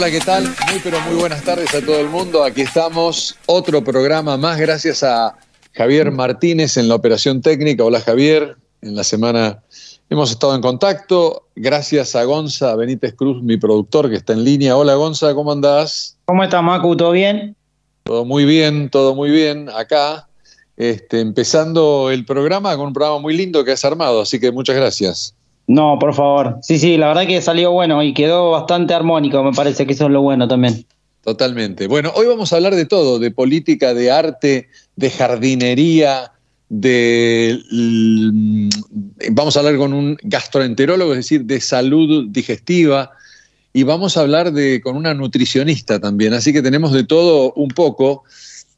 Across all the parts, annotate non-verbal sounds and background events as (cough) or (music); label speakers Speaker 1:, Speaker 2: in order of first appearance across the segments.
Speaker 1: Hola, ¿qué tal? Muy pero muy buenas tardes a todo el mundo. Aquí estamos, otro programa más gracias a Javier Martínez en la operación técnica. Hola Javier, en la semana hemos estado en contacto. Gracias a Gonza Benítez Cruz, mi productor que está en línea. Hola Gonza, ¿cómo andás?
Speaker 2: ¿Cómo estás Macu? ¿Todo bien?
Speaker 1: Todo muy bien, todo muy bien acá. Este, empezando el programa con un programa muy lindo que has armado, así que muchas gracias.
Speaker 2: No, por favor. Sí, sí, la verdad que salió bueno y quedó bastante armónico, me parece que eso es lo bueno también.
Speaker 1: Totalmente. Bueno, hoy vamos a hablar de todo, de política, de arte, de jardinería, de... Vamos a hablar con un gastroenterólogo, es decir, de salud digestiva, y vamos a hablar de, con una nutricionista también, así que tenemos de todo un poco.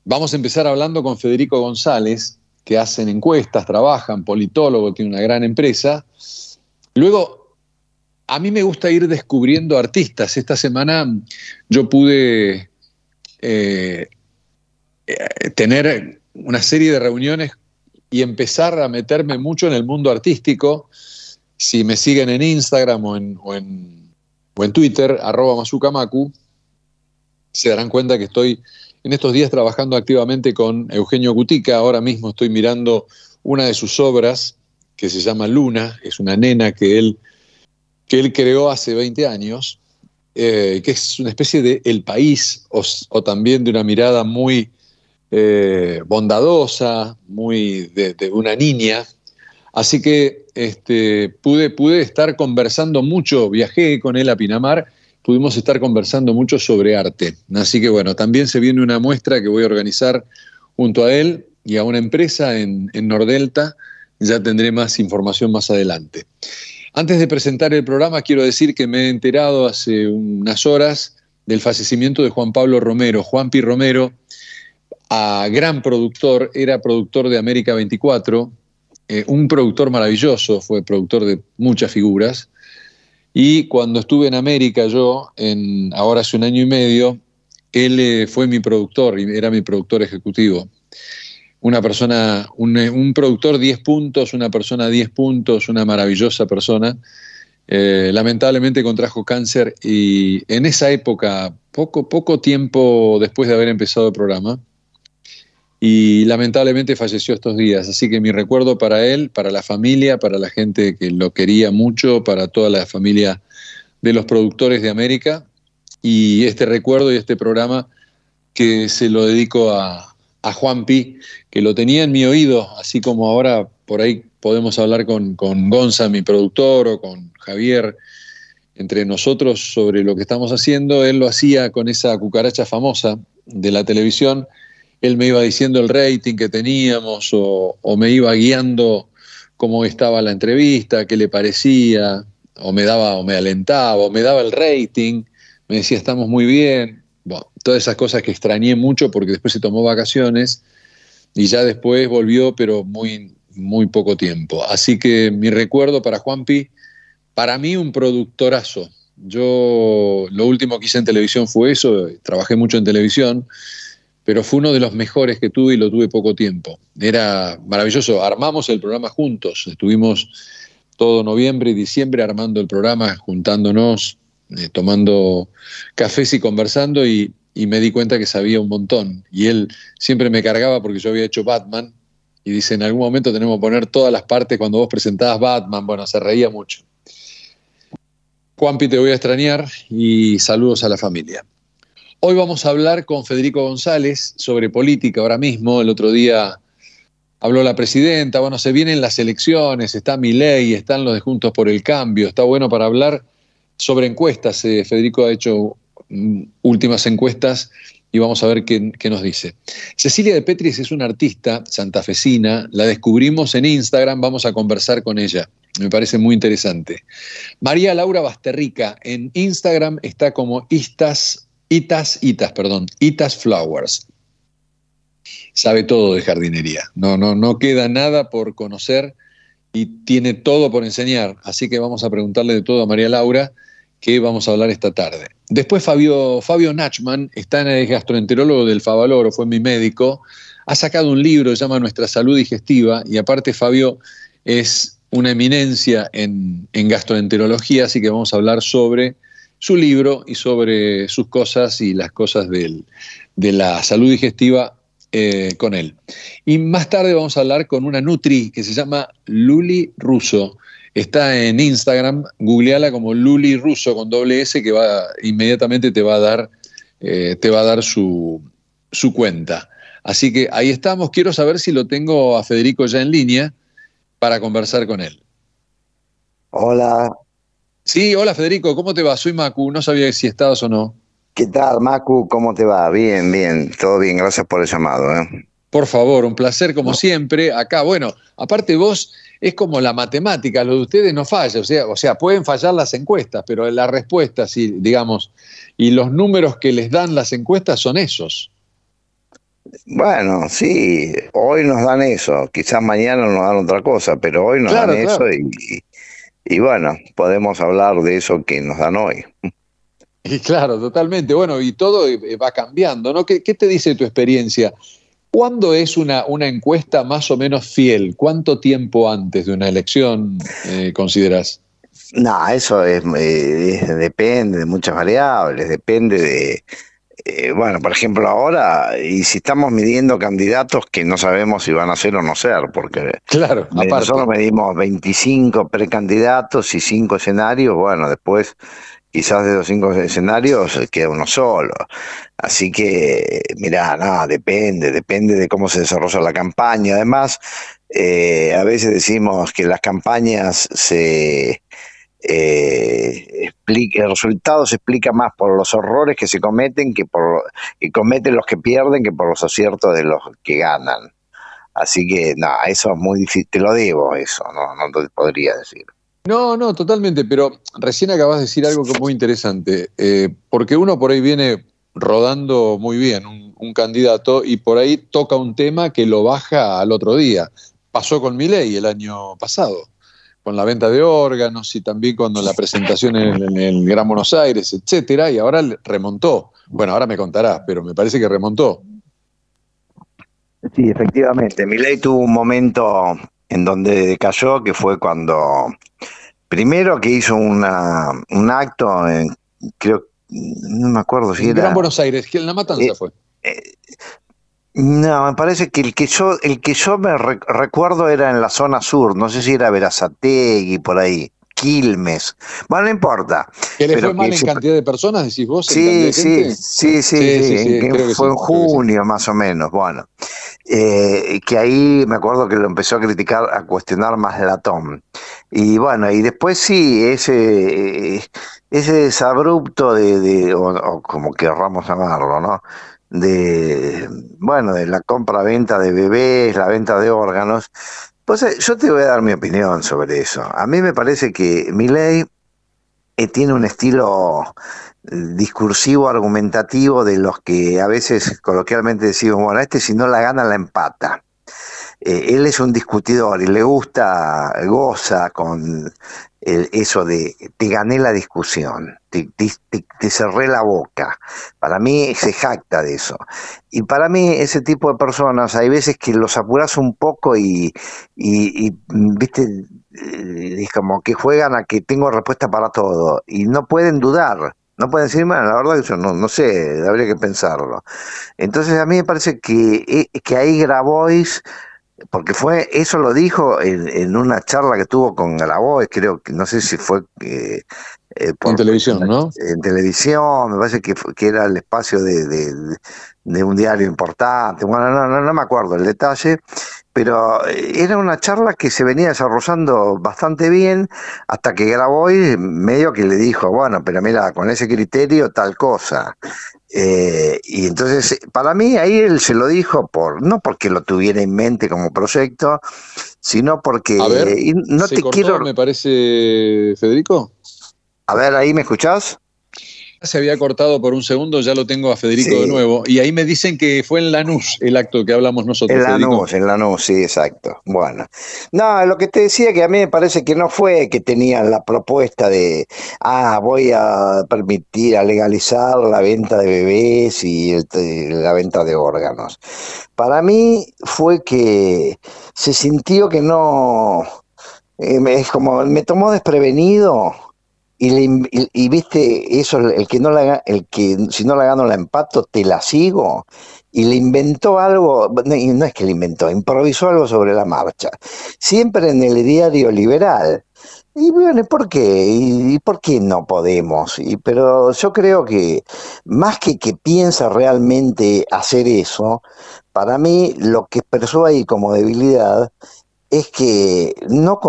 Speaker 1: Vamos a empezar hablando con Federico González, que hacen encuestas, trabajan, politólogo, tiene una gran empresa. Luego, a mí me gusta ir descubriendo artistas. Esta semana yo pude eh, tener una serie de reuniones y empezar a meterme mucho en el mundo artístico. Si me siguen en Instagram o en, o en, Twitter, arroba Mazukamaku, se darán cuenta que estoy en estos días trabajando activamente con Eugenio Gutica. Ahora mismo estoy mirando una de sus obras que se llama Luna, es una nena que él, que él creó hace 20 años, eh, que es una especie de El País, o, también de una mirada muy eh, bondadosa, muy de, una niña. Así que este, pude, pude estar conversando mucho, viajé con él a Pinamar, pudimos estar conversando mucho sobre arte. Así que bueno, también se viene una muestra que voy a organizar junto a él y a una empresa en, en Nordelta, ya tendré más información más adelante. Antes de presentar el programa, quiero decir que me he enterado hace unas horas del fallecimiento de Juan Pablo Romero. Juan Pi Romero, gran productor, era productor de América 24, eh, un productor maravilloso, fue productor de muchas figuras. Y cuando estuve en América, yo, ahora hace un año y medio, él eh, fue mi productor, era mi productor ejecutivo una persona, un, productor 10 puntos, una persona 10 puntos, una maravillosa persona. Eh, lamentablemente contrajo cáncer y en esa época, poco, poco tiempo después de haber empezado el programa, y lamentablemente falleció estos días. Así que mi recuerdo para él, para la familia, para la gente que lo quería mucho, para toda la familia de los productores de América, y este recuerdo y este programa que se lo dedico a, a Juan Pi, que lo tenía en mi oído, así como ahora por ahí podemos hablar con, con Gonza, mi productor, o con Javier, entre nosotros sobre lo que estamos haciendo, él lo hacía con esa cucaracha famosa de la televisión, él me iba diciendo el rating que teníamos o, o me iba guiando cómo estaba la entrevista, qué le parecía, o me daba, o me alentaba, o me daba el rating, me decía estamos muy bien, todas esas cosas que extrañé mucho porque después se tomó vacaciones y ya después volvió, pero muy, muy poco tiempo. Así que mi recuerdo para Juanpi, para mí un productorazo. Yo lo último que hice en televisión fue eso, trabajé mucho en televisión, pero fue uno de los mejores que tuve y lo tuve poco tiempo. Era maravilloso, armamos el programa juntos, estuvimos todo noviembre y diciembre armando el programa, juntándonos, eh, tomando cafés y conversando y, me di cuenta que sabía un montón. Y él siempre me cargaba porque yo había hecho Batman y dice, en algún momento tenemos que poner todas las partes cuando vos presentabas Batman. Bueno, se reía mucho. Juanpi, te voy a extrañar y saludos a la familia. Hoy vamos a hablar con Federico González sobre política ahora mismo. El otro día habló la presidenta, bueno, se vienen las elecciones, está mi ley, están los de Juntos por el Cambio, está bueno para hablar sobre encuestas. Eh, Federico ha hecho últimas encuestas y vamos a ver qué, nos dice. Cecilia de Petris es una artista santafesina, la descubrimos en Instagram, vamos a conversar con ella. Me parece muy interesante. María Laura Basterrica en Instagram está como Itas, Itas, perdón, Itas Flowers. Sabe todo de jardinería. No, no, no queda nada por conocer y tiene todo por enseñar. Así que vamos a preguntarle de todo a María Laura que vamos a hablar esta tarde. Después Fabio, Fabio Nachman, está en el gastroenterólogo del Favaloro, fue mi médico, ha sacado un libro que se llama Nuestra Salud Digestiva y aparte Fabio es una eminencia en, gastroenterología, así que vamos a hablar sobre su libro y sobre sus cosas y las cosas de la salud digestiva eh, con él. Y más tarde vamos a hablar con una Nutri que se llama Luli Russo. Está en Instagram, googleala como Luli Russo con doble S que va inmediatamente te va a dar, eh, te va a dar su, su cuenta. Así que ahí estamos. Quiero saber si lo tengo a Federico ya en línea para conversar con él.
Speaker 3: Hola.
Speaker 1: Sí, hola Federico, ¿cómo te va? Soy Macu, no sabía si estabas o no.
Speaker 3: ¿Qué tal, Macu? ¿Cómo te va? Bien, bien, todo bien, gracias por el llamado. ¿eh?
Speaker 1: Por favor, un placer como siempre. Acá, bueno, aparte vos es como la matemática, lo de ustedes no falla, o sea, o sea, pueden fallar las encuestas, pero las respuestas, y, digamos, y los números que les dan las encuestas son esos.
Speaker 3: Bueno, sí, hoy nos dan eso, quizás mañana nos dan otra cosa, pero hoy nos dan eso y, y bueno, podemos hablar de eso que nos dan hoy.
Speaker 1: Y claro, totalmente. Bueno, y todo eh, va cambiando, ¿no? ¿Qué, te dice tu experiencia? ¿Cuándo es una, una, encuesta más o menos fiel? ¿Cuánto tiempo antes de una elección eh, consideras?
Speaker 3: No, eso es, eh, depende de muchas variables, depende de, eh, bueno, por ejemplo, ahora, y si estamos midiendo candidatos que no sabemos si van a ser o no ser, porque
Speaker 1: claro,
Speaker 3: nosotros medimos 25 precandidatos y 5 escenarios, bueno, después quizás de los cinco escenarios queda uno solo. Así que, mira, no, depende, depende de cómo se desarrolla la campaña. Además, eh, a veces decimos que las campañas se eh, el resultado se explica más por los horrores que se cometen que por y cometen los que pierden que por los aciertos de los que ganan. Así que no, eso es muy difícil, te lo debo eso, no, no te podría decir.
Speaker 1: No, no, totalmente, pero recién acabas de decir algo que muy interesante, eh, porque uno por ahí viene rodando muy bien un, candidato y por ahí toca un tema que lo baja al otro día. Pasó con Milei el año pasado con la venta de órganos y también cuando la presentación en, el Gran Buenos Aires, etcétera, y ahora remontó. Bueno, ahora me contarás, pero me parece que remontó.
Speaker 3: Sí, efectivamente. Milei tuvo un momento en donde cayó, que fue cuando primero que hizo una, un acto, en, creo, no me acuerdo si era.
Speaker 1: Gran Buenos Aires, que en la matanza eh, fue.
Speaker 3: Eh, no, me parece que el que yo, el que yo me recuerdo era en la zona sur, no sé si era Verazategui por ahí, Quilmes. Bueno, no importa.
Speaker 1: ¿Que le fue mal en cantidad de personas, decís vos?
Speaker 3: Sí, sí, sí, sí, sí, fue en junio más o menos, bueno. Eh, que ahí me acuerdo que lo empezó a criticar, a cuestionar más Latón. Y bueno, y después sí, ese, ese desabrupto de, de o, o como querramos llamarlo, ¿no? de, bueno, de la compra-venta de bebés, la venta de órganos. Pues eh, yo te voy a dar mi opinión sobre eso. A mí me parece que mi ley eh, tiene un estilo eh, discursivo, argumentativo, de los que a veces coloquialmente decimos, bueno, este si no la gana, la empata. él es un discutidor y le gusta, goza con eso de te gané la discusión, te, cerré la boca. Para mí se jacta de eso. Y para mí ese tipo de personas, hay veces que los apuras un poco y, y, viste, eh, es como que juegan a que tengo respuesta para todo y no pueden dudar. No pueden decir, bueno, la verdad que yo no, no sé, habría que pensarlo. Entonces a mí me parece que, eh, que ahí Grabois porque fue, eso lo dijo en, una charla que tuvo con Grabois, creo que, no sé si fue...
Speaker 1: Eh, eh en televisión, ¿no?
Speaker 3: En televisión, me parece que, que era el espacio de, de, un diario importante, bueno, no, no, no me acuerdo el detalle, pero eh, era una charla que se venía desarrollando bastante bien hasta que Grabois medio que le dijo, bueno, pero mira, con ese criterio tal cosa. Eh, y entonces, para mí, ahí él se lo dijo, por no porque lo tuviera en mente como proyecto, sino porque
Speaker 1: no te quiero. Me parece, Federico.
Speaker 3: A ver, ahí me escuchás
Speaker 1: se había cortado por un segundo, ya lo tengo a Federico de nuevo. Y ahí me dicen que fue en Lanús el acto que hablamos nosotros.
Speaker 3: En Lanús, en Lanús, sí, exacto. Bueno. No, lo que te decía que a mí me parece que no fue que tenían la propuesta de, ah, voy a permitir, a legalizar la venta de bebés y la venta de órganos. Para mí fue que se sintió que no, eh, es como, me tomó desprevenido y, viste, eso, el que no la el que si no la gano la empato, te la sigo. Y le inventó algo, no, es que le inventó, improvisó algo sobre la marcha. Siempre en el diario liberal. Y bueno, ¿por qué? ¿Y, por qué no podemos? Y, pero yo creo que más que que piensa realmente hacer eso, para mí lo que expresó ahí como debilidad es que no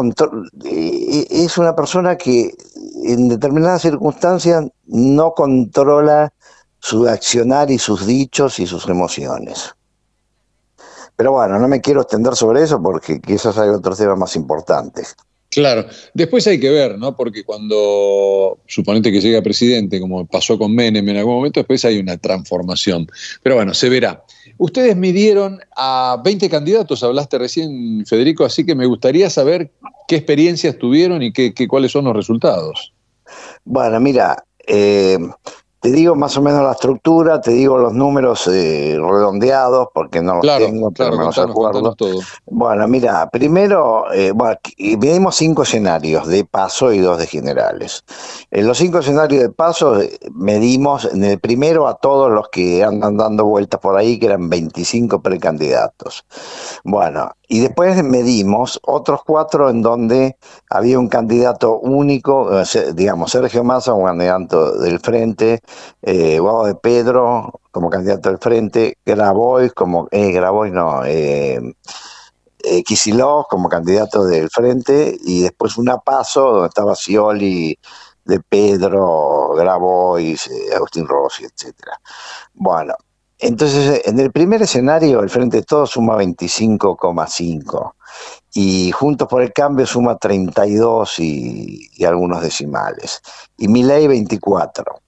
Speaker 3: eh, es una persona que en determinadas circunstancias no controla su accionar y sus dichos y sus emociones. Pero bueno, no me quiero extender sobre eso porque quizás hay otros temas más importantes.
Speaker 1: Claro, después hay que ver, ¿no? Porque cuando suponete que llega presidente, como pasó con Menem en algún momento, después hay una transformación. Pero bueno, se verá. Ustedes midieron a 20 candidatos, hablaste recién, Federico, así que me gustaría saber qué experiencias tuvieron y qué, cuáles son los resultados.
Speaker 3: Bueno, mira, eh, te digo más o menos la estructura, te digo los números eh, redondeados, porque no los tengo, pero me los acuerdo. Bueno, mira, primero, eh, bueno, medimos cinco escenarios de paso y dos de generales. En los cinco escenarios de paso eh, medimos en el primero a todos los que andan dando vueltas por ahí, que eran 25 precandidatos. Bueno, y después medimos otros cuatro en donde había un candidato único, digamos, Sergio Massa, un candidato del Frente, eh, de Pedro como candidato del frente, Grabois como, eh, Grabois no, eh, eh como candidato del frente y después una paso donde estaba Scioli de Pedro, Grabois, eh, Agustín Rossi, etcétera. Bueno, entonces en el primer escenario el Frente de Todos suma 25,5 y Juntos por el Cambio suma 32 y, y algunos decimales y ley 24.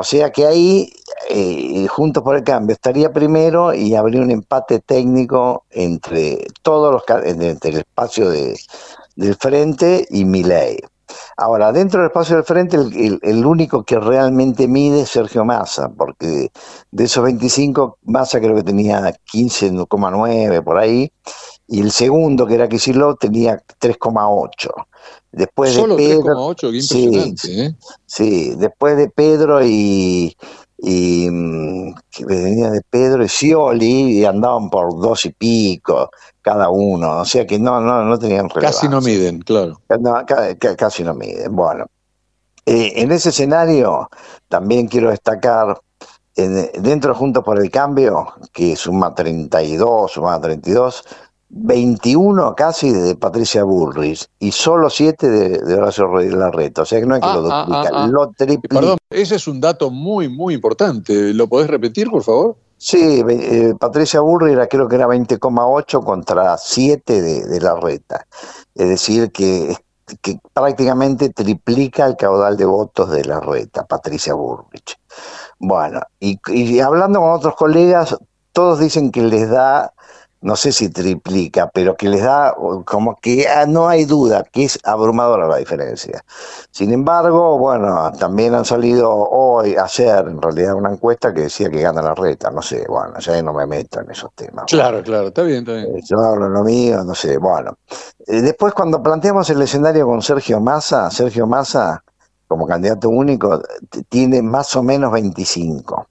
Speaker 3: O sea que ahí, eh, Juntos por el Cambio estaría primero y habría un empate técnico entre todos los entre el espacio de, del frente y Milei. Ahora, dentro del espacio del frente, el, único que realmente mide es Sergio Massa, porque de esos 25, Massa creo que tenía 15,9 por ahí, y el segundo, que era Kicillof, tenía 3,8. Después
Speaker 1: Solo
Speaker 3: de
Speaker 1: Pedro, 3,8, qué impresionante. ¿eh?
Speaker 3: Sí, después de Pedro y, y mm, que venía de Pedro y Scioli y andaban por dos y pico cada uno, o sea que no, no, no tenían
Speaker 1: relevancia. Casi no miden, claro.
Speaker 3: casi no miden. Bueno, eh, en ese escenario también quiero destacar dentro Juntos por el Cambio, que suma 32, suma 32, 21 casi de Patricia Bullrich y solo 7 de, Horacio Rodríguez Larreta. O sea que no es que lo ah, ah, duplica, ah, lo triplica. Perdón,
Speaker 1: ese es un dato muy, muy importante. ¿Lo podés repetir, por favor?
Speaker 3: Sí, eh, Patricia Bullrich creo que era 20,8 contra 7 de, de Larreta. Es decir, que, que prácticamente triplica el caudal de votos de Larreta, Patricia Bullrich. Bueno, y, y hablando con otros colegas, todos dicen que les da no sé si triplica, pero que les da como que ah, no hay duda que es abrumadora la diferencia. Sin embargo, bueno, también han salido hoy, ayer, en realidad, una encuesta que decía que gana la reta, no sé, bueno, ya no me meto en esos temas.
Speaker 1: Claro, claro, está bien, está bien. Eh,
Speaker 3: yo hablo lo mío, no sé, bueno. Eh, después, cuando planteamos el escenario con Sergio Massa, Sergio Massa, como candidato único, tiene más o menos 25.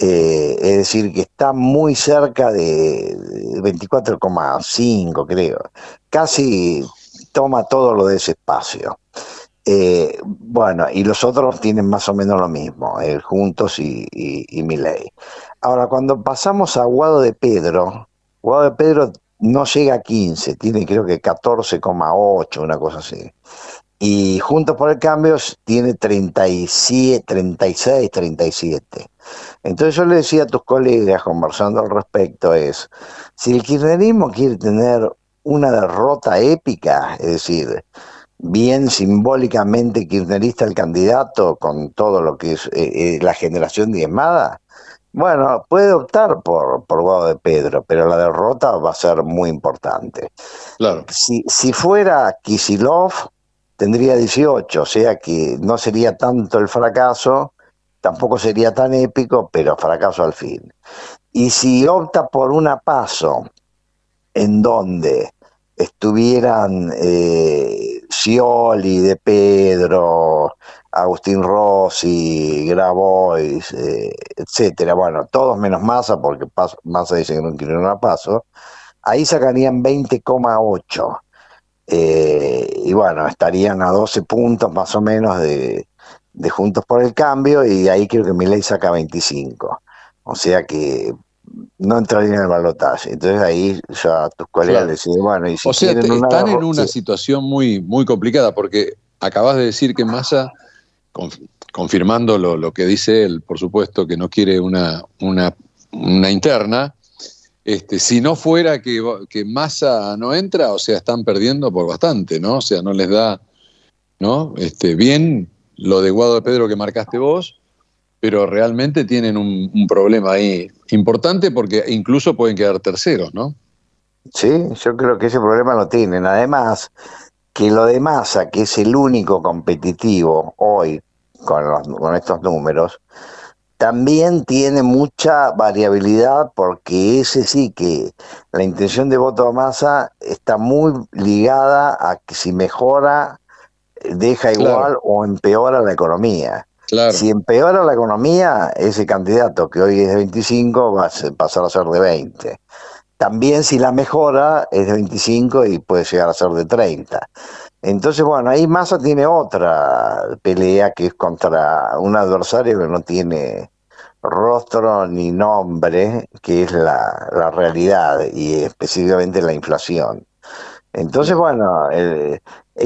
Speaker 3: Eh, es decir, que está muy cerca de 24,5 creo, casi toma todo lo de ese espacio. Eh, bueno, y los otros tienen más o menos lo mismo, el Juntos y, y, Miley. Ahora, cuando pasamos a Guado de Pedro, Guado de Pedro no llega a 15, tiene creo que 14,8, una cosa así. Y Juntos por el Cambio tiene 37, 36, 37. Entonces yo le decía a tus colegas conversando al respecto es, si el kirchnerismo quiere tener una derrota épica, es decir, bien simbólicamente kirchnerista el candidato con todo lo que es eh, eh, la generación diezmada, bueno, puede optar por, por Guado de Pedro, pero la derrota va a ser muy importante.
Speaker 1: Claro.
Speaker 3: Si, si fuera Kisilov, tendría 18, o sea que no sería tanto el fracaso, tampoco sería tan épico, pero fracaso al fin. Y si opta por una paso en donde estuvieran eh, Scioli, De Pedro, Agustín Rossi, Grabois, eh, etcétera, bueno, todos menos Massa, porque Massa dice que no quiere una paso, ahí sacarían 20,8. Eh, y bueno, estarían a 12 puntos más o menos de, Juntos por el Cambio, y ahí creo que mi ley saca 25. O sea que no entraría en el balotaje. Entonces ahí ya tus colegas deciden, bueno, y
Speaker 1: si O sea, están en una situación muy, muy complicada, porque acabas de decir que Massa, confirmando lo, que dice él, por supuesto, que no quiere una, una, interna, este, si no fuera que, que Massa no entra, o sea, están perdiendo por bastante, ¿no? O sea, no les da, ¿no? Este, bien lo de Guado de Pedro que marcaste vos, pero realmente tienen un, problema ahí importante porque incluso pueden quedar terceros, ¿no?
Speaker 3: Sí, yo creo que ese problema lo tienen. Además, que lo de Massa, que es el único competitivo hoy con, con estos números, también tiene mucha variabilidad porque ese sí que la intención de voto a Massa está muy ligada a que si mejora, deja igual o empeora la economía. Si empeora la economía, ese candidato que hoy es de 25 va a pasar a ser de 20. También si la mejora es de 25 y puede llegar a ser de 30. Entonces, bueno, ahí Massa tiene otra pelea que es contra un adversario que no tiene rostro ni nombre, que es la, realidad y específicamente la inflación. Entonces, bueno, es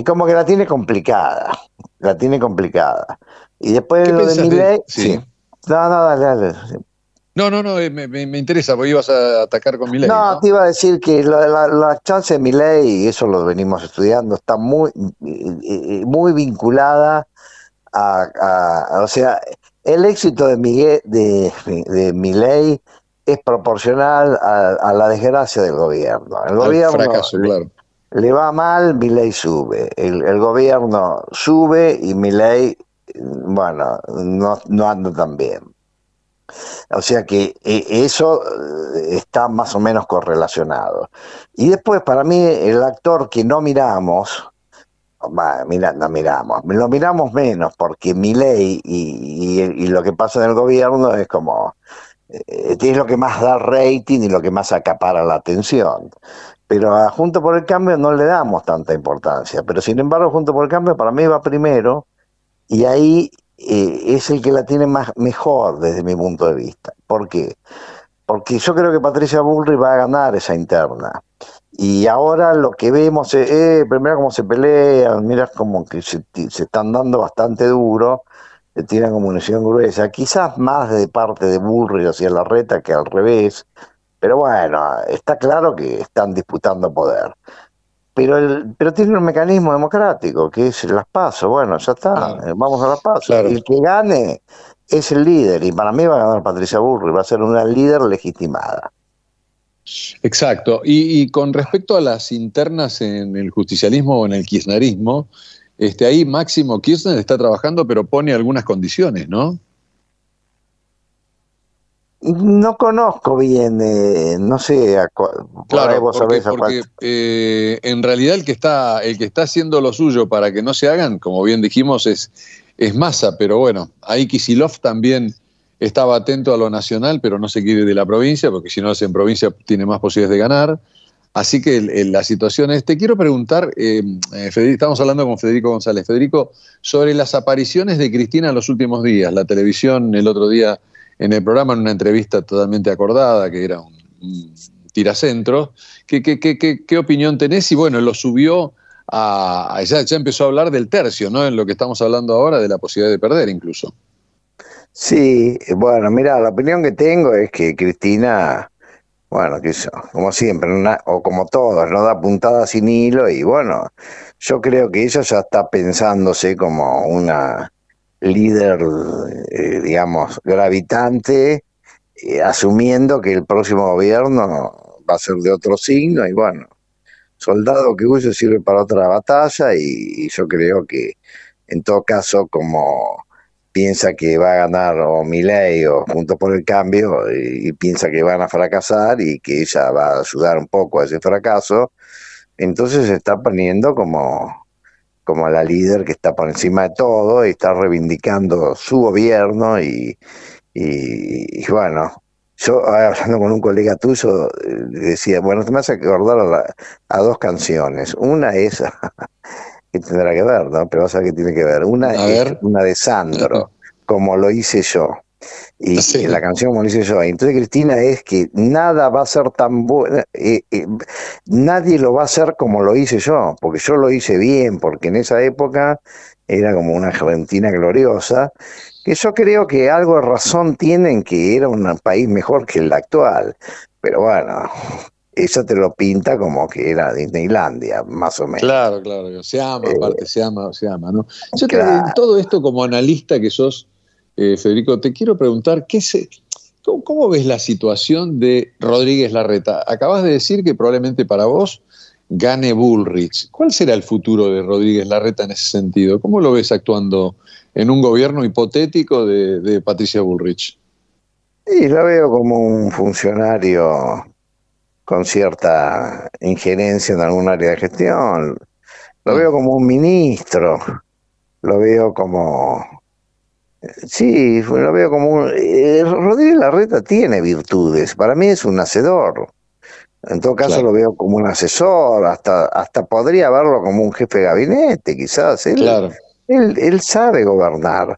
Speaker 3: como que la tiene complicada, la tiene complicada. Y después lo de mi sí. No, no, dale, dale.
Speaker 1: No, no, no, eh, me, interesa, porque ibas a atacar con mi ley.
Speaker 3: No, te iba a decir que la, la, chance de mi ley, y eso lo venimos estudiando, está muy, muy vinculada a, o sea, el éxito de Miguel, de, de mi ley es proporcional a, la desgracia del gobierno. El gobierno
Speaker 1: fracaso, claro.
Speaker 3: le, va mal, mi ley sube. El, el gobierno sube y mi ley bueno, no, no anda tan bien. O sea que eh, eso eh, está más o menos correlacionado. Y después, para mí, el actor que no miramos, mira, no miramos, lo miramos menos, porque mi ley y, lo que pasa en el gobierno es como, eh, es lo que más da rating y lo que más acapara la atención. Pero a Junto por el Cambio no le damos tanta importancia. Pero sin embargo, Junto por el Cambio para mí va primero y ahí eh, es el que la tiene más, mejor desde mi punto de vista. ¿Por qué? Porque yo creo que Patricia Bullrich va a ganar esa interna. Y ahora lo que vemos es, eh, primero cómo se pelean, mira como que se, están dando bastante duro, se tiran como munición gruesa, quizás más de parte de Bullrich hacia la reta que al revés, pero bueno, está claro que están disputando poder pero el, pero tiene un mecanismo democrático que es las pasos, bueno, ya está, eh, vamos a las pasos. El que gane es el líder, y para mí va a ganar Patricia Burri, va a ser una líder legitimada.
Speaker 1: Exacto, y, con respecto a las internas en el justicialismo o en el kirchnerismo, este, ahí Máximo Kirchner está trabajando, pero pone algunas condiciones, ¿no?
Speaker 3: No conozco bien, eh, no sé,
Speaker 1: claro, vos porque, porque eh, en realidad el que está el que está haciendo lo suyo para que no se hagan, como bien dijimos, es, es Massa, pero bueno, ahí Kisilov también estaba atento a lo nacional, pero no se quiere de la provincia, porque si no hace en provincia tiene más posibilidades de ganar. Así que la situación es, te quiero preguntar, eh, estamos hablando con Federico González, Federico, sobre las apariciones de Cristina en los últimos días. La televisión el otro día en el programa, en una entrevista totalmente acordada, que era un, tiracentro. ¿Qué, qué, qué, qué, opinión tenés? Y bueno, lo subió a. Ya, empezó a hablar del tercio, ¿no? En lo que estamos hablando ahora, de la posibilidad de perder incluso.
Speaker 3: Sí, bueno, mira, la opinión que tengo es que Cristina, bueno, que como siempre, o como todos, no da puntada sin hilo y bueno, yo creo que ella ya está pensándose como una líder, eh, digamos, gravitante, eh, asumiendo que el próximo gobierno va a ser de otro signo y bueno, soldado que huye sirve para otra batalla y, yo creo que en todo caso como piensa que va a ganar o Milei o Junto por el Cambio y, piensa que van a fracasar y que ella va a ayudar un poco a ese fracaso, entonces se está poniendo como como la líder que está por encima de todo y está reivindicando su gobierno y, y, bueno, yo hablando con un colega tuyo decía, bueno, te me hace acordar a, a dos canciones. Una es, (laughs) que tendrá que ver, ¿no? Pero vas a ver qué tiene que ver. Una es una de Sandro, (laughs) como lo hice yo. Y, la canción como lo hice yo. Entonces Cristina es que nada va a ser tan bueno, eh, eh, nadie lo va a hacer como lo hice yo, porque yo lo hice bien, porque en esa época era como una Argentina gloriosa, que yo creo que algo de razón tienen que era un país mejor que el actual. Pero bueno, eso te lo pinta como que era Disneylandia, más o menos.
Speaker 1: Claro, claro, se ama, eh, aparte, se ama, se ama, ¿no? Yo en todo esto como analista que sos, eh, Federico, te quiero preguntar, ¿qué se, cómo, ves la situación de Rodríguez Larreta? Acabas de decir que probablemente para vos gane Bullrich. ¿Cuál será el futuro de Rodríguez Larreta en ese sentido? ¿Cómo lo ves actuando en un gobierno hipotético de, de Patricia Bullrich?
Speaker 3: Sí, lo veo como un funcionario con cierta injerencia en algún área de gestión. Lo veo como un ministro, lo veo como... Sí, lo veo como un... Eh, Rodríguez Larreta tiene virtudes, para mí es un hacedor. En todo caso lo veo como un asesor, hasta, hasta podría verlo como un jefe de gabinete, quizás. Él, claro. él, él sabe gobernar.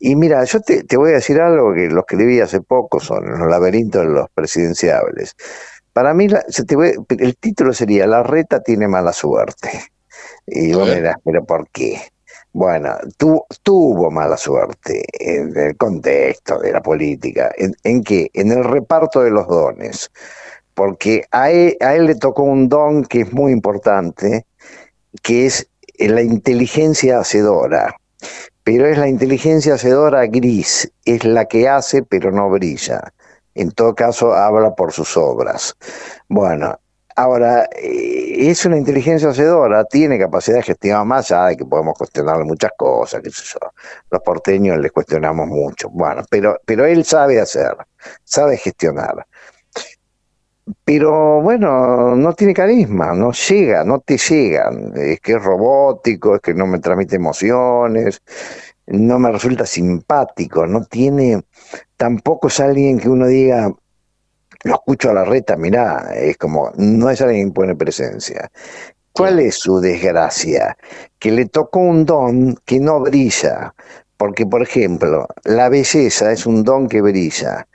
Speaker 3: Y mira, yo te, te, voy a decir algo que lo escribí hace poco, son los laberintos de los presidenciables. Para mí, el título sería La reta tiene mala suerte. Y vos me dirás, ¿pero por qué? Bueno, tuvo mala suerte en el contexto de la política. ¿En, en qué? En el reparto de los dones. Porque a él, a él le tocó un don que es muy importante, que es la inteligencia hacedora. Pero es la inteligencia hacedora gris, es la que hace pero no brilla en todo caso habla por sus obras. Bueno, ahora, eh, es una inteligencia hacedora, tiene capacidad de gestionar más allá de que podemos cuestionarle muchas cosas, qué sé yo. Los porteños les cuestionamos mucho, bueno, pero, pero él sabe hacer, sabe gestionar. Pero bueno, no tiene carisma, no llega, no te llegan. Es que es robótico, es que no me transmite emociones, no me resulta simpático, no tiene, tampoco es alguien que uno diga, lo escucho a la reta, mirá, es como, no es alguien que pone presencia. ¿Cuál es su desgracia? Que le tocó un don que no brilla, porque por ejemplo, la belleza es un don que brilla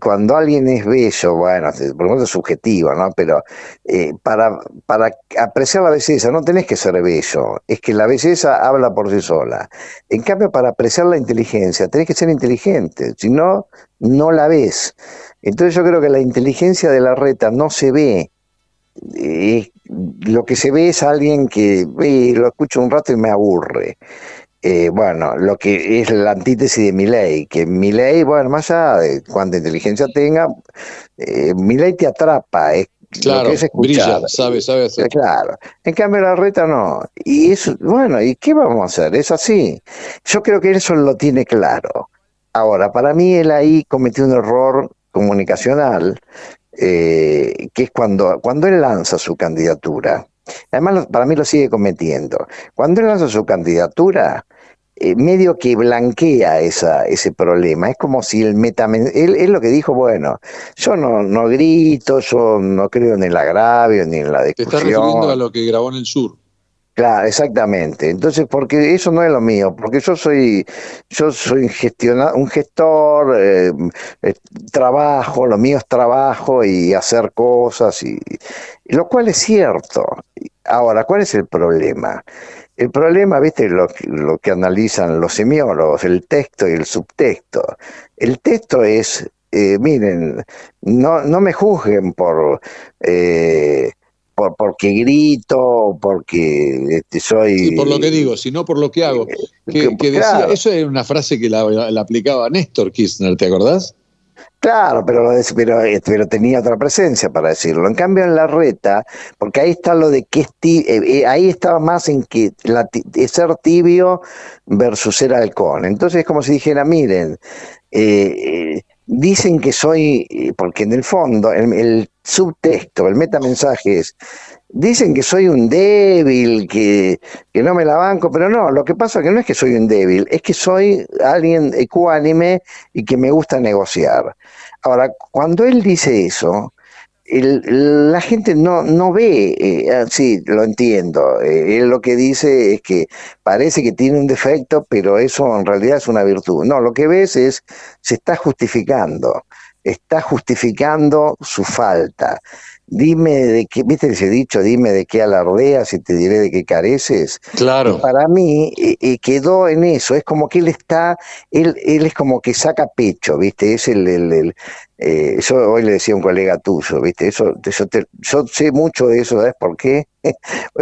Speaker 3: cuando alguien es bello, bueno, por lo es subjetivo, ¿no? Pero eh, para, para apreciar la belleza no tenés que ser bello, es que la belleza habla por sí sola. En cambio, para apreciar la inteligencia tenés que ser inteligente, si no, no la ves. Entonces yo creo que la inteligencia de la reta no se ve. Eh, lo que se ve es alguien que lo escucho un rato y me aburre. Eh, bueno, lo que es la antítesis de mi ley, que mi ley, bueno, más allá de cuánta inteligencia tenga, eh, mi ley te atrapa, es
Speaker 1: claro, que es brilla, sabe, sabe hacer.
Speaker 3: Claro, en cambio la reta no. Y eso, bueno, ¿y qué vamos a hacer? Es así. Yo creo que eso lo tiene claro. Ahora, para mí él ahí cometió un error comunicacional, eh, que es cuando, cuando él lanza su candidatura. Además, para mí lo sigue cometiendo. Cuando él lanza su candidatura, eh, medio que blanquea esa, ese problema. Es como si el metamen... Él, es lo que dijo, bueno, yo no, no grito, yo no creo en el agravio ni en la discusión. Te
Speaker 1: estás refiriendo a lo que grabó en el sur.
Speaker 3: Claro, exactamente. Entonces, porque eso no es lo mío, porque yo soy, yo soy un gestor, eh, eh, trabajo, lo mío es trabajo y hacer cosas, y, lo cual es cierto. Ahora, ¿cuál es el problema? El problema, viste, lo, lo que analizan los semiólogos, el texto y el subtexto. El texto es, eh, miren, no, no me juzguen por, eh, por porque grito, porque este, soy...
Speaker 1: Sí, por lo que digo, sino por lo que hago. Que, decía, eso es una frase que la, la aplicaba Néstor Kirchner, ¿te acordás?
Speaker 3: Claro, pero, pero, pero, tenía otra presencia para decirlo. En cambio, en la reta, porque ahí está lo de que tibio, eh, eh, ahí estaba más en que ser tibio versus ser halcón. Entonces es como si dijera, miren, eh, dicen que soy, porque en el fondo el, el subtexto, el metamensaje es, dicen que soy un débil, que, que, no me la banco, pero no, lo que pasa es que no es que soy un débil, es que soy alguien ecuánime y que me gusta negociar. Ahora, cuando él dice eso, la gente no, no ve, eh, ah, sí, lo entiendo, eh, él lo que dice es que parece que tiene un defecto, pero eso en realidad es una virtud. No, lo que ves es, se está justificando, está justificando su falta. Dime de qué, viste ese dicho, dime de qué alardeas y te diré de qué careces.
Speaker 1: Claro.
Speaker 3: para mí eh, quedó en eso, es como que él está, él, él es como que saca pecho, viste, es el, el eh, yo hoy le decía a un colega tuyo, ¿viste? Eso, yo sé mucho de eso, ¿sabes por qué? (laughs)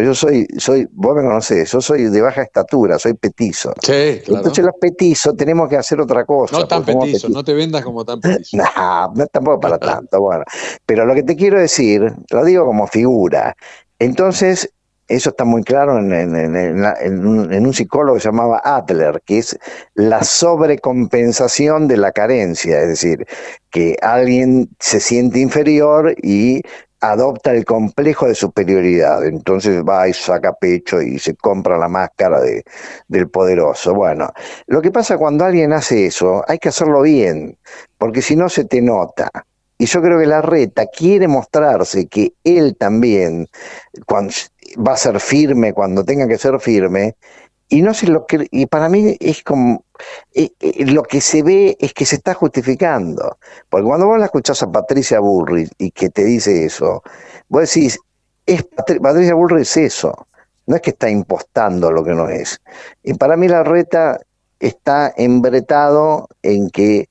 Speaker 3: Yo soy, soy, vos me conocés, yo soy de baja estatura, soy petizo.
Speaker 1: Sí, claro.
Speaker 3: Entonces los petizos tenemos que hacer otra cosa.
Speaker 1: No tan petizo, no te vendas como tan (laughs) petizo.
Speaker 3: no, no tampoco para (laughs) tanto, bueno. Pero lo que te quiero decir, lo digo como figura. Entonces, eso está muy claro en, un, psicólogo que se llamaba Adler, que es la sobrecompensación de la carencia, es decir, que alguien se siente inferior y adopta el complejo de superioridad, entonces va y saca pecho y se compra la máscara de, del poderoso. Bueno, lo que pasa cuando alguien hace eso, hay que hacerlo bien, porque si no se te nota. Y yo creo que la reta quiere mostrarse que él también cuando, va a ser firme cuando tenga que ser firme. Y no sé lo que, y para mí es como, eh, eh, lo que se ve es que se está justificando. Porque cuando vos la escuchás a Patricia Bullrich y que te dice eso, vos decís, es Patricia Bullrich es eso. No es que está impostando lo que no es. Y para mí la reta está embretado en que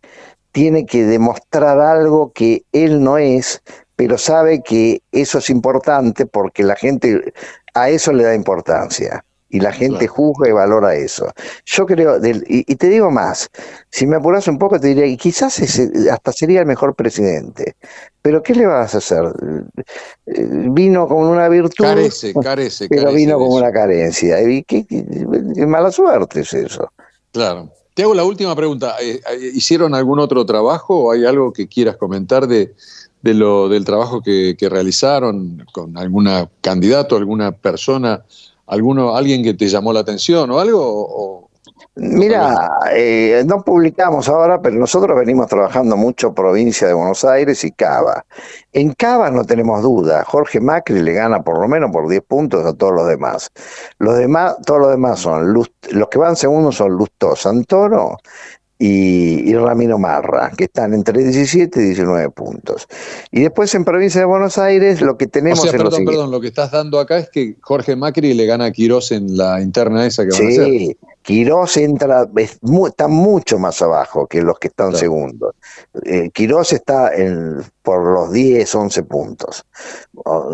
Speaker 3: tiene que demostrar algo que él no es, pero sabe que eso es importante porque la gente a eso le da importancia y la gente juzga y valora eso. Yo creo, y, te digo más, si me apuras un poco te diría, que quizás hasta sería el mejor presidente, pero ¿qué le vas a hacer? Eh, vino con una virtud,
Speaker 1: carece, (laughs) carece,
Speaker 3: pero vino con una carencia. Y qué, mala suerte es eso.
Speaker 1: Claro. Te hago la última pregunta. Eh, eh, ¿Hicieron algún otro trabajo o hay algo que quieras comentar de, de lo, del trabajo que, realizaron con alguna candidato, alguna persona, alguno, alguien que te llamó la atención o algo?
Speaker 3: Mira, eh, no publicamos ahora, pero nosotros venimos trabajando mucho provincia de Buenos Aires y Cava. En Cava no tenemos duda, Jorge Macri le gana por lo menos por 10 puntos a todos los demás. Los demás, todos los demás son, los que van segundos son Lusto Santoro y, Ramiro Marra, que están entre 17 y 19 puntos. Y después en provincia de Buenos Aires lo que tenemos... O
Speaker 1: sea, perdón, lo perdón, lo que estás dando acá es que Jorge Macri le gana a Quirós en la interna esa que van a hacer. Sí,
Speaker 3: Quirós entra, está mucho más abajo que los que están segundos. Eh, Quirós está en, por los 10, 11 puntos.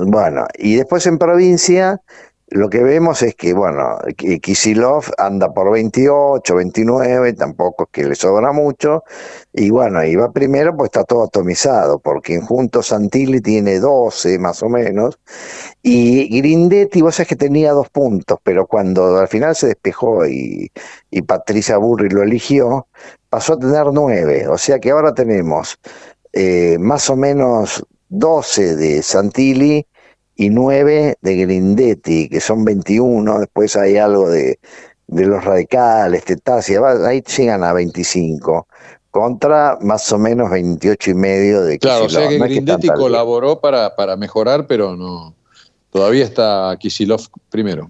Speaker 3: Bueno, y después en provincia lo que vemos es que, bueno, Kisilov anda por 28, 29, tampoco es que le sobra mucho, y bueno, va primero pues está todo atomizado, porque en Junto Santilli tiene 12 más o menos, y Grindetti, vos sabés que tenía dos puntos, pero cuando al final se despejó y, y Patricia Burri lo eligió, pasó a tener 9, o sea que ahora tenemos eh, más o menos 12 de Santilli, y 9 de Grindetti, que son 21, después hay algo de, de los radicales, Tetasia, ahí llegan a 25, contra más o menos 28 y medio de
Speaker 1: Claro, o sea que Grindetti colaboró para, para mejorar, pero no todavía está Kisilov primero.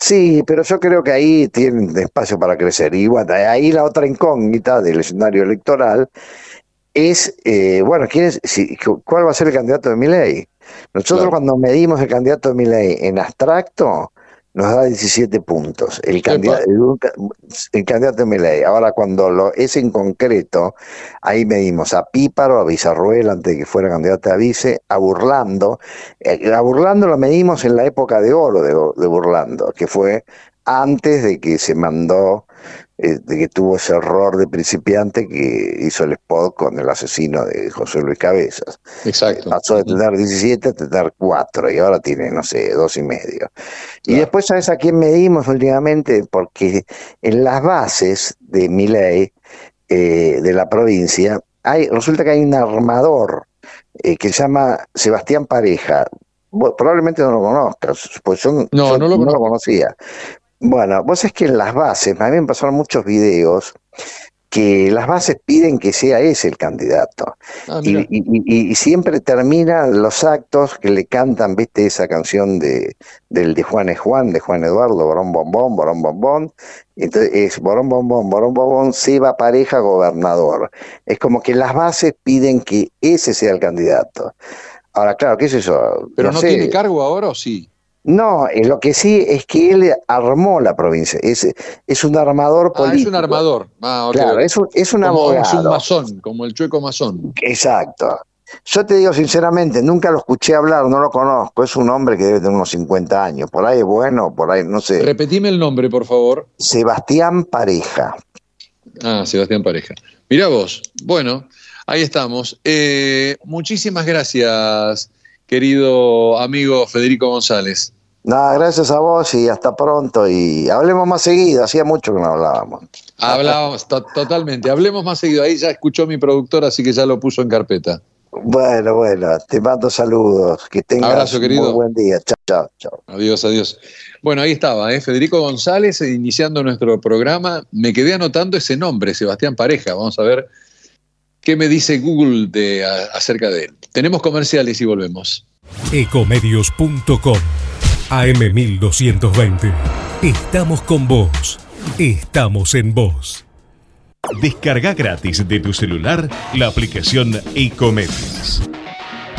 Speaker 3: Sí, pero yo creo que ahí tienen espacio para crecer. Y bueno, ahí la otra incógnita del escenario electoral es, eh, bueno, ¿quién es, si, ¿cuál va a ser el candidato de mi Nosotros cuando medimos el candidato de Milei en abstracto, nos da 17 puntos. El, candidato, el, candidato de Milei. Ahora, cuando lo es en concreto, ahí medimos a Píparo, a Villarruel, antes de que fuera candidato a vice, a Burlando. Eh, a Burlando lo medimos en la época de oro de, de Burlando, que fue antes de que se mandó eh, de que tuvo ese error de principiante que hizo el spot con el asesino de José Luis Cabezas.
Speaker 1: Exacto.
Speaker 3: Pasó de tener 17 a tener 4 y ahora tiene, no sé, dos y medio. Y después, ¿sabes a quién medimos últimamente? Porque en las bases de mi ley, eh, de la provincia, hay, resulta que hay un armador eh, que se llama Sebastián Pareja, probablemente no lo conozcas, pues yo no, no, lo, conocía. Bueno, vos es que en las bases, a mí me pasaron muchos videos que las bases piden que sea ese el candidato. Ah, y, siempre terminan los actos que le cantan, viste, esa canción de, del de Juan es Juan, de Juan Eduardo, Borón Bombón, Borón Bombón. Entonces es Borón Bombón, Borón Bombón, se va pareja gobernador. Es como que las bases piden que ese sea el candidato. Ahora, claro, ¿qué es eso?
Speaker 1: ¿Pero no, tiene cargo ahora o sí?
Speaker 3: No, eh, lo que sí es que él armó la provincia, es, es un armador político. Ah, es
Speaker 1: un armador. Ah,
Speaker 3: claro, es un, es un abogado. Es
Speaker 1: un masón, como el chueco masón.
Speaker 3: Exacto. Yo te digo sinceramente, nunca lo escuché hablar, no lo conozco. Es un hombre que debe tener unos 50 años. Por ahí es bueno, por ahí no sé.
Speaker 1: Repetime el nombre, por favor.
Speaker 3: Sebastián Pareja.
Speaker 1: Ah, Sebastián Pareja. Mira vos. Bueno, ahí estamos. Eh, muchísimas gracias, querido amigo Federico González.
Speaker 3: Nada, gracias a vos y hasta pronto. Y hablemos más seguido, hacía mucho que no hablábamos.
Speaker 1: Hablábamos, totalmente. Hablemos más seguido. Ahí ya escuchó mi productor, así que ya lo puso en carpeta.
Speaker 3: Bueno, bueno, te mando saludos. Que tengas
Speaker 1: Abrazo, querido.
Speaker 3: un buen día. Chao, chao, chao.
Speaker 1: Adiós, adiós. Bueno, ahí estaba, ¿eh? Federico González iniciando nuestro programa. Me quedé anotando ese nombre, Sebastián Pareja. Vamos a ver qué me dice Google de, acerca de él. Tenemos comerciales y volvemos.
Speaker 4: Ecomedios.com AM1220. Estamos con vos. Estamos en vos. Descarga gratis de tu celular la aplicación Ecomedios.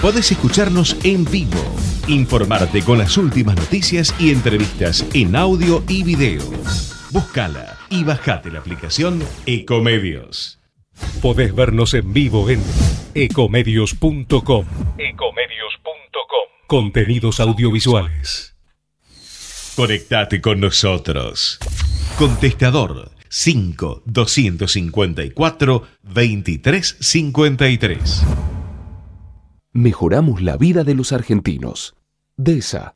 Speaker 4: Podés escucharnos en vivo, informarte con las últimas noticias y entrevistas en audio y video. Búscala y bajate la aplicación Ecomedios. Podés vernos en vivo en ecomedios.com. Ecomedios.com. Contenidos audiovisuales. Conectate con nosotros. Contestador 5 254 2353. Mejoramos la vida de los argentinos. DESA.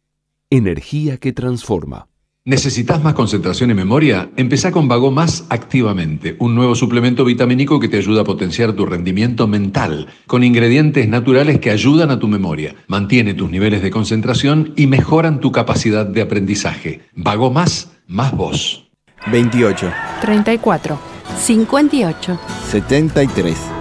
Speaker 4: Energía que transforma.
Speaker 1: ¿Necesitas más concentración y memoria? Empezá con Vago Más activamente, un nuevo suplemento vitamínico que te ayuda a potenciar tu rendimiento mental, con ingredientes naturales que ayudan a tu memoria, mantiene tus niveles de concentración y mejoran tu capacidad de aprendizaje. Vago Más, más vos.
Speaker 5: 28.
Speaker 6: 34. 58.
Speaker 5: 73.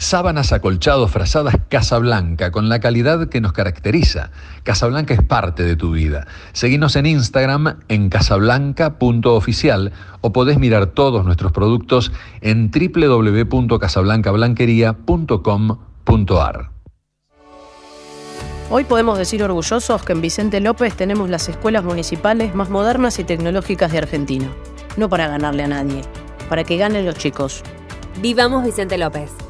Speaker 1: Sábanas acolchados frazadas Casablanca, con la calidad que nos caracteriza. Casablanca es parte de tu vida. Seguinos en Instagram en casablanca.oficial o podés mirar todos nuestros productos en www.casablancablanquería.com.ar.
Speaker 7: Hoy podemos decir orgullosos que en Vicente López tenemos las escuelas municipales más modernas y tecnológicas de Argentina. No para ganarle a nadie, para que ganen los chicos.
Speaker 8: Vivamos Vicente López.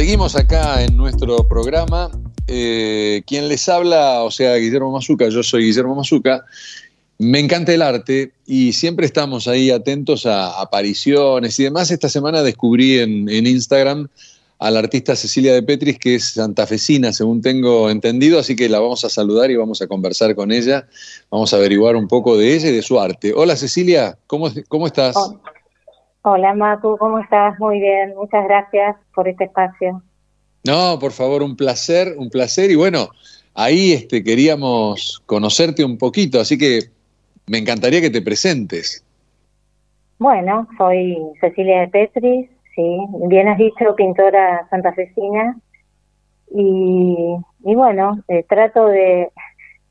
Speaker 1: seguimos acá en nuestro programa. Eh, quien les habla, o sea, Guillermo Mazuca, yo soy Guillermo Mazuca. Me encanta el arte y siempre estamos ahí atentos a apariciones y demás. Esta semana descubrí en, Instagram a la artista Cecilia de Petris, que es santafesina, según tengo entendido, así que la vamos a saludar y vamos a conversar con ella. Vamos a averiguar un poco de ella y de su arte. Hola Cecilia, ¿cómo, cómo estás?
Speaker 9: Macu, ¿cómo estás? Muy bien, muchas gracias por este espacio.
Speaker 1: No, por favor, un placer, un placer. Y bueno, ahí este, queríamos conocerte un poquito, así que me encantaría que te presentes.
Speaker 9: Bueno, soy Cecilia de Petris, sí, bien has dicho, pintora santafesina. Y, y bueno, eh, trato de,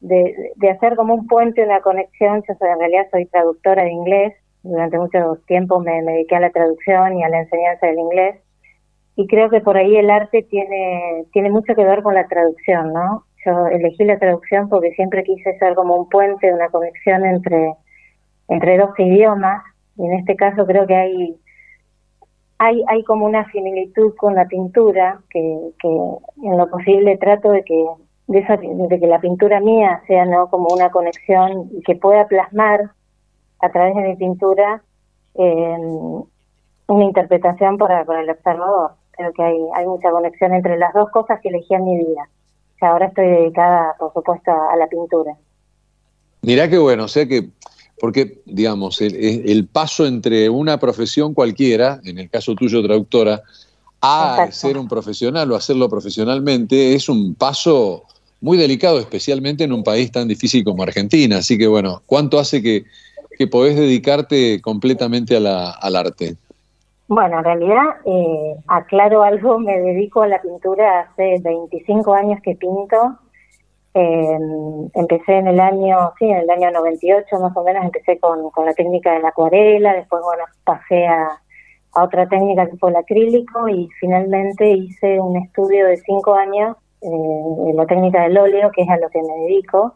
Speaker 9: de, de, hacer como un puente, una conexión. Yo soy, en realidad soy traductora de inglés, durante mucho tiempo me, dediqué a la traducción y a la enseñanza del inglés. y creo que por ahí el arte tiene, tiene mucho que ver con la traducción, ¿no? Yo elegí la traducción porque siempre quise ser como un puente, una conexión entre, entre dos idiomas, y en este caso creo que hay, hay, hay como una similitud con la pintura, que, que en lo posible trato de que, de, de que la pintura mía sea no como una conexión que pueda plasmar a través de mi pintura una interpretación para, para el observador creo que hay, hay mucha conexión entre las dos cosas que elegí en mi vida. ahora estoy dedicada, por supuesto, a la pintura.
Speaker 1: Mirá qué bueno, o sea que, porque, digamos, el, paso entre una profesión cualquiera, en el caso tuyo, traductora, a ser un profesional o hacerlo profesionalmente, es un paso muy delicado, especialmente en un país tan difícil como Argentina. Así que, bueno, ¿cuánto hace que, que podés dedicarte completamente a la, al arte?
Speaker 9: Bueno, en realidad, eh, aclaro algo, me dedico a la pintura hace 25 años que pinto. Em, empecé en el año, sí, en el año 98 más o menos, empecé con, con la técnica de la acuarela, después, bueno, pasé a, a otra técnica que fue el acrílico y finalmente hice un estudio de cinco años eh, en la técnica del óleo, que es a lo que me dedico.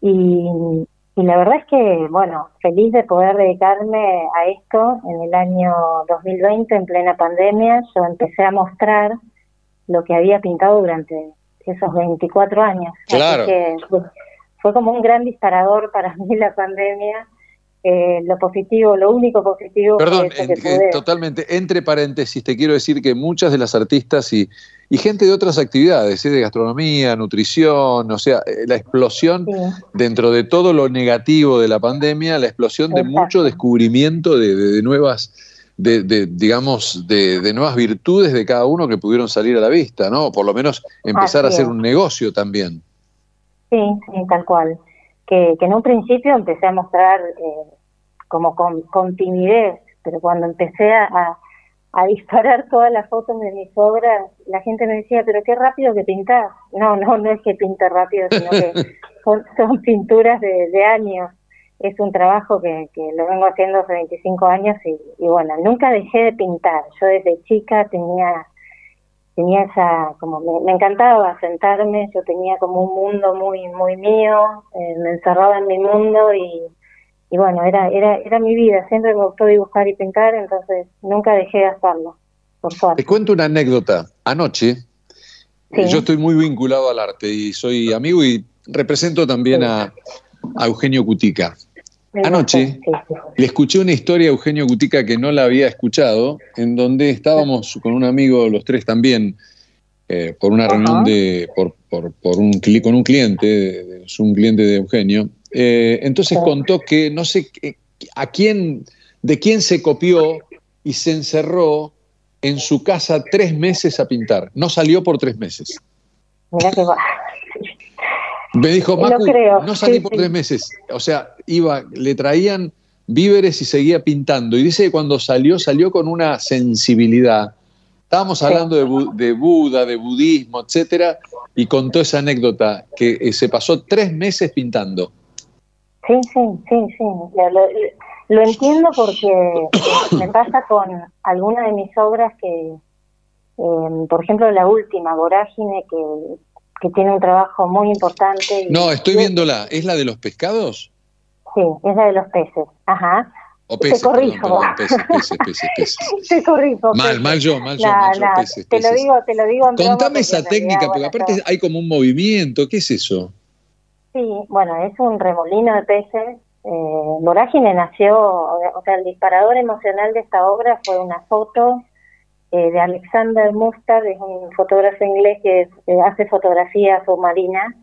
Speaker 9: Y y la verdad es que, bueno, feliz de poder dedicarme a esto en el año 2020, en plena pandemia. Yo empecé a mostrar lo que había pintado durante esos 24 años.
Speaker 1: Claro.
Speaker 9: Así que fue como un gran disparador para (laughs) mí la pandemia eh, lo positivo, lo único positivo.
Speaker 1: Perdón, totalmente. Entre paréntesis, te quiero decir que muchas de las artistas y, gente de otras actividades, ¿eh? de gastronomía, nutrición, o sea, eh, la explosión dentro de todo lo negativo de la pandemia, la explosión de mucho descubrimiento de, nuevas, de, digamos, de, nuevas virtudes de cada uno que pudieron salir a la vista, ¿no? Por lo menos empezar a hacer un negocio también.
Speaker 9: Sí, sí, tal cual que, en un principio empecé a mostrar eh, como con, timidez, pero cuando empecé a, a, disparar todas las fotos de mis obras, la gente me decía, pero qué rápido que pintás. No, no, no es que pinte rápido, sino que (laughs) son, pinturas de, años. Es un trabajo que, que lo vengo haciendo hace 25 años y, y bueno, nunca dejé de pintar. Yo desde chica tenía tenía esa, como me, encantaba sentarme, yo tenía como un mundo muy muy mío, eh, me encerraba en mi mundo y, y bueno, era, era, era mi vida, siempre me gustó dibujar y pintar, entonces nunca dejé de hacerlo, por suerte.
Speaker 1: Te cuento una anécdota. Anoche, yo estoy muy vinculado al arte y soy amigo y represento también a, a Eugenio Cutica. Anoche le escuché una historia a Eugenio Gutica que no la había escuchado, en donde estábamos con un amigo, los tres también, eh, por una reunión de, por, por, un, con un cliente, es un cliente de Eugenio. Eh, entonces contó que no sé a quién, de quién se copió y se encerró en su casa tres meses a pintar. No salió por tres meses.
Speaker 9: Mira que va.
Speaker 1: Me dijo, Macu, no salí por tres meses. O sea, iba, le traían víveres y seguía pintando. Y dice que cuando salió, salió con una sensibilidad. Estábamos hablando de, Buda, de budismo, etcétera, y contó esa anécdota que eh, se pasó tres meses pintando.
Speaker 9: Sí, sí, sí, sí. Lo, entiendo porque me pasa con algunas de mis obras que, em, por ejemplo, la última, Vorágine, que que tiene un trabajo muy importante.
Speaker 1: no, estoy viéndola. ¿Es la de los pescados?
Speaker 9: Sí, es la de los peces. Ajá.
Speaker 1: O peces, te corrijo. peces, peces, peces, peces. (laughs)
Speaker 9: te corrijo.
Speaker 1: Mal, mal yo, mal yo, mal yo peces,
Speaker 9: Te lo digo, te lo digo
Speaker 1: Contame esa técnica, porque aparte hay como un movimiento. ¿Qué es eso?
Speaker 9: Sí, bueno, es un remolino de peces. Eh, Vorágine nació, o sea, el disparador emocional de esta obra fue una foto eh, de Alexander Mustard, es un fotógrafo inglés que eh, hace fotografía submarina,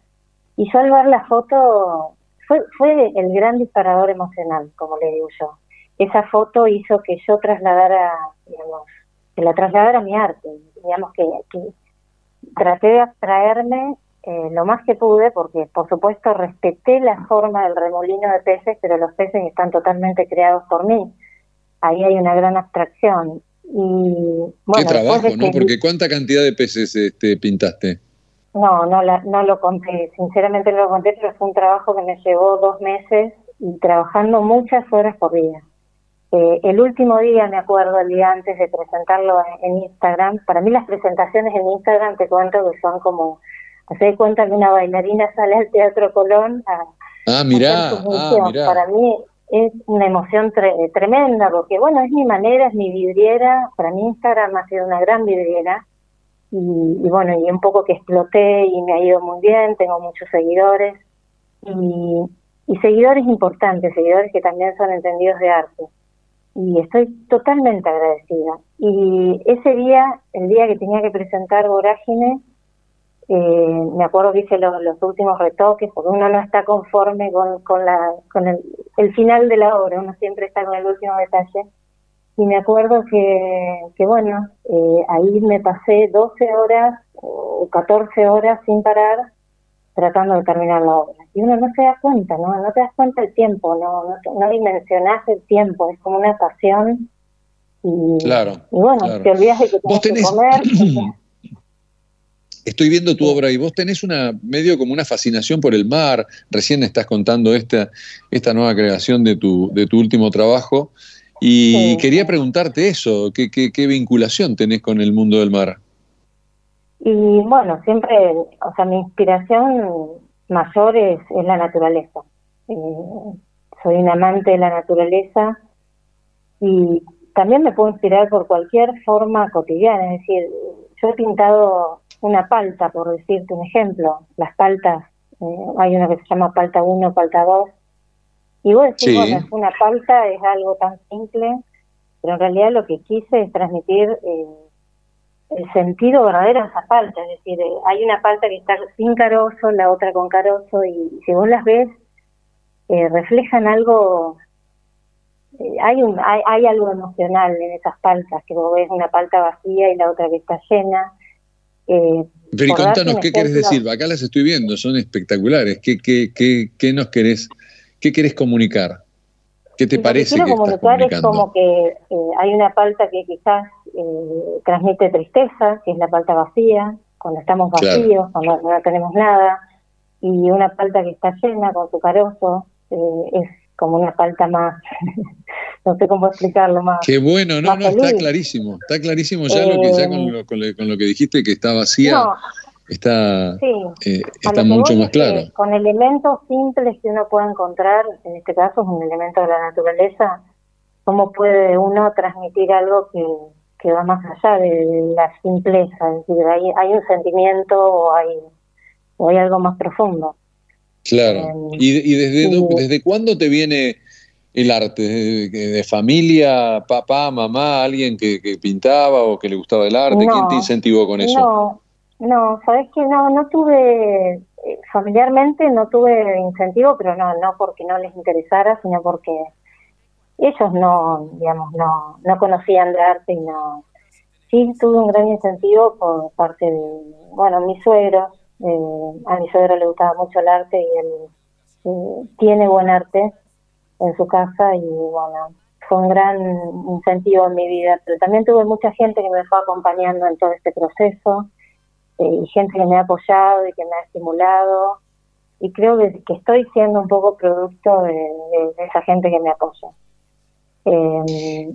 Speaker 9: y yo al ver la foto fue, fue el gran disparador emocional, como le digo yo. Esa foto hizo que yo trasladara, digamos, que la trasladara a mi arte, digamos que, traté de abstraerme eh, lo más que pude, porque por supuesto respeté la forma del remolino de peces, pero los peces están totalmente creados por mí. Ahí hay una gran abstracción. Y,
Speaker 1: Qué trabajo, ¿no? Porque ¿cuánta cantidad de peces este, pintaste?
Speaker 9: No, no, no lo conté, sinceramente no lo conté, pero fue un trabajo que me llevó dos meses y trabajando muchas horas por día. Eh, el último día, me acuerdo, el día antes de presentarlo en, Instagram, para mí las presentaciones en Instagram te cuento que son como, hacer cuenta que una bailarina sale al Teatro Colón a,
Speaker 1: ah, mirá, ah,
Speaker 9: Para mí es una emoción tremenda, porque bueno, es mi manera, es mi vidriera, para mí Instagram ha sido una gran vidriera, y, y, bueno, y un poco que exploté y me ha ido muy bien, tengo muchos seguidores, y, y seguidores importantes, seguidores que también son entendidos de arte. Y estoy totalmente agradecida. Y ese día, el día que tenía que presentar Vorágine, eh, me acuerdo que hice los, últimos retoques, porque uno no está conforme con, con, la, con el, el, final de la obra, uno siempre está con el último detalle. Y me acuerdo que, que bueno, eh, ahí me pasé 12 horas o 14 horas sin parar tratando de terminar la obra. Y uno no se da cuenta, ¿no? No te das cuenta el tiempo, no, no, no dimensionás el tiempo, es como una pasión. Y,
Speaker 1: claro.
Speaker 9: Y bueno, te olvidas de que tienes que comer. (clears throat)
Speaker 1: Estoy viendo tu obra y vos tenés una medio como una fascinación por el mar. Recién estás contando esta, esta nueva creación de tu, de tu último trabajo. Y quería preguntarte eso, ¿qué, qué, qué vinculación tenés con el mundo del mar?
Speaker 9: Y bueno, siempre, o sea, mi inspiración mayor es, la naturaleza. Eh, soy un amante de la naturaleza y también me puedo inspirar por cualquier forma cotidiana. Es decir, yo he pintado una palta, por decirte un ejemplo. Las paltas, eh, hay una que se llama palta 1, palta 2. Y vos decís, bueno, es una palta, es algo tan simple, pero en realidad lo que quise es transmitir eh, el sentido verdadero de esa palta, es decir, eh, hay una palta que está sin carozo, la otra con carozo, y si vos las ves, reflejan algo, hay, un, hay, hay, algo emocional en esas paltas, que vos ves una palta vacía y la otra que está llena.
Speaker 1: Pero y contanos, ¿qué querés decir? Acá las estoy viendo, son espectaculares. ¿Qué, qué, qué, qué nos querés, qué querés comunicar? ¿Qué te parece?
Speaker 9: Lo que, comunicar es como que eh, hay una palta que quizás eh, transmite tristeza, que es la palta vacía, cuando estamos vacíos, cuando no tenemos nada, y una palta que está llena con su carozo, eh, es como una palta más, (laughs) no sé cómo explicarlo más.
Speaker 1: Qué bueno, no, no, está clarísimo, está clarísimo ya lo que ya con lo, con lo, que dijiste que está vacía está, eh, está mucho más claro.
Speaker 9: con elementos simples que uno puede encontrar, en este caso es un elemento de la naturaleza, ¿cómo puede uno transmitir algo que, que va más allá de la simpleza? Es decir, hay, hay un sentimiento o hay, o hay algo más profundo.
Speaker 1: Claro. Em, ¿Y, y desde, desde cuándo te viene el arte? ¿De, familia, papá, mamá, alguien que, que, pintaba o que le gustaba el arte? ¿Quién te incentivó con eso?
Speaker 9: No, no, sabes que no, no tuve, eh, familiarmente no tuve incentivo, pero no, no porque no les interesara, sino porque ellos no, digamos, no, no conocían de arte y no. Sí tuve un gran incentivo por parte de, bueno, mis suegros, eh, a mi suegro le gustaba mucho el arte y él tiene buen arte en su casa y bueno, fue un gran incentivo en mi vida, pero también tuve mucha gente que me fue acompañando en todo este proceso eh, y gente que me ha apoyado y que me ha estimulado y creo que, estoy siendo un poco producto de, esa gente que me apoya. Eh,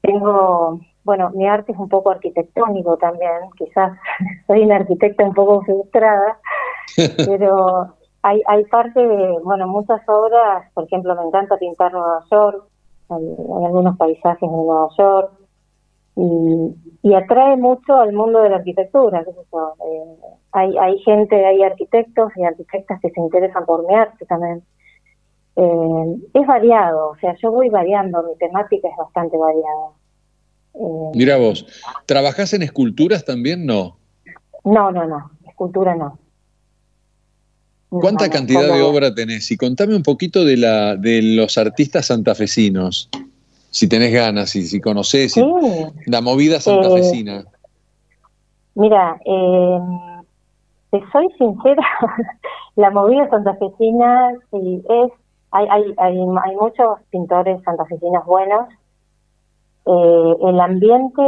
Speaker 9: tengo, bueno, mi arte es un poco arquitectónico también, quizás (laughs) soy una arquitecta un poco frustrada, (laughs) pero hay, hay parte de, bueno, muchas obras, por ejemplo, me encanta pintar Nueva York, hay algunos paisajes en Nueva York, y, atrae mucho al mundo de la arquitectura. Eh, hay, hay gente, hay arquitectos y arquitectas que se interesan por mi arte también. Eh, es variado, o sea, yo voy variando, mi temática es bastante variada.
Speaker 1: Mira vos, ¿trabajás en esculturas también? No.
Speaker 9: No, no, no, escultura no.
Speaker 1: ¿Cuánta cantidad de obra tenés? Y contame un poquito de, la, de los artistas santafesinos si tenés ganas, y si conoces la movida santafesina. Eh,
Speaker 9: mira, eh, te soy sincera, (laughs) la movida santafesina sí, es, hay, hay, hay, hay muchos pintores santafesinos buenos. Eh, el ambiente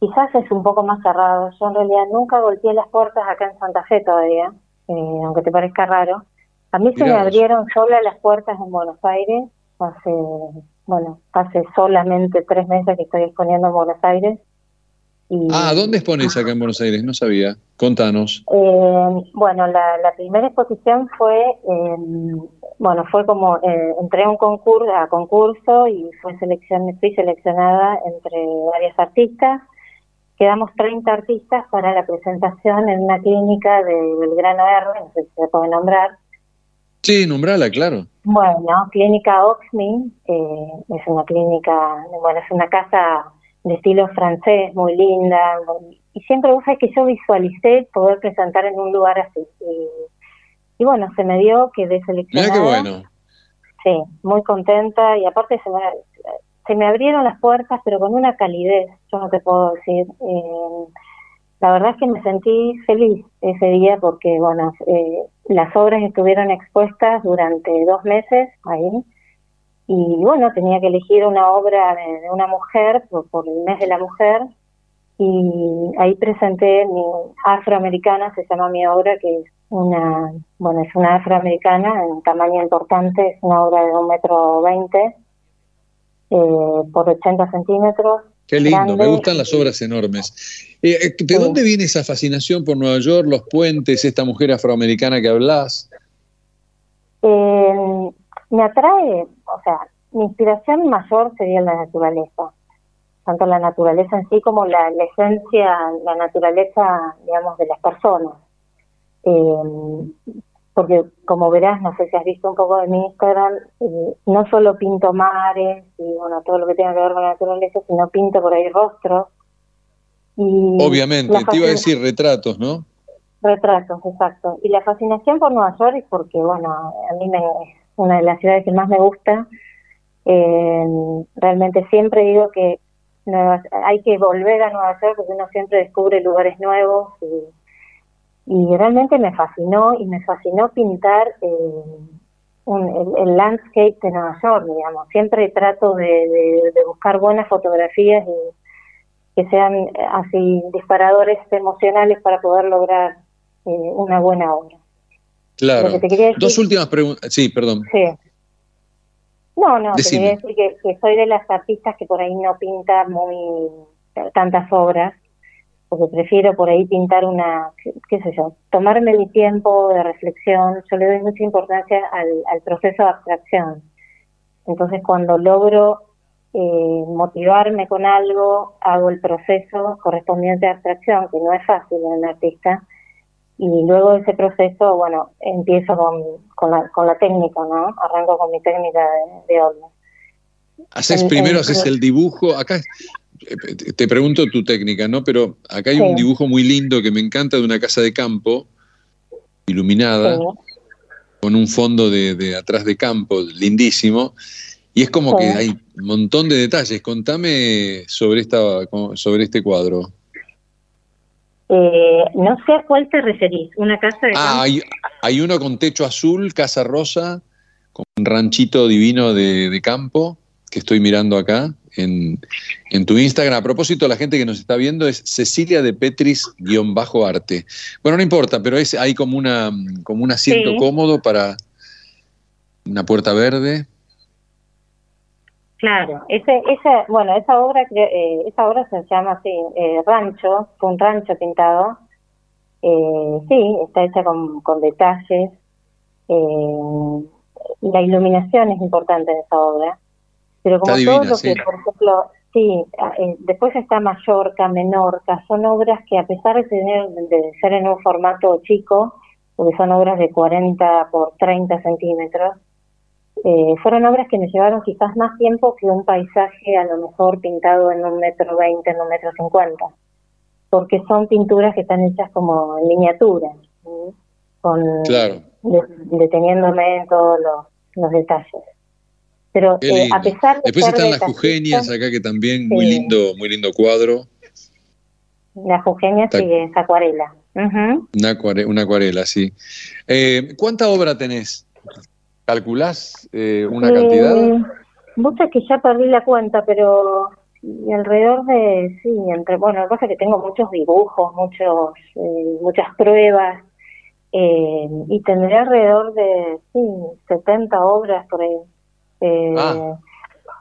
Speaker 9: quizás es un poco más cerrado. Yo en realidad nunca golpeé las puertas acá en Santa Fe todavía, eh, aunque te parezca raro. A mí se me abrieron solas las puertas en Buenos Aires hace bueno, hace solamente tres meses que estoy exponiendo en Buenos Aires.
Speaker 1: Ah, ¿dónde expones acá en Buenos Aires? No sabía. Contanos.
Speaker 9: Eh, bueno, la, primera exposición fue, bueno, fue como, eh, entré a un concurso, a concurso y fue selección, fui seleccionada entre varias artistas. Quedamos 30 artistas para la presentación en una clínica de Belgrano R, no sé si se puede nombrar,
Speaker 1: Sí, nombrala, claro.
Speaker 9: Bueno, Clínica Oxme eh, es una clínica, bueno, es una casa de estilo francés, muy linda, y siempre vos sabés que yo visualicé poder presentar en un lugar así. Y, bueno, se me dio que de seleccionada.
Speaker 1: Mira qué bueno.
Speaker 9: Sí, muy contenta, y aparte se me, se me abrieron las puertas, pero con una calidez, yo no te puedo decir. Eh, la verdad es que me sentí feliz ese día porque, bueno, eh, las obras estuvieron expuestas durante dos meses ahí y, bueno, tenía que elegir una obra de, una mujer por, el mes de la mujer y ahí presenté mi afroamericana, se llama mi obra, que es una, bueno, es una afroamericana en tamaño importante, es una obra de un metro veinte eh, por 80 centímetros
Speaker 1: Qué lindo, me gustan las obras enormes. Eh, eh, ¿De dónde viene esa fascinación por Nueva York, los puentes, esta mujer afroamericana que hablas?
Speaker 9: Eh, me atrae, o sea, mi inspiración mayor sería la naturaleza, tanto la naturaleza en sí como la, esencia, la naturaleza, digamos, de las personas porque como verás, no sé si has visto un poco de mi Instagram, eh, no solo pinto mares y bueno, todo lo que tenga que ver con la naturaleza, sino pinto por ahí rostros.
Speaker 1: Y Obviamente, te iba a decir retratos, ¿no?
Speaker 9: Retratos, exacto. Y la fascinación por Nueva York es porque, bueno, a mí me, una de las ciudades que más me gusta. Eh, realmente siempre digo que hay que volver a Nueva York porque uno siempre descubre lugares nuevos y realmente me fascinó y me fascinó pintar eh, el, landscape de Nueva York, digamos. Siempre trato de, buscar buenas fotografías y que sean así disparadores emocionales para poder lograr eh, una buena obra.
Speaker 1: Claro. Dos últimas preguntas. Sí, perdón.
Speaker 9: Sí. No, no, te quería decir que, que soy de las artistas que por ahí no pinta muy tantas obras porque prefiero por ahí pintar una, qué, sé yo, tomarme mi tiempo de reflexión, yo le doy mucha importancia al, proceso de abstracción. Entonces cuando logro eh, motivarme con algo, hago el proceso correspondiente a abstracción, que no es fácil en un artista, y luego de ese proceso, bueno, empiezo con, con, la, con la técnica, ¿no? Arranco con mi técnica de, de
Speaker 1: Haces primero, haces el dibujo, acá te pregunto tu técnica, ¿no? Pero acá hay un dibujo muy lindo que me encanta de una casa de campo iluminada, con un fondo de, atrás de campo lindísimo, y es como que hay un montón de detalles. Contame sobre, esta, sobre este cuadro.
Speaker 9: Eh, no sé a cuál te referís, una casa de
Speaker 1: ah, Hay, hay uno con techo azul, casa rosa, con un ranchito divino de campo que estoy mirando acá en, tu Instagram. A propósito, la gente que nos está viendo es Cecilia de Petris-arte. Bueno, no importa, pero es, hay como, una, como un asiento cómodo para una puerta verde.
Speaker 9: Claro, ese, esa, bueno, esa obra, eh, esa obra se llama así, eh, Rancho, fue un rancho pintado. Eh, sí, está hecha con, con detalles. la iluminación es importante en esa obra. Pero como todo lo que, por ejemplo, sí, eh, después está Mallorca, Menorca, son obras que a pesar de, tener, de ser en un formato chico, porque son obras de 40 por 30 centímetros, eh, fueron obras que me llevaron quizás más tiempo que un paisaje a lo mejor pintado en un metro veinte, en un metro cincuenta, porque son pinturas que están hechas como en miniatura, con deteniéndome en todos los detalles. Pero eh, a pesar de
Speaker 1: Después están las Jugenias acá que también muy lindo, muy lindo cuadro.
Speaker 9: La Jugenia sí es acuarela.
Speaker 1: una, acuarela, sí. Eh, ¿Cuánta obra tenés? ¿Calculás eh, una cantidad?
Speaker 9: Muchas que ya perdí la cuenta, pero alrededor de, sí, entre, bueno, lo que pasa es que tengo muchos dibujos, muchos, muchas pruebas, y tendré alrededor de, sí, 70 obras por ahí. Eh, ah.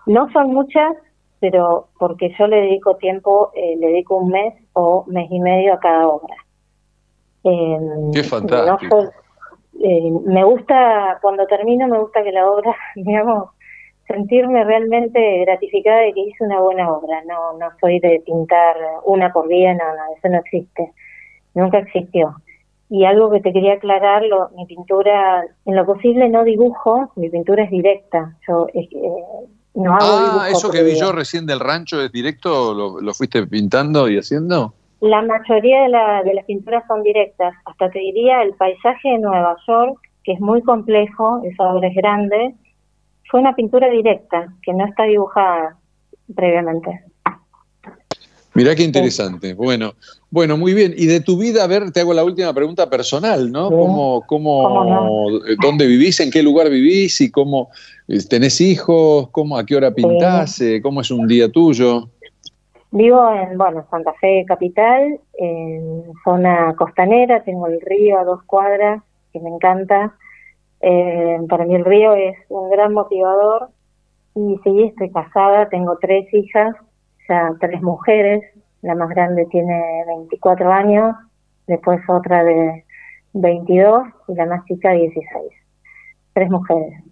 Speaker 9: No son muchas, pero porque yo le dedico tiempo, eh, le dedico un mes o mes y medio a cada obra.
Speaker 1: Qué fantástico.
Speaker 9: Eh, me gusta, cuando termino, me gusta que la obra, (laughs) digamos, sentirme realmente gratificada de que hice una buena obra. No, no soy de pintar una por día, no, no, eso no existe. Nunca existió. Y algo que te quería aclarar, lo, mi pintura, en lo posible no dibujo, mi pintura es directa. Yo eh, no hago
Speaker 1: ah, eso que vi yo recién del rancho es directo, lo, lo fuiste pintando y haciendo.
Speaker 9: La mayoría de, la, de las pinturas son directas. Hasta te diría el paisaje de Nueva York, que es muy complejo, esa obra es grande, fue una pintura directa, que no está dibujada previamente.
Speaker 1: Mirá qué interesante. Bueno, bueno, muy bien. Y de tu vida, a ver, te hago la última pregunta personal, ¿no? ¿Cómo, cómo, ¿Dónde vivís? ¿En qué lugar vivís? ¿Y cómo eh, tenés hijos? ¿Cómo, ¿A qué hora pintás? Eh, ¿Cómo es un día tuyo?
Speaker 9: Vivo en, bueno, Santa Fe capital, en zona costanera, tengo el río a dos cuadras, que me encanta. Eh, para mí el río es un gran motivador. Y sí, estoy casada, tengo tres hijas, ya tres mujeres, la más grande tiene 24 años, después otra de 22 y la más chica 16. Tres mujeres.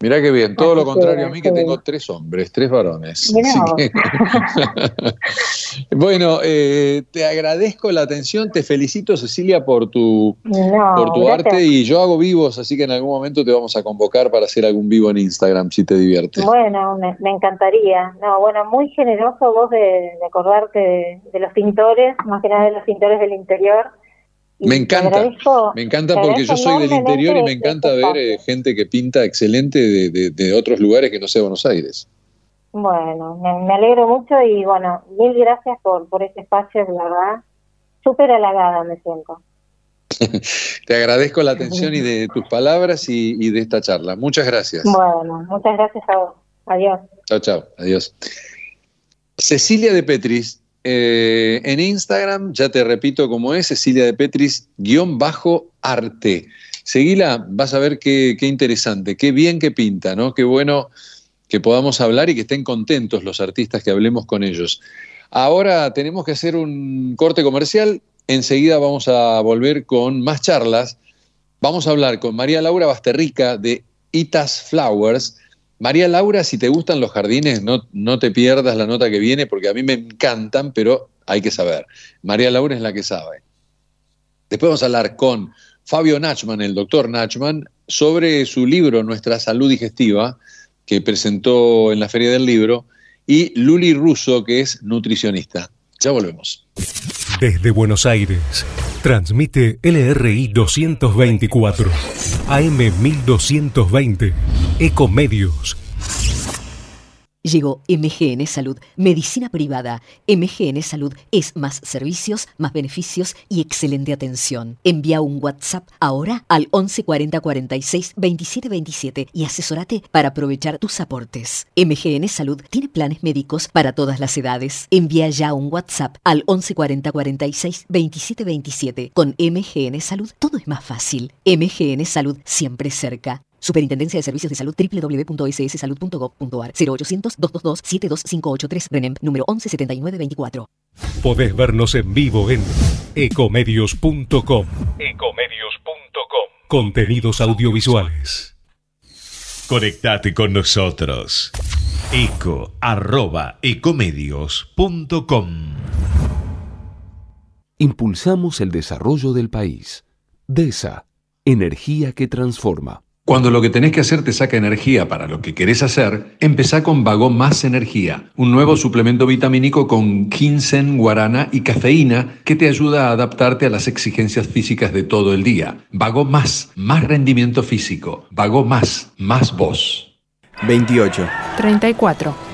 Speaker 1: Mirá qué bien, todo lo contrario a mí que tengo tres hombres, tres varones. (laughs) bueno, eh, te agradezco la atención, te felicito Cecilia por tu, por tu arte y yo hago vivos, así que en algún momento te vamos a convocar para hacer algún vivo en Instagram si te diviertes.
Speaker 9: Bueno, me, encantaría. No, bueno, muy generoso vos de, acordarte de los pintores, más que nada de los pintores del interior
Speaker 1: me encanta, me encanta porque yo soy del interior y me encanta ver eh, gente que pinta excelente de, otros lugares que no sea Buenos Aires.
Speaker 9: Bueno, me, alegro mucho y bueno, mil gracias por, por este espacio, de verdad, súper halagada me siento. (laughs)
Speaker 1: Te agradezco la atención y de (laughs) tus palabras y, y, de esta charla. Muchas gracias.
Speaker 9: Bueno, muchas gracias a vos. Adiós.
Speaker 1: Chao, chao. Adiós. Cecilia de Petris eh, en Instagram, ya te repito cómo es, Cecilia de Petris, guion bajo arte. Seguila, vas a ver qué, interesante, qué bien que pinta, ¿no? Qué bueno que podamos hablar y que estén contentos los artistas que hablemos con ellos. Ahora tenemos que hacer un corte comercial, enseguida vamos a volver con más charlas. Vamos a hablar con María Laura Basterrica de Itas Flowers, María Laura, si te gustan los jardines, no, no te pierdas la nota que viene porque a mí me encantan, pero hay que saber. María Laura es la que sabe. Después vamos a hablar con Fabio Nachman, el doctor Nachman, sobre su libro Nuestra Salud Digestiva, que presentó en la Feria del Libro, y Luli Russo, que es nutricionista. Ya volvemos.
Speaker 4: Desde Buenos Aires, transmite LRI 224, AM 1220, Ecomedios
Speaker 10: Llegó MGN Salud, medicina privada. MGN Salud es más servicios, más beneficios y excelente atención. Envía un WhatsApp ahora al 11 40 46 27 27 y asesórate para aprovechar tus aportes. MGN Salud tiene planes médicos para todas las edades. Envía ya un WhatsApp al 11 40 46 27 27. Con MGN Salud todo es más fácil. MGN Salud siempre cerca. Superintendencia de Servicios de Salud www.sssalud.gov.ar 0800-222-72583 RENEM número 117924.
Speaker 4: Podés vernos en vivo en ecomedios.com.
Speaker 11: Ecomedios.com.
Speaker 4: Contenidos audiovisuales.
Speaker 11: Conectate con nosotros. Eco arroba ecomedios.com.
Speaker 4: Impulsamos el desarrollo del país. DESA, energía que transforma.
Speaker 1: Cuando lo que tenés que hacer te saca energía para lo que querés hacer, empezá con Vago Más Energía, un nuevo suplemento vitamínico con ginseng, guarana y cafeína que te ayuda a adaptarte a las exigencias físicas de todo el día. Vago Más, más rendimiento físico. Vago Más, más voz.
Speaker 5: 28.
Speaker 7: 34.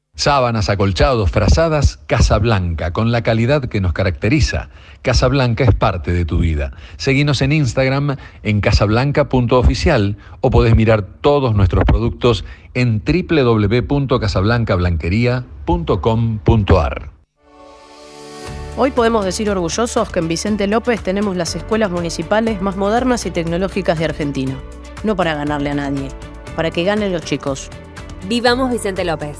Speaker 1: Sábanas, acolchados, frazadas, Casablanca, con la calidad que nos caracteriza. Casablanca es parte de tu vida. Seguinos en Instagram en casablanca.oficial o podés mirar todos nuestros productos en www.casablancablanquería.com.ar.
Speaker 7: Hoy podemos decir orgullosos que en Vicente López tenemos las escuelas municipales más modernas y tecnológicas de Argentina. No para ganarle a nadie, para que ganen los chicos.
Speaker 8: Vivamos Vicente López.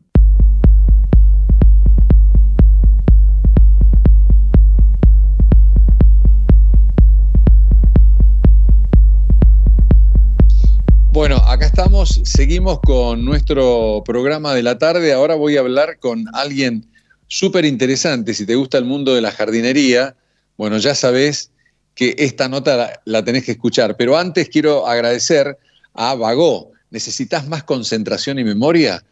Speaker 1: Bueno, acá estamos, seguimos con nuestro programa de la tarde. Ahora voy a hablar con alguien súper interesante. Si te gusta el mundo de la jardinería, bueno, ya sabes que esta nota la, tenés que escuchar. Pero antes quiero agradecer a Vago. ¿Necesitas más concentración y memoria?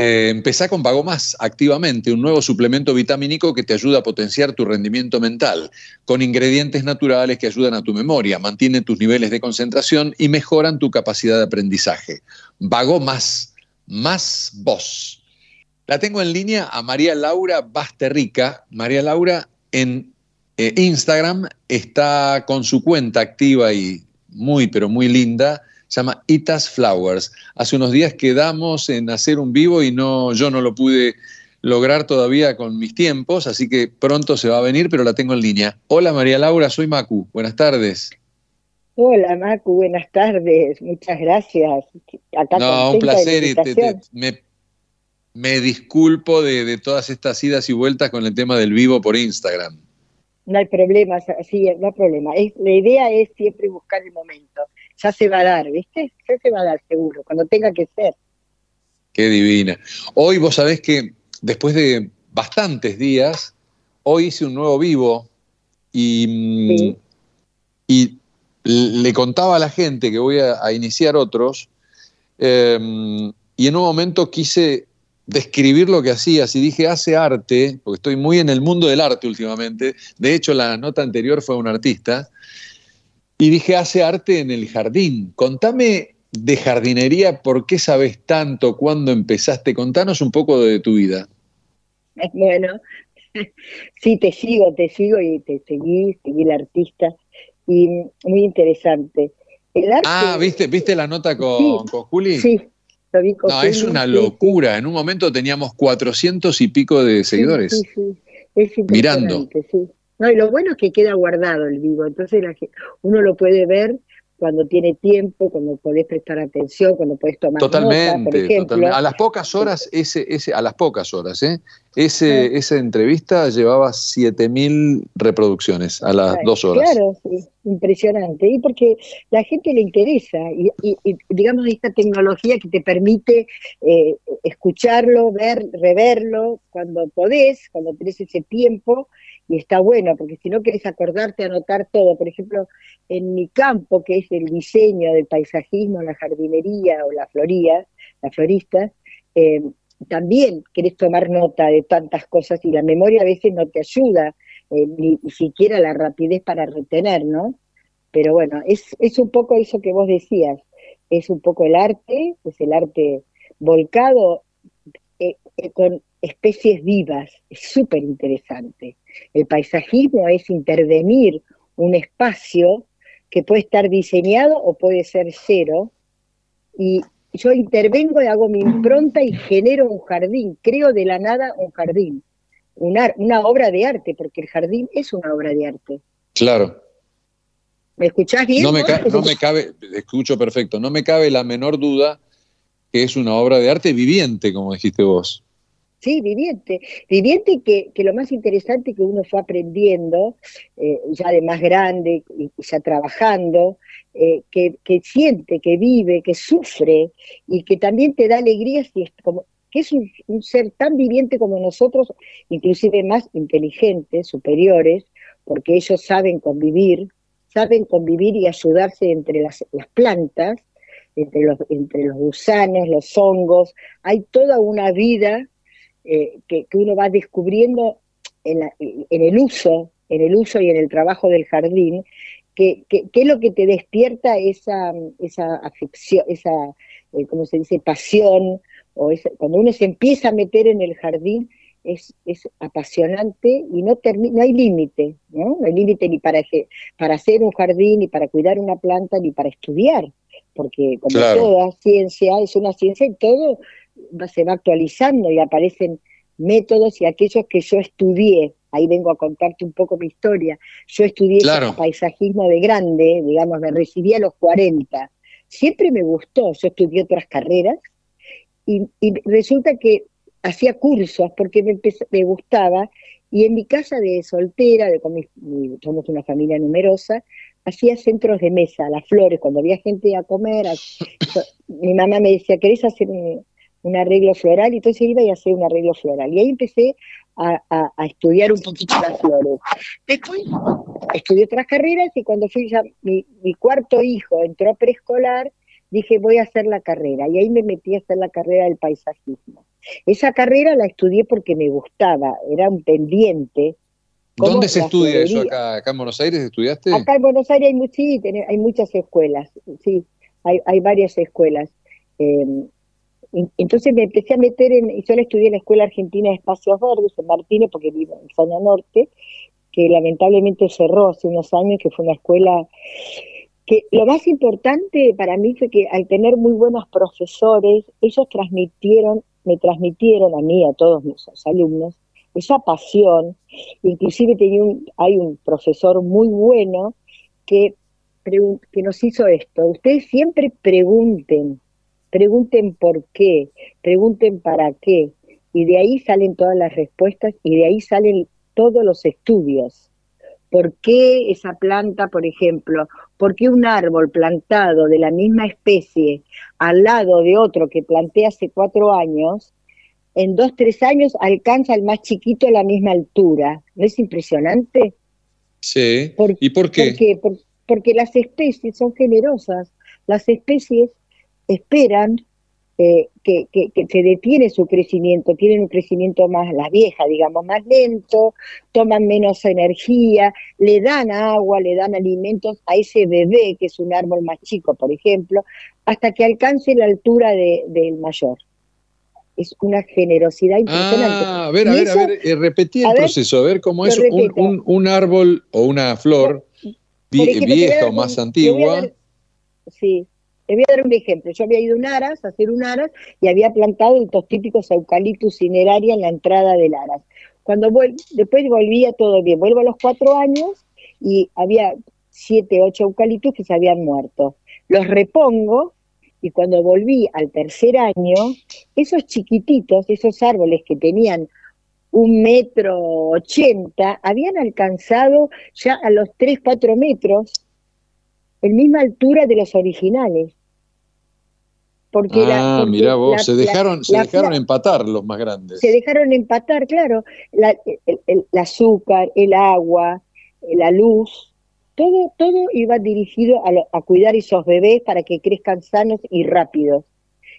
Speaker 1: Eh, empezá con Vago Más activamente, un nuevo suplemento vitamínico que te ayuda a potenciar tu rendimiento mental, con ingredientes naturales que ayudan a tu memoria, mantienen tus niveles de concentración y mejoran tu capacidad de aprendizaje. Vago Más, más vos. La tengo en línea a María Laura Basterrica. María Laura en eh, Instagram está con su cuenta activa y muy, pero muy linda se llama Itas Flowers. Hace unos días quedamos en hacer un vivo y no, yo no lo pude lograr todavía con mis tiempos, así que pronto se va a venir, pero la tengo en línea. Hola María Laura, soy Macu. Buenas tardes.
Speaker 12: Hola Macu, buenas tardes. Muchas gracias.
Speaker 1: no, un placer y me, me, disculpo de, de, todas estas idas y vueltas con el tema del vivo por Instagram.
Speaker 12: No hay problema, sí, no hay problema. Es, la idea es siempre buscar el momento ya se va a dar, ¿viste? Ya se va a dar seguro, cuando tenga que ser.
Speaker 1: Qué divina. Hoy vos sabés que después de bastantes días, hoy hice un nuevo vivo y, y le contaba a la gente que voy a, iniciar otros em, y en un momento quise describir lo que hacías y dije, hace arte, porque estoy muy en el mundo del arte últimamente, de hecho la nota anterior fue un artista, y dije, hace arte en el jardín. Contame de jardinería, ¿por qué sabes tanto? ¿Cuándo empezaste? Contanos un poco de tu vida. (laughs)
Speaker 12: Bueno, (laughs) sí, te sigo, te sigo y te seguí, seguí el artista. Y muy interesante.
Speaker 1: ah, ¿viste, ¿viste la nota con, Juli?
Speaker 12: Sí, lo vi con
Speaker 1: No, es una locura. En un momento teníamos 400 y pico de seguidores. Sí, sí,
Speaker 12: Es Mirando. Sí. No, y lo bueno es que queda guardado el vivo, entonces uno lo puede ver cuando tiene tiempo, cuando podés prestar atención, cuando podés tomar
Speaker 1: totalmente,
Speaker 12: por ejemplo.
Speaker 1: Totalmente. A las pocas horas, ese, ese, a las pocas horas, ¿eh? Ese, esa entrevista llevaba 7.000 reproducciones a las dos horas.
Speaker 12: Claro, sí, impresionante. Y porque la gente le interesa, y, y, digamos esta tecnología que te permite eh, escucharlo, ver, reverlo, cuando podés, cuando tenés ese tiempo, y está bueno, porque si no querés acordarte, anotar todo. Por ejemplo, en mi campo, que es el diseño del paisajismo, la jardinería o la floría, la florista, eh, también querés tomar nota de tantas cosas y la memoria a veces no te ayuda, eh, ni, siquiera la rapidez para retener, ¿no? Pero bueno, es, es un poco eso que vos decías, es un poco el arte, es el arte volcado eh, con especies vivas, es súper interesante. El paisajismo es intervenir un espacio que puede estar diseñado o puede ser cero, y yo intervengo y hago mi impronta y genero un jardín, creo de la nada un jardín, una, una obra de arte, porque el jardín es una obra de arte.
Speaker 1: Claro.
Speaker 12: ¿Me escuchás bien?
Speaker 1: No me, no me cabe, escucho perfecto, no me cabe la menor duda que es una obra de arte viviente, como dijiste vos.
Speaker 12: Sí, viviente. Viviente que, que lo más interesante que uno fue aprendiendo, eh, ya de más grande, ya trabajando, eh, que, que, siente, que vive, que sufre y que también te da alegría si es como que es un, ser tan viviente como nosotros, inclusive más inteligentes, superiores, porque ellos saben convivir, saben convivir y ayudarse entre las, plantas, entre los, entre los gusanos, los hongos, hay toda una vida eh, que, uno va descubriendo en, en, el uso, en el uso y en el trabajo del jardín, que, es lo que te despierta esa, esa afección, esa, eh, ¿cómo se dice?, pasión, o cuando uno se empieza a meter en el jardín, es, es apasionante y no, no hay límite, ¿no? No hay límite ni para, para hacer un jardín, ni para cuidar una planta, ni para estudiar, porque como toda ciencia es una ciencia y todo se va actualizando y aparecen métodos y aquellos que yo estudié ahí vengo a contarte un poco mi historia. Yo estudié paisajismo de grande, digamos, me recibí a los 40. Siempre me gustó, yo estudié otras carreras y, resulta que hacía cursos porque me, me, gustaba y en mi casa de soltera, de, somos una familia numerosa, hacía centros de mesa, las flores, cuando había gente a comer, (laughs) mi mamá me decía, ¿querés hacer un, un arreglo floral? Y entonces iba y hacía un arreglo floral. Y ahí empecé a, estudiar un poquito las flores. Después estudié otras carreras y cuando fui ya, mi, cuarto hijo entró a preescolar, dije voy a hacer la carrera y ahí me metí a hacer la carrera del paisajismo. Esa carrera la estudié porque me gustaba, era un pendiente.
Speaker 1: ¿Dónde se estudia eso acá, acá en Buenos Aires? ¿Estudiaste?
Speaker 12: Acá en Buenos Aires hay, hay muchas escuelas, sí, hay, hay varias escuelas. Eh, entonces me empecé a meter en, y yo la estudié en la Escuela Argentina de Espacios Verdes en Martínez, porque vivo en zona norte, que lamentablemente cerró hace unos años, que fue una escuela que lo más importante para mí fue que al tener muy buenos profesores, ellos transmitieron, me transmitieron a mí, a todos mis alumnos, esa pasión. Inclusive tenía un, hay un profesor muy bueno que, que nos hizo esto. Ustedes siempre pregunten, pregunten por qué, pregunten para qué, y de ahí salen todas las respuestas y de ahí salen todos los estudios. ¿Por qué esa planta, por ejemplo? ¿Por qué un árbol plantado de la misma especie al lado de otro que planté hace cuatro años, en dos, tres años alcanza al más chiquito a la misma altura? ¿No es impresionante?
Speaker 1: Sí. ¿Y por qué?
Speaker 12: porque las especies son generosas. Las especies esperan eh, que, se detiene su crecimiento, tienen un crecimiento más, la vieja, digamos, más lento, toman menos energía, le dan agua, le dan alimentos a ese bebé, que es un árbol más chico, por ejemplo, hasta que alcance la altura del mayor. Es una generosidad impresionante.
Speaker 1: Ah, a ver, a ver, a ver, eh, repetí el proceso, a ver cómo es un, árbol o una flor vieja o más antigua.
Speaker 12: sí, les voy a dar un ejemplo. Yo había ido a un aras, a hacer un aras, y había plantado estos típicos eucaliptus cineraria en la entrada del aras. Cuando después volvía todo bien. Vuelvo a los cuatro años y había siete, ocho eucaliptus que se habían muerto. Los repongo y cuando volví al tercer año, esos chiquititos, esos árboles que tenían un metro ochenta, habían alcanzado ya a los tres, cuatro metros, en misma altura de los originales.
Speaker 1: Porque ah, mira vos, se dejaron, se dejaron empatar los más grandes.
Speaker 12: Se dejaron empatar, claro. el, azúcar, el agua, la luz, todo, todo iba dirigido a, a, cuidar esos bebés para que crezcan sanos y rápidos.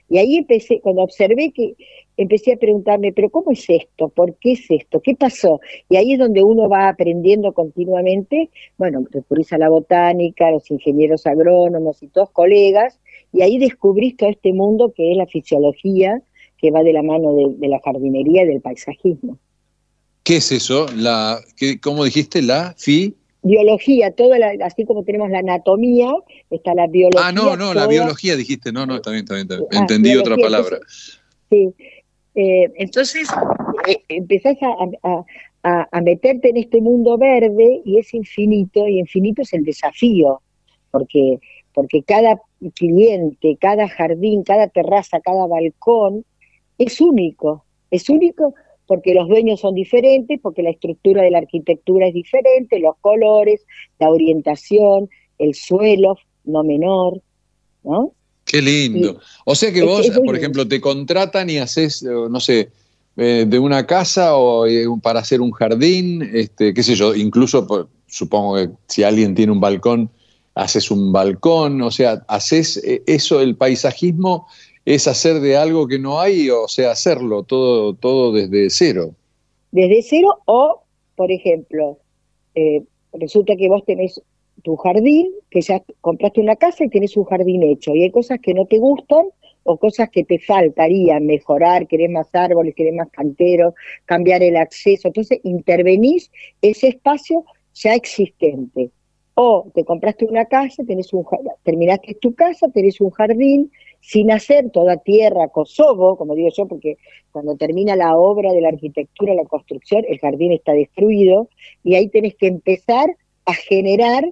Speaker 12: Y ahí empecé, cuando observé que empecé a preguntarme, pero ¿cómo es esto? ¿Por qué es esto? ¿Qué pasó? Y ahí es donde uno va aprendiendo continuamente, bueno, recurrís a la botánica, los ingenieros agrónomos y todos colegas, y ahí descubrís todo este mundo que es la fisiología, que va de la mano de, la jardinería y del paisajismo.
Speaker 1: ¿Qué es eso? La, qué, ¿Cómo dijiste? La fi
Speaker 12: biología, toda así como tenemos la anatomía, está la biología.
Speaker 1: Ah, no, no, la biología dijiste, no, no, está bien, está bien, ah, entendí otra palabra.
Speaker 12: sí, eh, entonces eh, empezás a, a, meterte en este mundo verde y es infinito, y infinito es el desafío, porque, porque cada cliente, cada jardín, cada terraza, cada balcón es único, es único porque los dueños son diferentes, porque la estructura de la arquitectura es diferente, los colores, la orientación, el suelo, no menor, ¿no?
Speaker 1: Qué lindo. o sea que vos, por ejemplo, te contratan y haces, eh, no sé, eh, de una casa o eh, para hacer un jardín, este, qué sé yo, incluso supongo que si alguien tiene un balcón, haces un balcón, o sea, haces eso, el paisajismo es hacer de algo que no hay, o sea, hacerlo todo, todo desde cero.
Speaker 12: Desde cero o, por ejemplo, resulta que vos tenés tu jardín, que ya compraste una casa y tienes un jardín hecho, y hay cosas que no te gustan o cosas que te faltarían mejorar, querés más árboles, querés más canteros, cambiar el acceso, entonces intervenís ese espacio ya existente. O te compraste una casa, tenés un, terminaste tu casa, tenés un jardín, sin hacer toda tierra, Kosovo, como digo yo, porque cuando termina la obra de la arquitectura, la construcción, el jardín está destruido, y ahí tenés que empezar a generar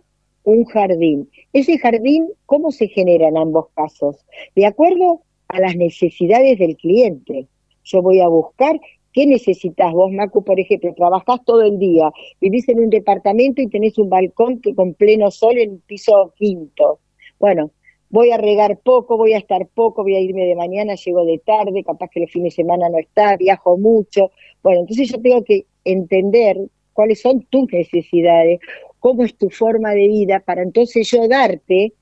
Speaker 12: un jardín. Ese jardín, ¿cómo se genera en ambos casos? De acuerdo a las necesidades del cliente. Yo voy a buscar qué necesitas vos, Macu, por ejemplo, trabajás todo el día, vivís en un departamento y tenés un balcón que con pleno sol en un piso quinto. Bueno, voy a regar poco, voy a estar poco, voy a irme de mañana, llego de tarde, capaz que los fines de semana no está, viajo mucho. Bueno, entonces yo tengo que entender cuáles son tus necesidades cómo es tu forma de vida, para entonces yo darte,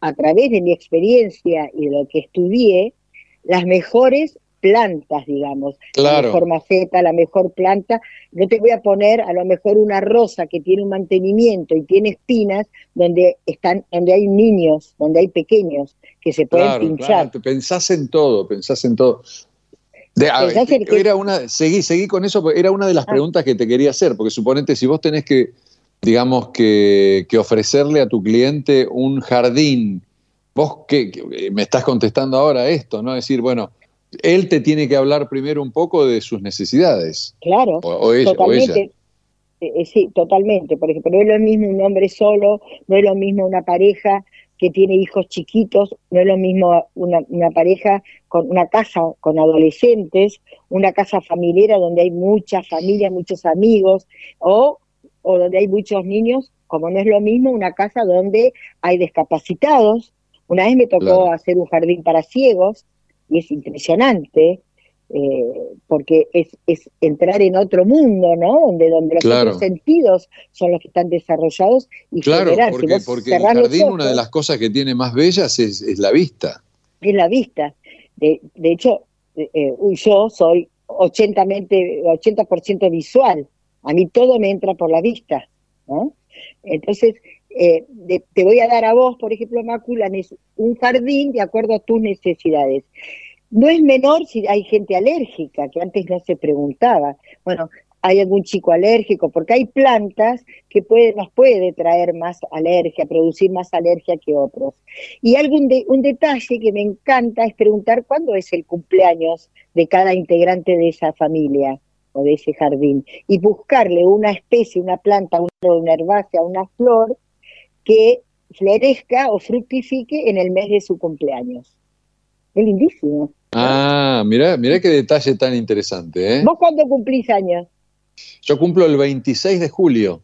Speaker 12: a través de mi experiencia y de lo que estudié, las mejores plantas, digamos. La mejor maceta, la mejor planta. No te voy a poner a lo mejor una rosa que tiene un mantenimiento y tiene espinas donde están, donde hay niños, donde hay pequeños que se pueden pinchar.
Speaker 1: Claro. Pensás en todo, pensás en todo. era una, seguí, seguí con eso, era una de las ah. preguntas que te quería hacer, porque suponete si vos tenés que digamos, que, ofrecerle a tu cliente un jardín. Vos que, me estás contestando ahora esto, ¿no? Decir, bueno, él te tiene que hablar primero un poco de sus necesidades.
Speaker 12: Claro, totalmente. Eh, eh, sí, totalmente. Por ejemplo, no es lo mismo un hombre solo, no es lo mismo una pareja que tiene hijos chiquitos, no es lo mismo una, una, pareja con una casa con adolescentes, una casa familiar donde hay muchas familias, muchos amigos, o o donde hay muchos niños, como no es lo mismo una casa donde hay discapacitados. Una vez me tocó hacer un jardín para ciegos y es impresionante. Eh, porque es, es, entrar en otro mundo, ¿no? Donde, donde los otros sentidos son los que están desarrollados y
Speaker 1: claro, porque, porque el jardín una de las cosas que tiene más bellas es, es la vista.
Speaker 12: Es la vista. De, de hecho, eh, eh yo soy 80%, 80 visual, a mí todo me entra por la vista. ¿no? Entonces, eh, te voy a dar a vos, por ejemplo, Mácula, un jardín de acuerdo a tus necesidades. No es menor si hay gente alérgica, que antes no se preguntaba. Bueno, hay algún chico alérgico, porque hay plantas que puede, nos puede traer más alergia, producir más alergia que otros. Y algún un detalle que me encanta es preguntar cuándo es el cumpleaños de cada integrante de esa familia o de ese jardín y buscarle una especie, una planta, una herbácea, una flor que florezca o fructifique en el mes de su cumpleaños. Es lindísimo.
Speaker 1: Ah, mira, mira qué detalle tan interesante. ¿eh?
Speaker 12: ¿Vos cuándo cumplís años?
Speaker 1: Yo cumplo el 26 de julio.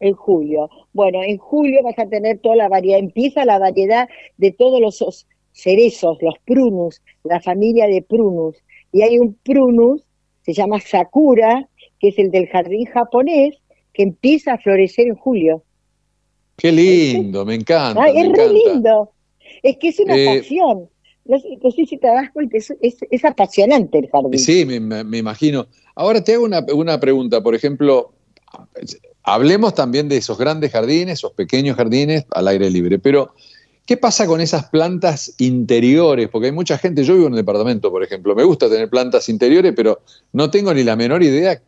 Speaker 12: En julio. Bueno, en julio vas a tener toda la variedad, empieza la variedad de todos los cerezos, los prunus, la familia de prunus. Y hay un prunus se llama Sakura, que es el del jardín japonés, que empieza a florecer en julio.
Speaker 1: Qué lindo, me encanta.
Speaker 12: es re lindo. Es que es una eh, pasión. No, sé si te das cuenta, es, apasionante el jardín.
Speaker 1: Sí, me, imagino. Ahora te hago una, una pregunta, por ejemplo, hablemos también de esos grandes jardines, esos pequeños jardines al aire libre, pero ¿Qué pasa con esas plantas interiores? Porque hay mucha gente, yo vivo en un departamento, por ejemplo, me gusta tener plantas interiores, pero no tengo ni la menor idea,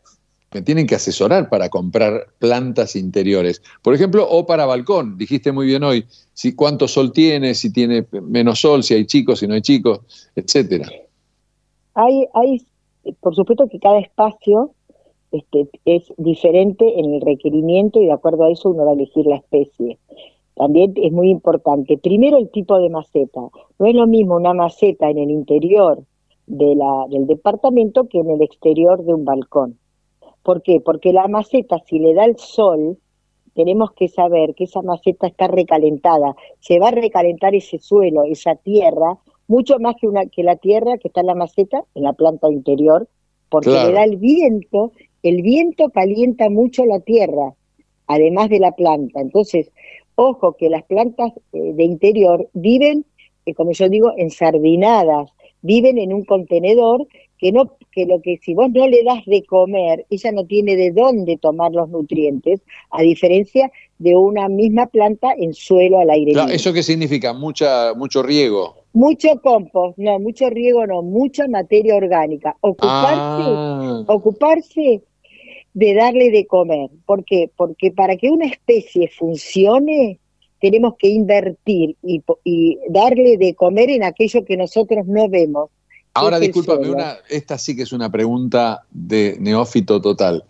Speaker 1: me tienen que asesorar para comprar plantas interiores. Por ejemplo, o para balcón, dijiste muy bien hoy, si cuánto sol tiene, si tiene menos sol, si hay chicos, si no hay chicos, etcétera.
Speaker 12: Hay, hay, por supuesto que cada espacio este, es diferente en el requerimiento y de acuerdo a eso uno va a elegir la especie también es muy importante. Primero el tipo de maceta. No es lo mismo una maceta en el interior del departamento que en el exterior de un balcón. ¿Por qué? Porque la maceta, si le da el sol, tenemos que saber que esa maceta está recalentada. Se va a recalentar ese suelo, esa tierra, mucho más que, una, que la tierra que está en la maceta, en la planta interior, porque le da el viento, el viento calienta mucho la tierra, además de la planta. Entonces, ojo que las plantas eh, de interior viven, eh, como yo digo, ensardinadas, viven en un contenedor que no que lo que si vos no le das de comer, ella no tiene de dónde tomar los nutrientes, a diferencia de una misma planta en suelo al aire libre.
Speaker 1: ¿Eso qué significa? Mucha, mucho riego.
Speaker 12: Mucho compost, no, mucho riego no, mucha materia orgánica. Ocuparse, ah. ocuparse de darle de comer. ¿Por qué? Porque para que una especie funcione, tenemos que invertir y, y darle de comer en aquello que nosotros no vemos.
Speaker 1: Ahora, discúlpame, una, esta sí que es una pregunta de neófito total.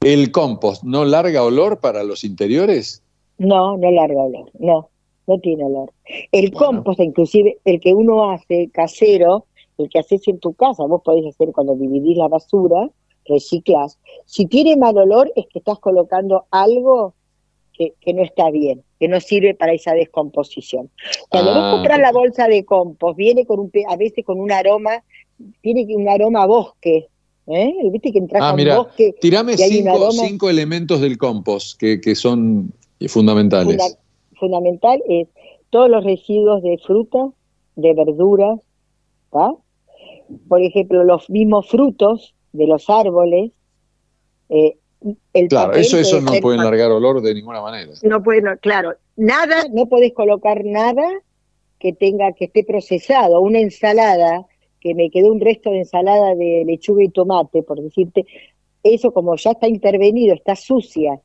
Speaker 1: ¿El compost no larga olor para los interiores?
Speaker 12: No, no larga olor, no, no tiene olor. El compost, inclusive el que uno hace casero, el que haces en tu casa, vos podés hacer cuando dividís la basura, reciclas. Si tiene mal olor es que estás colocando algo que, no está bien, que no sirve para esa descomposición. Cuando vos ah, compras la bolsa de compost, viene con un, a veces con un aroma, tiene un aroma a bosque, ¿eh? Viste que entras
Speaker 1: ah,
Speaker 12: a bosque.
Speaker 1: Tirame cinco, cinco, elementos del compost que, que son fundamentales.
Speaker 12: fundamental es todos los residuos de frutas, de verduras, Por ejemplo, los mismos frutos de los árboles, eh,
Speaker 1: claro, eso, eso no puede largar olor de ninguna manera.
Speaker 12: No puede, claro, nada, no puedes colocar nada que tenga, que esté procesado. Una ensalada, que me quedó un resto de ensalada de lechuga y tomate, por decirte, eso como ya está intervenido, está sucia.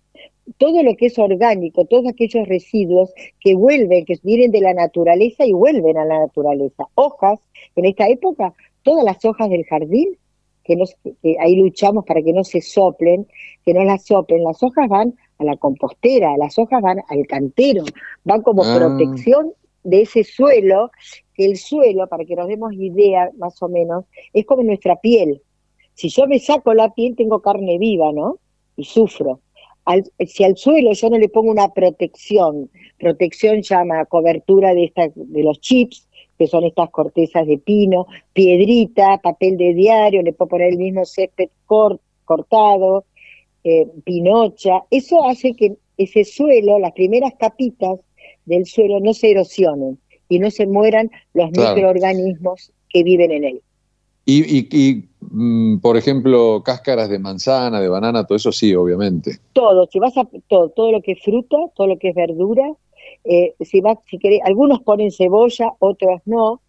Speaker 12: Todo lo que es orgánico, todos aquellos residuos que vuelven, que vienen de la naturaleza y vuelven a la naturaleza. Hojas, en esta época, todas las hojas del jardín que, ahí luchamos para que no se soplen, que no las soplen. Las hojas van a la compostera, las hojas van al cantero, van como ah. protección de ese suelo, que el suelo, para que nos demos idea más o menos, es como nuestra piel. Si yo me saco la piel, tengo carne viva, ¿no? Y sufro. si al suelo yo no le pongo una protección, protección llama cobertura de, esta, de los chips, que son estas cortezas de pino, piedrita, papel de diario, le puedo poner el mismo césped cortado, eh, pinocha. Eso hace que ese suelo, las primeras capitas del suelo no se erosionen y no se mueran los microorganismos que viven en él.
Speaker 1: Y, mm, por ejemplo, cáscaras de manzana, de banana, todo eso sí, obviamente.
Speaker 12: Todo, si vas a todo, todo lo que es fruta, todo lo que es verdura, eh, si, va, si querés, algunos ponen cebolla, otros no.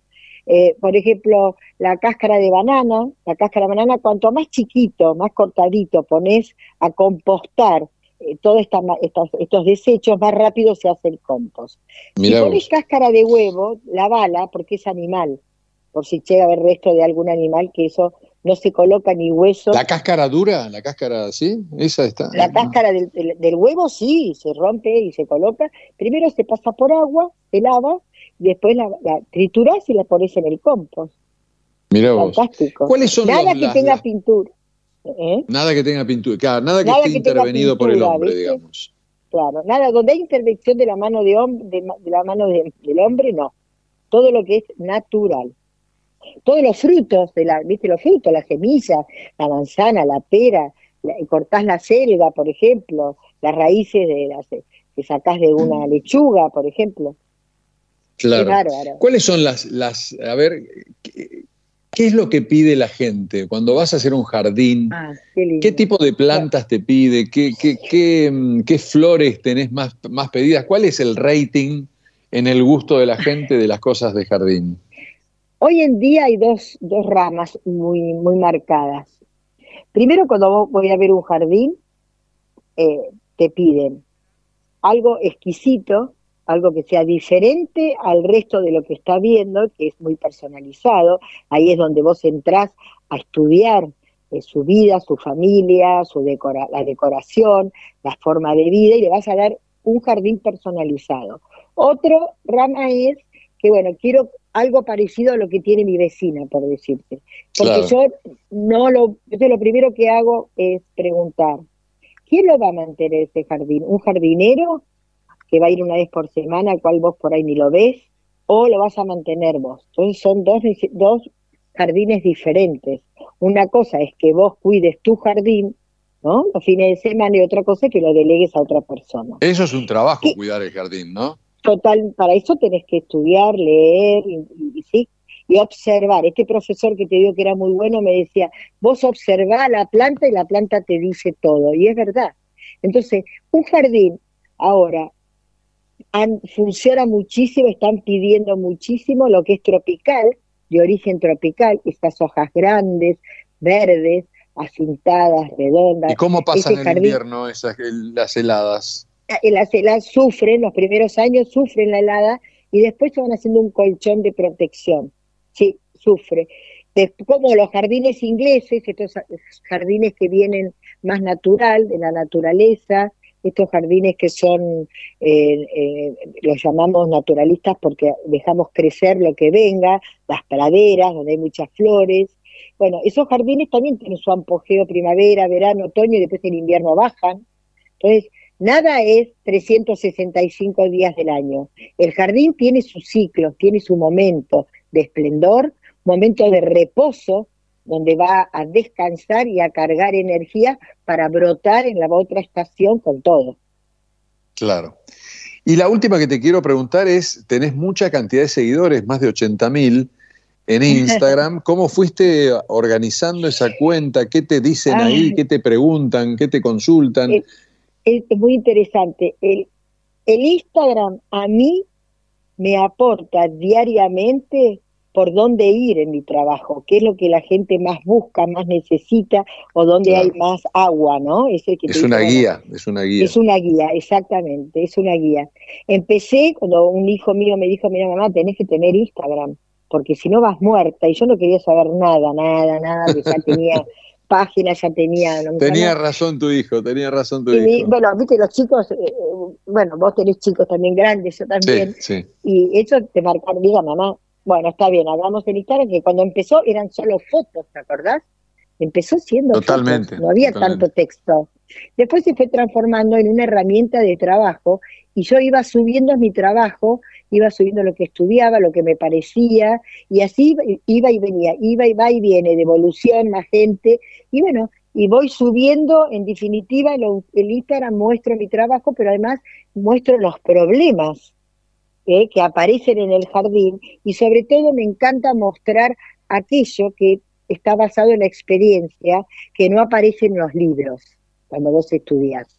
Speaker 12: Eh, por ejemplo, la cáscara de banana, la cáscara de banana, cuanto más chiquito, más cortadito pones a compostar eh, todos estos desechos, más rápido se hace el compost. si pones cáscara de huevo, la bala, porque es animal, por si llega a haber resto de algún animal, que eso no se coloca ni hueso.
Speaker 1: ¿La cáscara dura? ¿La cáscara sí? Esa está.
Speaker 12: La cáscara del, huevo sí, se rompe y se coloca. Primero se pasa por agua, se lava, después la, la trituras y la pones en el compost.
Speaker 1: Vos. Fantástico. ¿Cuáles son
Speaker 12: Nada que tenga pintura. ¿Eh?
Speaker 1: Nada que tenga pintura, claro, nada que esté intervenido por el hombre, digamos.
Speaker 12: Claro, nada, donde hay intervención de la mano de, hombre, de, la mano del hombre, no. Todo lo que es natural todos los frutos, de la, ¿viste los frutos? Las semillas, la manzana, la pera, cortás la selga, por ejemplo, las raíces de las, que sacás de una lechuga, por ejemplo.
Speaker 1: Claro. ¿Cuáles son las, las, a ver, ¿qué, es lo que pide la gente cuando vas a hacer un jardín? Ah, qué, tipo de plantas te pide? ¿Qué, qué, qué, qué flores tenés más, más pedidas? ¿Cuál es el rating en el gusto de la gente de las cosas de jardín?
Speaker 12: Hoy en día hay dos, dos ramas muy, muy marcadas. Primero, cuando voy a ver un jardín, eh, te piden algo exquisito, algo que sea diferente al resto de lo que está viendo, que es muy personalizado. Ahí es donde vos entrás a estudiar eh, su vida, su familia, su la decoración, la forma de vida, y le vas a dar un jardín personalizado. Otro rama es que, bueno, quiero algo parecido a lo que tiene mi vecina, por decirte. Porque yo no lo, lo primero que hago es preguntar, ¿quién lo va a mantener ese jardín? ¿Un jardinero que va a ir una vez por semana, al cual vos por ahí ni lo ves? ¿O lo vas a mantener vos? Entonces son dos, dos jardines diferentes. Una cosa es que vos cuides tu jardín, ¿no? Los fines de semana y otra cosa es que lo delegues a otra persona.
Speaker 1: Eso es un trabajo, cuidar el jardín, ¿no?
Speaker 12: Total, para eso tenés que estudiar, leer y, sí, y observar. Este profesor que te digo que era muy bueno me decía, vos observá la planta y la planta te dice todo. Y es verdad. Entonces, un jardín ahora funciona muchísimo, están pidiendo muchísimo lo que es tropical, de origen tropical, estas hojas grandes, verdes, acintadas, redondas.
Speaker 1: ¿Y cómo pasan en el invierno esas, las heladas?
Speaker 12: Las heladas sufren, los primeros años sufren la helada y después se van haciendo un colchón de protección. Sí, sufre. como los jardines ingleses, estos jardines que vienen más natural, de la naturaleza, estos jardines que son, eh, eh, los llamamos naturalistas porque dejamos crecer lo que venga, las praderas donde hay muchas flores. Bueno, esos jardines también tienen su apogeo primavera, verano, otoño y después en invierno bajan. Entonces, nada es 365 días del año. El jardín tiene sus ciclos, tiene su momento de esplendor, momento de reposo, donde va a descansar y a cargar energía para brotar en la otra estación con todo.
Speaker 1: Claro. Y la última que te quiero preguntar es, tenés mucha cantidad de seguidores, más de 80 mil en Instagram. (laughs) ¿Cómo fuiste organizando esa cuenta? ¿Qué te dicen ahí? ¿Qué te preguntan? ¿Qué te consultan?
Speaker 12: Es, muy interesante. El, el Instagram a mí me aporta diariamente por dónde ir en mi trabajo, qué es lo que la gente más busca, más necesita o dónde hay más agua, ¿no?
Speaker 1: Es, es una guía, es una guía.
Speaker 12: Es una guía, exactamente, es una guía. Empecé cuando un hijo mío me dijo, mira mamá, tenés que tener Instagram, porque si no vas muerta, y yo no quería saber nada, nada, nada, que ya (laughs) tenía páginas, ya tenía...
Speaker 1: tenía razón tu hijo, tenía razón tu hijo.
Speaker 12: bueno, viste, los chicos, eh, bueno, vos tenés chicos también grandes, yo también,
Speaker 1: sí, sí.
Speaker 12: y eso te marcaron, diga mamá, bueno, está bien, hablamos en Instagram que cuando empezó eran solo fotos, ¿te acordás? Empezó siendo
Speaker 1: totalmente,
Speaker 12: no había tanto texto. Después se fue transformando en una herramienta de trabajo y yo iba subiendo mi trabajo, iba subiendo lo que estudiaba, lo que me parecía y así iba y venía, iba y va y viene, devolución, más gente y bueno, y voy subiendo, en definitiva, el, el Instagram muestro mi trabajo, pero además muestro los problemas ¿eh? que aparecen en el jardín y sobre todo me encanta mostrar aquello que está basado en la experiencia que no aparece en los libros cuando vos estudias.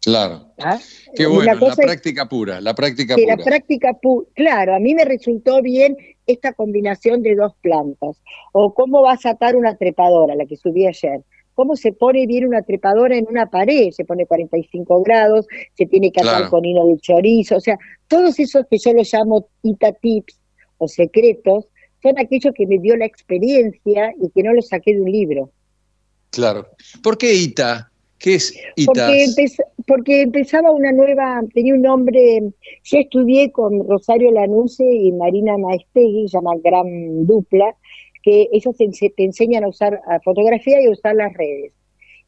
Speaker 1: Claro. ¿Ah? Qué bueno, la práctica pura, la práctica pura.
Speaker 12: La práctica claro, a mí me resultó bien esta combinación de dos plantas. O cómo vas a atar una trepadora, la que subí ayer cómo se pone bien una trepadora en una pared, se pone 45 grados, se tiene que atar con hilo de chorizo, o sea, todos esos que yo los llamo ITA tips o secretos, son aquellos que me dio la experiencia y que no los saqué de un libro.
Speaker 1: Claro. ¿Por qué ITA? ¿Qué es ITA?
Speaker 12: Porque, empezaba una nueva, tenía un nombre, yo estudié con Rosario Lanuse y Marina Maestegui, llama Gran Dupla, que ellos te, enseñan a usar fotografía y a usar las redes.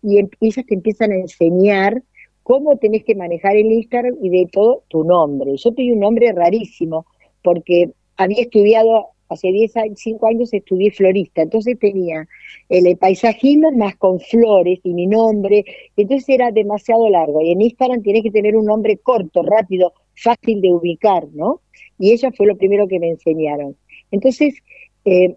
Speaker 12: Y em, ellas te empiezan a enseñar cómo tenés que manejar el Instagram y de todo tu nombre. Yo tenía un nombre rarísimo porque había estudiado, hace 10 5 años estudié florista, entonces tenía el paisajismo más con flores y mi nombre, entonces era demasiado largo. Y en Instagram tienes que tener un nombre corto, rápido, fácil de ubicar, ¿no? Y ella fue lo primero que me enseñaron. Entonces, eh,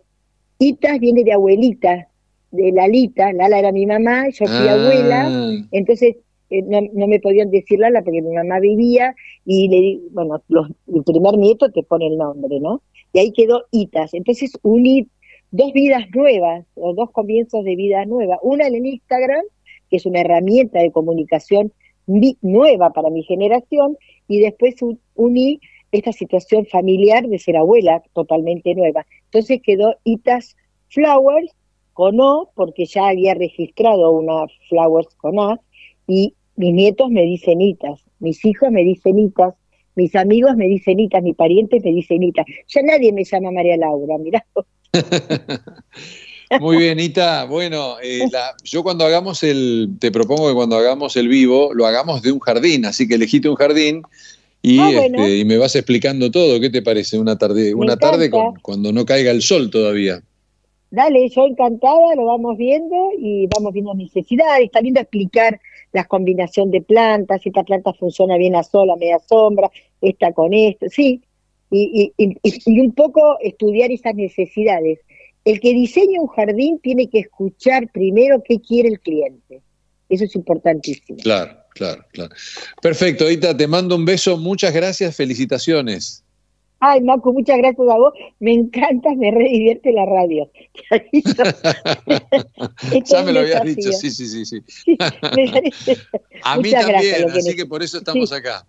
Speaker 12: Itas viene de abuelita, de Lalita, Lala era mi mamá, yo fui ah. abuela, entonces eh, no, me podían decir Lala porque mi mamá vivía y le bueno, el primer nieto te pone el nombre, ¿no? Y ahí quedó Itas. Entonces uní dos vidas nuevas, o dos comienzos de vida nueva. Una en el Instagram, que es una herramienta de comunicación nueva para mi generación, y después uní esta situación familiar de ser abuela totalmente nueva. Entonces quedó Itas Flowers con O, porque ya había registrado una Flowers con A, y mis nietos me dicen Itas, mis hijos me dicen Itas, mis amigos me dicen Itas, mis parientes me dicen Itas. Ya nadie me llama María Laura, mirá. (laughs)
Speaker 1: Muy bien, Ita. Bueno, eh, yo cuando hagamos el, te propongo que cuando hagamos el vivo, lo hagamos de un jardín, así que elegiste un jardín y, ah, este, y me vas explicando todo. ¿Qué te parece? Una tarde, una tarde cuando no caiga el sol todavía.
Speaker 12: Dale, yo encantada, lo vamos viendo y vamos viendo necesidades. Está lindo explicar la combinación de plantas, si esta planta funciona bien a sola, media sombra, esta con esto, sí. Y, y, y, un poco estudiar esas necesidades. El que diseña un jardín tiene que escuchar primero qué quiere el cliente. Eso es importantísimo.
Speaker 1: Claro, claro, claro. Perfecto, Ita, te mando un beso, muchas gracias, felicitaciones.
Speaker 12: Ay, Marco, muchas gracias a vos. Me encanta, me re divierte la radio. (laughs)
Speaker 1: ya (laughs) me lo habías dicho, sí, sí, sí. sí. (laughs) a mí también, así que por eso estamos acá.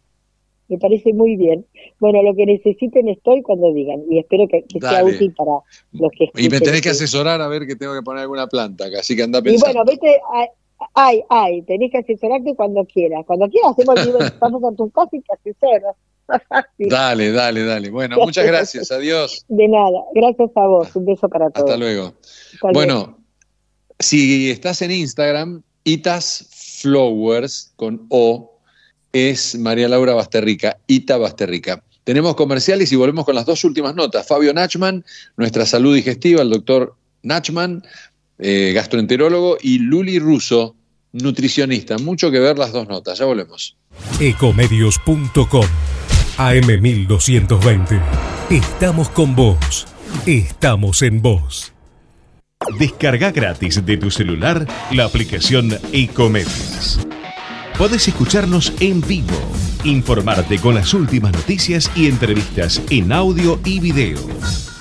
Speaker 12: Me parece muy bien. Bueno, lo que necesiten estoy cuando digan y espero que, sea útil para los que
Speaker 1: Y me tenés que asesorar a ver que tengo que poner alguna planta, así que anda pensando.
Speaker 12: Y bueno, vete, ay, ay, tenés que asesorarte cuando quieras. Cuando quieras hacemos el vamos a tu casa y te asesoras. (laughs)
Speaker 1: Dale, dale, dale. Bueno, muchas gracias. Adiós.
Speaker 12: De nada. Gracias a vos. Un beso para todos.
Speaker 1: Hasta luego. bueno, si estás en Instagram, Itas Flowers con O es María Laura Basterrica, Ita Basterrica. Tenemos comerciales y volvemos con las dos últimas notas. Fabio Nachman, nuestra salud digestiva, el doctor Nachman, eh, gastroenterólogo, y Luli Russo, nutricionista. Mucho que ver las dos notas. Ya volvemos.
Speaker 11: Ecomedios.com AM1220. Estamos con vos. Estamos en vos. Descarga gratis de tu celular la aplicación Ecomedios. Podés escucharnos en vivo, informarte con las últimas noticias y entrevistas en audio y video.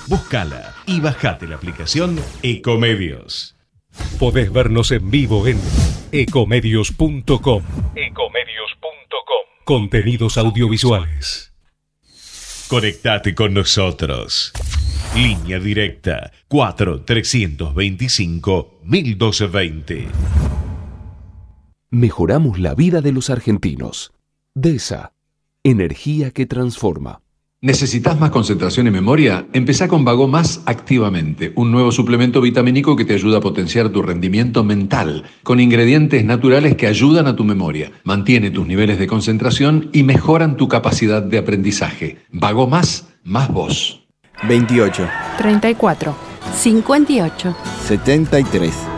Speaker 11: Búscala y bajate la aplicación Ecomedios. Podés vernos en vivo en ecomedios.com. Ecomedios.com. Contenidos audiovisuales. Conectate con nosotros. Línea directa 4-325-1220.
Speaker 4: Mejoramos la vida de los argentinos. DESA. Energía que transforma.
Speaker 1: ¿Necesitas más concentración y memoria? Empezá con Vago Más activamente, un nuevo suplemento vitamínico que te ayuda a potenciar tu rendimiento mental, con ingredientes naturales que ayudan a tu memoria, mantiene tus niveles de concentración y mejoran tu capacidad de aprendizaje. Vago Más, más vos.
Speaker 5: 28.
Speaker 7: 34. 58.
Speaker 5: 73.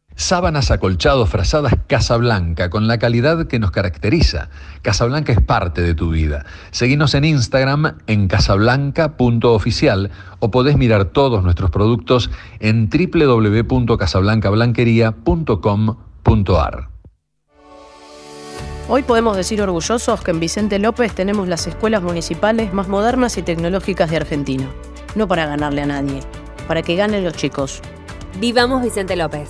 Speaker 1: Sábanas acolchados frazadas Casablanca, con la calidad que nos caracteriza. Casablanca es parte de tu vida. Seguinos en Instagram en casablanca.oficial o podés mirar todos nuestros productos en www.casablancablanquería.com.ar.
Speaker 7: Hoy podemos decir orgullosos que en Vicente López tenemos las escuelas municipales más modernas y tecnológicas de Argentina. No para ganarle a nadie, para que ganen los chicos.
Speaker 8: Vivamos Vicente López.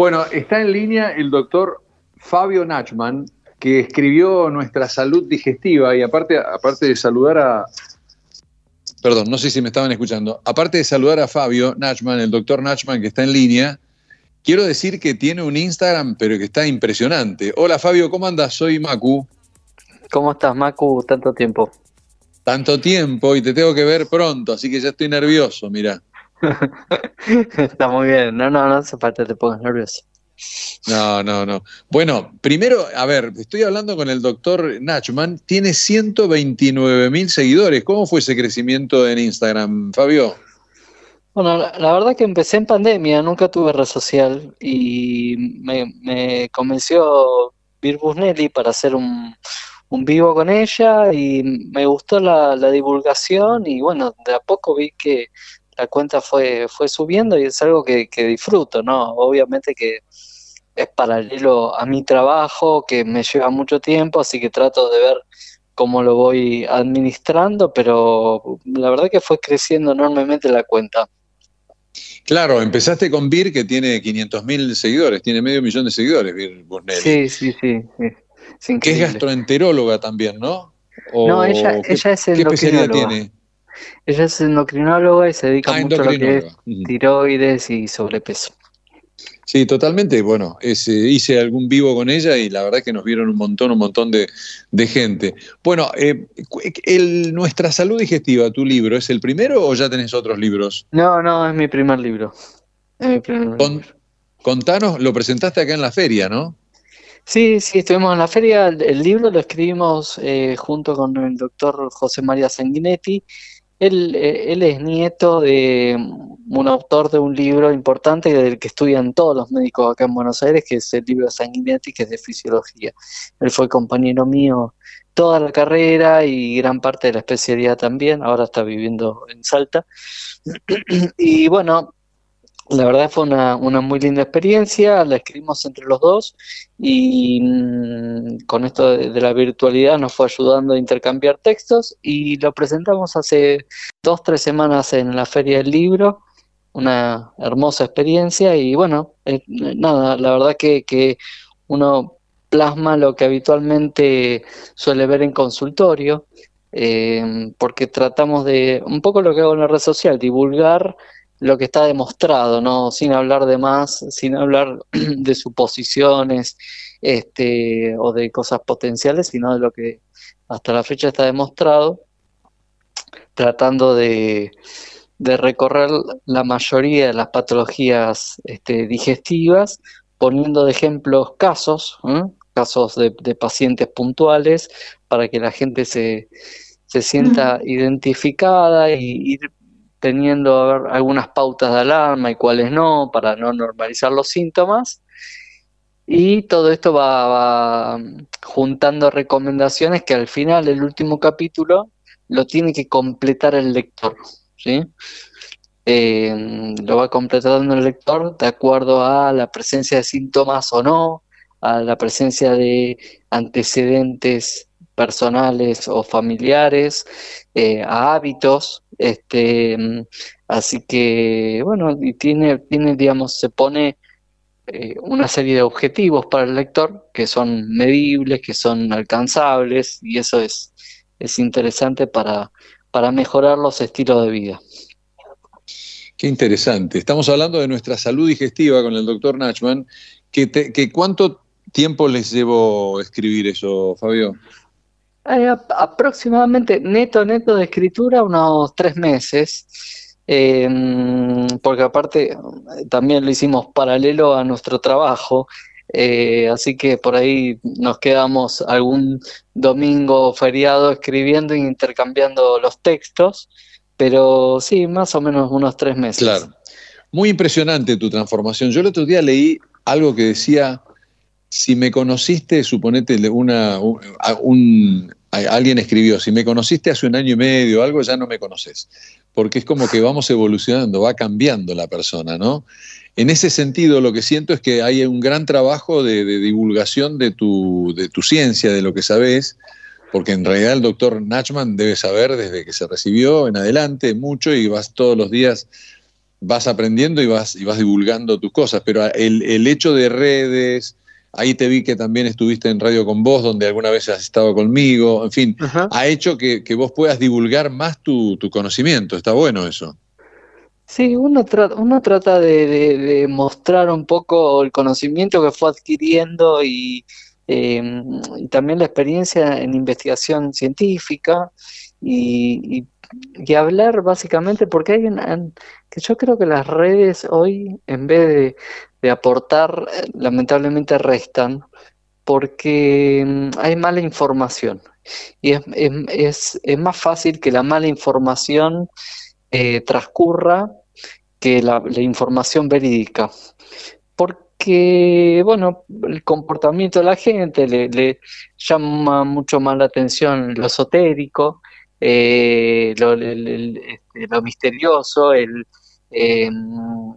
Speaker 1: Bueno, está en línea el doctor Fabio Nachman, que escribió Nuestra Salud Digestiva y aparte, aparte de saludar a... Perdón, no sé si me estaban escuchando. Aparte de saludar a Fabio Nachman, el doctor Nachman que está en línea, quiero decir que tiene un Instagram, pero que está impresionante. Hola Fabio, ¿cómo andas? Soy Macu.
Speaker 2: ¿Cómo estás, Macu? Tanto tiempo.
Speaker 1: Tanto tiempo y te tengo que ver pronto, así que ya estoy nervioso, mira. (laughs)
Speaker 2: Está muy bien. No, no, no hace falta te pongas nervioso.
Speaker 1: No, no, no. Bueno, primero, a ver, estoy hablando con el doctor Nachman, tiene 129 mil seguidores. ¿Cómo fue ese crecimiento en Instagram, Fabio?
Speaker 13: Bueno, la, verdad que empecé en pandemia, nunca tuve red social y me, convenció Virbus Nelly para hacer un, vivo con ella y me gustó la, divulgación y bueno, de a poco vi que la cuenta fue, fue subiendo y es algo que, que disfruto, ¿no? Obviamente que es paralelo a mi trabajo, que me lleva mucho tiempo, así que trato de ver cómo lo voy administrando, pero la verdad que fue creciendo enormemente la cuenta.
Speaker 1: Claro, empezaste con Vir, que tiene 500 mil seguidores, tiene medio millón de seguidores, Vir
Speaker 13: Sí, sí, sí.
Speaker 1: que es gastroenteróloga también, ¿no?
Speaker 13: no, ella, ella es ¿Qué especialidad tiene? Ella es endocrinóloga y se dedica ah, mucho a lo que es tiroides y sobrepeso.
Speaker 1: Sí, totalmente. Bueno, hice algún vivo con ella y la verdad que nos vieron un montón, un montón de, gente. Bueno, eh, el, Nuestra Salud Digestiva, tu libro, ¿es el primero o ya tenés otros libros?
Speaker 13: No, no, es mi primer libro.
Speaker 1: contanos, lo presentaste acá en la feria, ¿no?
Speaker 13: Sí, sí, estuvimos en la feria. El, libro lo escribimos eh, junto con el doctor José María Sanguinetti él, eh, él, es nieto de un autor de un libro importante del que estudian todos los médicos acá en Buenos Aires, que es el libro Sanguinetti, que es de fisiología. Él fue compañero mío toda la carrera y gran parte de la especialidad también, ahora está viviendo en Salta. (clears throat) y bueno, la verdad fue una, muy linda experiencia, la escribimos entre los dos y mm, con esto de, la virtualidad nos fue ayudando a intercambiar textos y lo presentamos hace dos, tres semanas en la Feria del Libro, una hermosa experiencia y bueno, eh, nada, la verdad que, que uno plasma lo que habitualmente suele ver en consultorio, eh, porque tratamos de, un poco lo que hago en la red social, divulgar lo que está demostrado, ¿no? Sin hablar de más, sin hablar (clears throat) de suposiciones este, o de cosas potenciales, sino de lo que hasta la fecha está demostrado, tratando de, recorrer la mayoría de las patologías este, digestivas, poniendo de ejemplos casos, casos de, pacientes puntuales, para que la gente se, se sienta identificada y ir teniendo algunas pautas de alarma y cuáles no, para no normalizar los síntomas. Y todo esto va, juntando recomendaciones que al final, el último capítulo, lo tiene que completar el lector. ¿sí? Eh, lo va completando el lector de acuerdo a la presencia de síntomas o no, a la presencia de antecedentes personales o familiares, eh, a hábitos, este, así que, bueno, y tiene, tiene, digamos, se pone eh, una serie de objetivos para el lector que son medibles, que son alcanzables, y eso es, es interesante para, para mejorar los estilos de vida.
Speaker 1: Qué interesante. Estamos hablando de nuestra salud digestiva con el doctor Nachman. Que, ¿Cuánto tiempo les llevo escribir eso, Fabio?
Speaker 13: Eh, aproximadamente neto, neto de escritura, unos tres meses. Em, porque aparte también lo hicimos paralelo a nuestro trabajo, eh, así que por ahí nos quedamos algún domingo feriado escribiendo e intercambiando los textos, pero sí, más o menos unos tres meses.
Speaker 1: Claro. Muy impresionante tu transformación. Yo el otro día leí algo que decía, si me conociste, suponete una, un, alguien escribió, si me conociste hace un año y medio o algo, ya no me conoces. Porque es como que vamos evolucionando, va cambiando la persona, ¿no? En ese sentido, lo que siento es que hay un gran trabajo de, divulgación de tu, de tu ciencia, de lo que sabes, porque en realidad el doctor Nachman debe saber desde que se recibió en adelante mucho y vas todos los días vas aprendiendo y vas, y vas divulgando tus cosas, pero el, el hecho de redes, Ahí te vi que también estuviste en Radio con vos, donde alguna vez has estado conmigo. En fin, ha hecho que, vos puedas divulgar más tu, conocimiento. Está bueno eso.
Speaker 13: Sí, uno, uno trata de, mostrar un poco el conocimiento que fue adquiriendo y, em, también la experiencia en investigación científica y, y hablar básicamente porque hay que yo creo que las redes hoy en vez de, aportar lamentablemente restan porque mm, hay mala información. Y es, es, es, más fácil que la mala información eh, transcurra que la, información verídica. Porque, bueno, el comportamiento de la gente le, llama mucho más la atención lo esotérico, eh, este, lo, misterioso, el, em,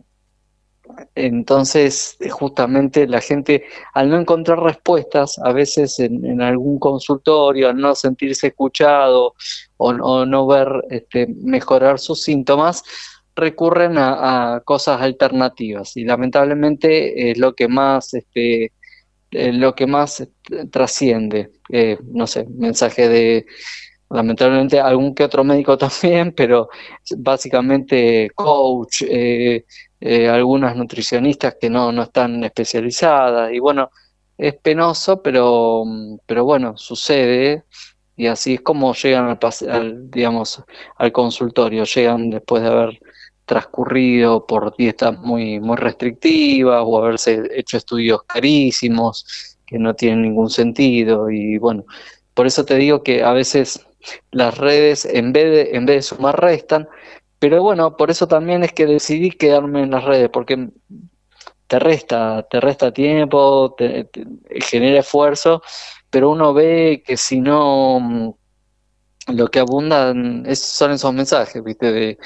Speaker 13: entonces, justamente la gente, al no encontrar respuestas, a veces en, algún consultorio, al no sentirse escuchado o, no ver este, mejorar sus síntomas, recurren a, cosas alternativas. Y lamentablemente es lo que más este, lo que más trasciende eh, no sé mensaje de lamentablemente algún que otro médico (laughs) también pero básicamente coach eh, eh, algunas nutricionistas que no, no están especializadas y bueno es penoso pero pero bueno sucede y así es como llegan al, al digamos al consultorio. Llegan después de haber transcurrido por dietas muy, muy restrictivas o haberse hecho estudios carísimos que no tienen ningún sentido y bueno, por eso te digo que a veces las redes en vez de, en vez de sumar restan, pero bueno, por eso también es que decidí quedarme en las redes porque te resta, te resta tiempo, te genera esfuerzo, pero uno ve que si no lo que abundan es, son esos mensajes, ¿viste? De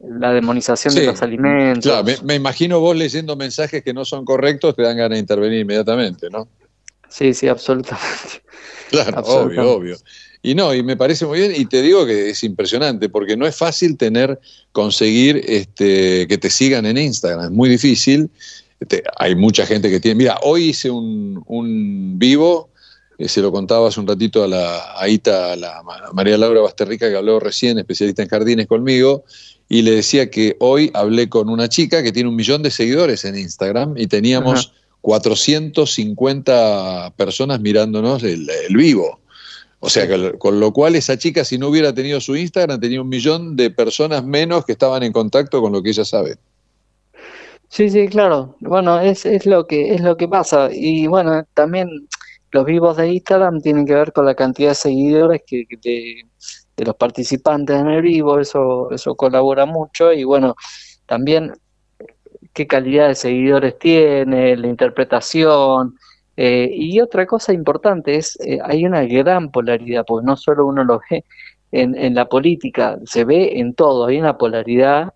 Speaker 13: la demonización de los alimentos.
Speaker 1: Claro, me, imagino vos leyendo mensajes que no son correctos, te dan ganas de intervenir inmediatamente, ¿no?
Speaker 13: Sí, sí, absolutamente. (laughs)
Speaker 1: Claro, obvio, obvio. Y no, y me parece muy bien, y te digo que es impresionante, porque no es fácil tener, conseguir este, que te sigan en Instagram, es muy difícil. Este, hay mucha gente que tiene. Mira, hoy hice un, un vivo eh, se lo contaba hace un ratito a la a Ita, a la María Laura Basterrica, que habló recién, especialista en jardines conmigo, y le decía que hoy hablé con una chica que tiene un millón de seguidores en Instagram y teníamos 450 personas mirándonos el, vivo. O sea, con lo cual esa chica, si no hubiera tenido su Instagram, tenía un millón de personas menos que estaban en contacto con lo que ella sabe.
Speaker 13: Sí, sí, claro. Bueno, es, es lo que es lo que pasa. Y bueno, también los vivos de Instagram tienen que ver con la cantidad de seguidores que, de, los participantes en el vivo, eso, eso colabora mucho y bueno, también qué calidad de seguidores tiene, la interpretación. Eh, y otra cosa importante es, eh, hay una gran polaridad, porque no solo uno lo ve en, en la política, se ve en todo, hay una polaridad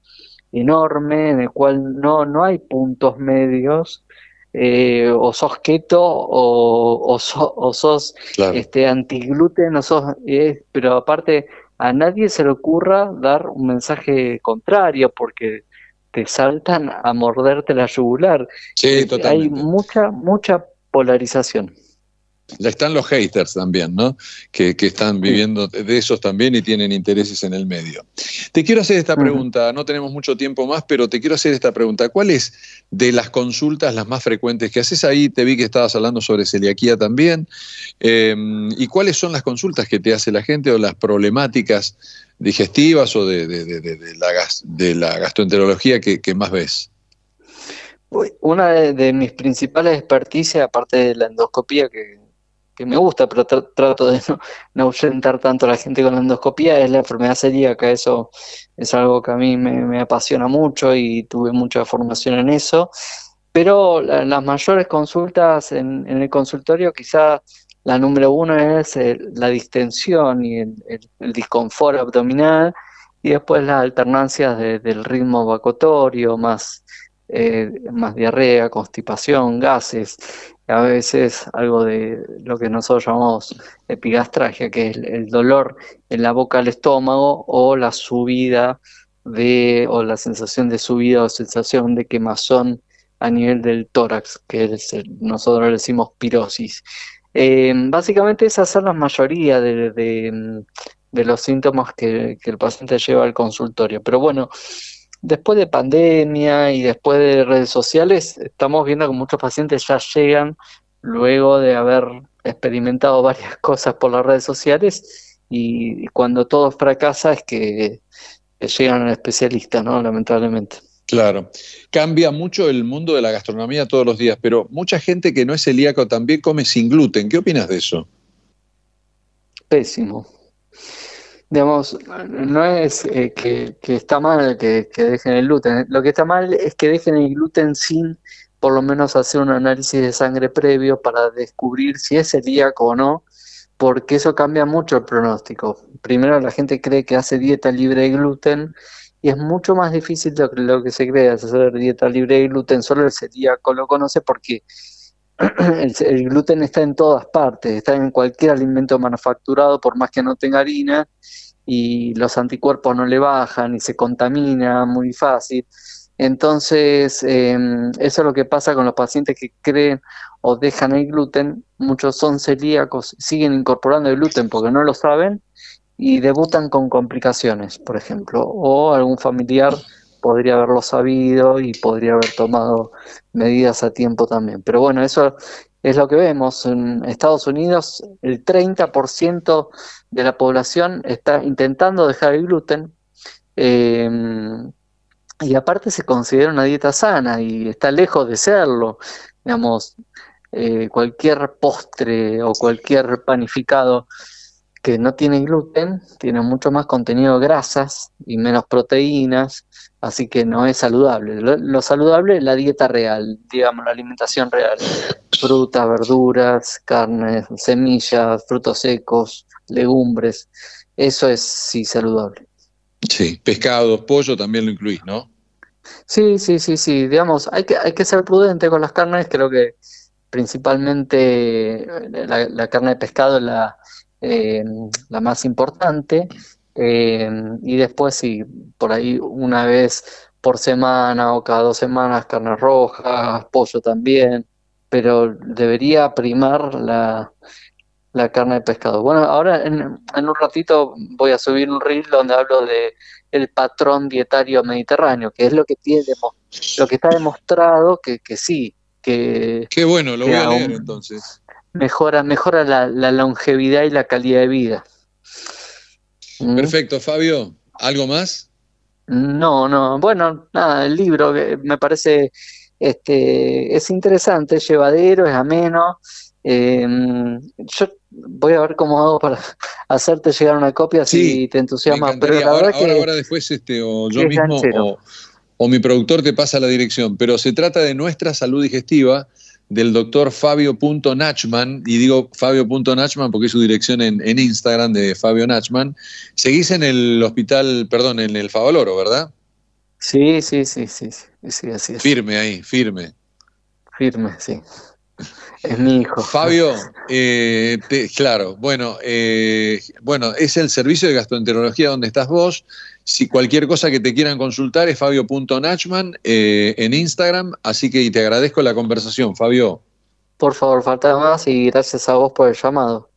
Speaker 13: enorme en el cual no, no hay puntos medios eh, o sos keto o, o, sos este, antigluten, o sos, pero aparte a nadie se le ocurra dar un mensaje contrario porque te saltan a morderte la yugular.
Speaker 1: Sí, totalmente.
Speaker 13: Hay mucha, mucha polarización.
Speaker 1: Ya están los haters también, ¿no? Que, están viviendo de esos también y tienen intereses en el medio. Te quiero hacer esta pregunta, no tenemos mucho tiempo más, pero te quiero hacer esta pregunta. ¿Cuál es de las consultas las más frecuentes que haces ahí? Te vi que estabas hablando sobre celiaquía también. Em, ¿Y cuáles son las consultas que te hace la gente o las problemáticas digestivas o de, la, gastroenterología que, más ves?
Speaker 13: Una de, mis principales experticias, aparte de la endoscopía, que que me gusta, pero trato de no, no, ahuyentar tanto a la gente con la endoscopía, es la enfermedad celíaca. Eso es algo que a mí me, apasiona mucho y tuve mucha formación en eso. Pero las mayores consultas en, el consultorio, quizá la número uno es la distensión y el, el, disconfort abdominal, y después las alternancias del ritmo vacuotorio, más, eh, más diarrea, constipación, gases a veces algo de lo que nosotros llamamos epigastragia, que es el, dolor en la boca al estómago o la subida de, o la sensación de subida o sensación de quemazón a nivel del tórax, que es nosotros le decimos pirosis. Eh, básicamente esas son la mayoría de, de, los síntomas que, que el paciente lleva al consultorio. Pero bueno, después de pandemia y después de redes sociales, estamos viendo que muchos pacientes ya llegan luego de haber experimentado varias (laughs) cosas por las redes sociales y cuando todo fracasa es que, llegan al especialista, ¿no? Lamentablemente.
Speaker 1: Claro, cambia mucho el mundo de la gastronomía todos los días, pero mucha gente que no es celíaco también come sin gluten. ¿Qué opinas de eso?
Speaker 13: Pésimo. Digamos, no es eh, que, está mal que, que dejen el gluten, lo que está mal es que dejen el gluten sin por lo menos hacer un análisis de sangre previo para descubrir si es celíaco o no, porque eso cambia mucho el pronóstico. Primero la gente cree que hace dieta libre de gluten y es mucho más difícil de lo que se cree hacer dieta libre de gluten, solo el celíaco lo conoce porque (clears throat) el, gluten está en todas partes, está en cualquier alimento manufacturado por más que no tenga harina y los anticuerpos no le bajan y se contamina muy fácil. Entonces, em, eso es lo que pasa con los pacientes que creen o dejan el gluten. Muchos son celíacos, siguen incorporando el gluten porque no lo saben y debutan con complicaciones, por ejemplo, o algún familiar podría haberlo sabido y podría haber tomado medidas a tiempo también. Pero bueno, eso es lo que vemos. En Estados Unidos, el 30% de la población está intentando dejar el gluten. Eh, y aparte se considera una dieta sana y está lejos de serlo. Digamos, eh, cualquier postre o cualquier panificado que no tiene gluten tiene mucho más contenido de grasas y menos proteínas, así que no es saludable. Lo, saludable es la dieta real, digamos, la alimentación real. Frutas, verduras, carnes, semillas, frutos secos, legumbres. Eso es sí saludable.
Speaker 1: Sí, pescado, pollo también lo incluís, ¿no?
Speaker 13: Sí, sí, sí, sí. Digamos, hay que, hay que ser prudente con las carnes. Creo que principalmente eh, la, carne de pescado es la, eh, la más importante. Eh, y después, sí, por ahí una vez por semana o cada dos semanas, carne roja, pollo también. Pero debería primar la, la carne de pescado. Bueno, ahora en, en, un ratito voy a subir un reel donde hablo de el patrón dietario mediterráneo, que es lo que tiene lo que está demostrado que, que sí, que
Speaker 1: qué bueno, lo voy a leer entonces.
Speaker 13: Mejora, mejora la, longevidad y la calidad de vida.
Speaker 1: ¿Mm? Perfecto, Fabio. ¿Algo más?
Speaker 13: No, no. Bueno, nada, el libro me parece este es interesante, es llevadero, es ameno. Eh, yo voy a ver cómo hago para (laughs) hacerte llegar una copia si te entusiasma.
Speaker 1: Pero ahora, ahora, después este, o yo mismo o, mi productor te pasa la dirección. Pero se trata de nuestra salud digestiva del doctor Fabio.Nachman, y digo Fabio.Nachman porque es su dirección en, Instagram de Fabio Nachman. Seguís en el hospital, perdón, en el Favaloro, ¿verdad?
Speaker 13: Sí, sí, sí, sí, sí, así es.
Speaker 1: Firme ahí, firme.
Speaker 13: Firme, sí. Es mi hijo.
Speaker 1: Fabio, eh, claro, bueno, eh, bueno, es el servicio de gastroenterología donde estás vos. Si cualquier cosa que te quieran consultar es fabio.nachman eh, en Instagram, así que te agradezco la conversación, Fabio.
Speaker 13: Por favor, falta más y gracias a vos por el llamado.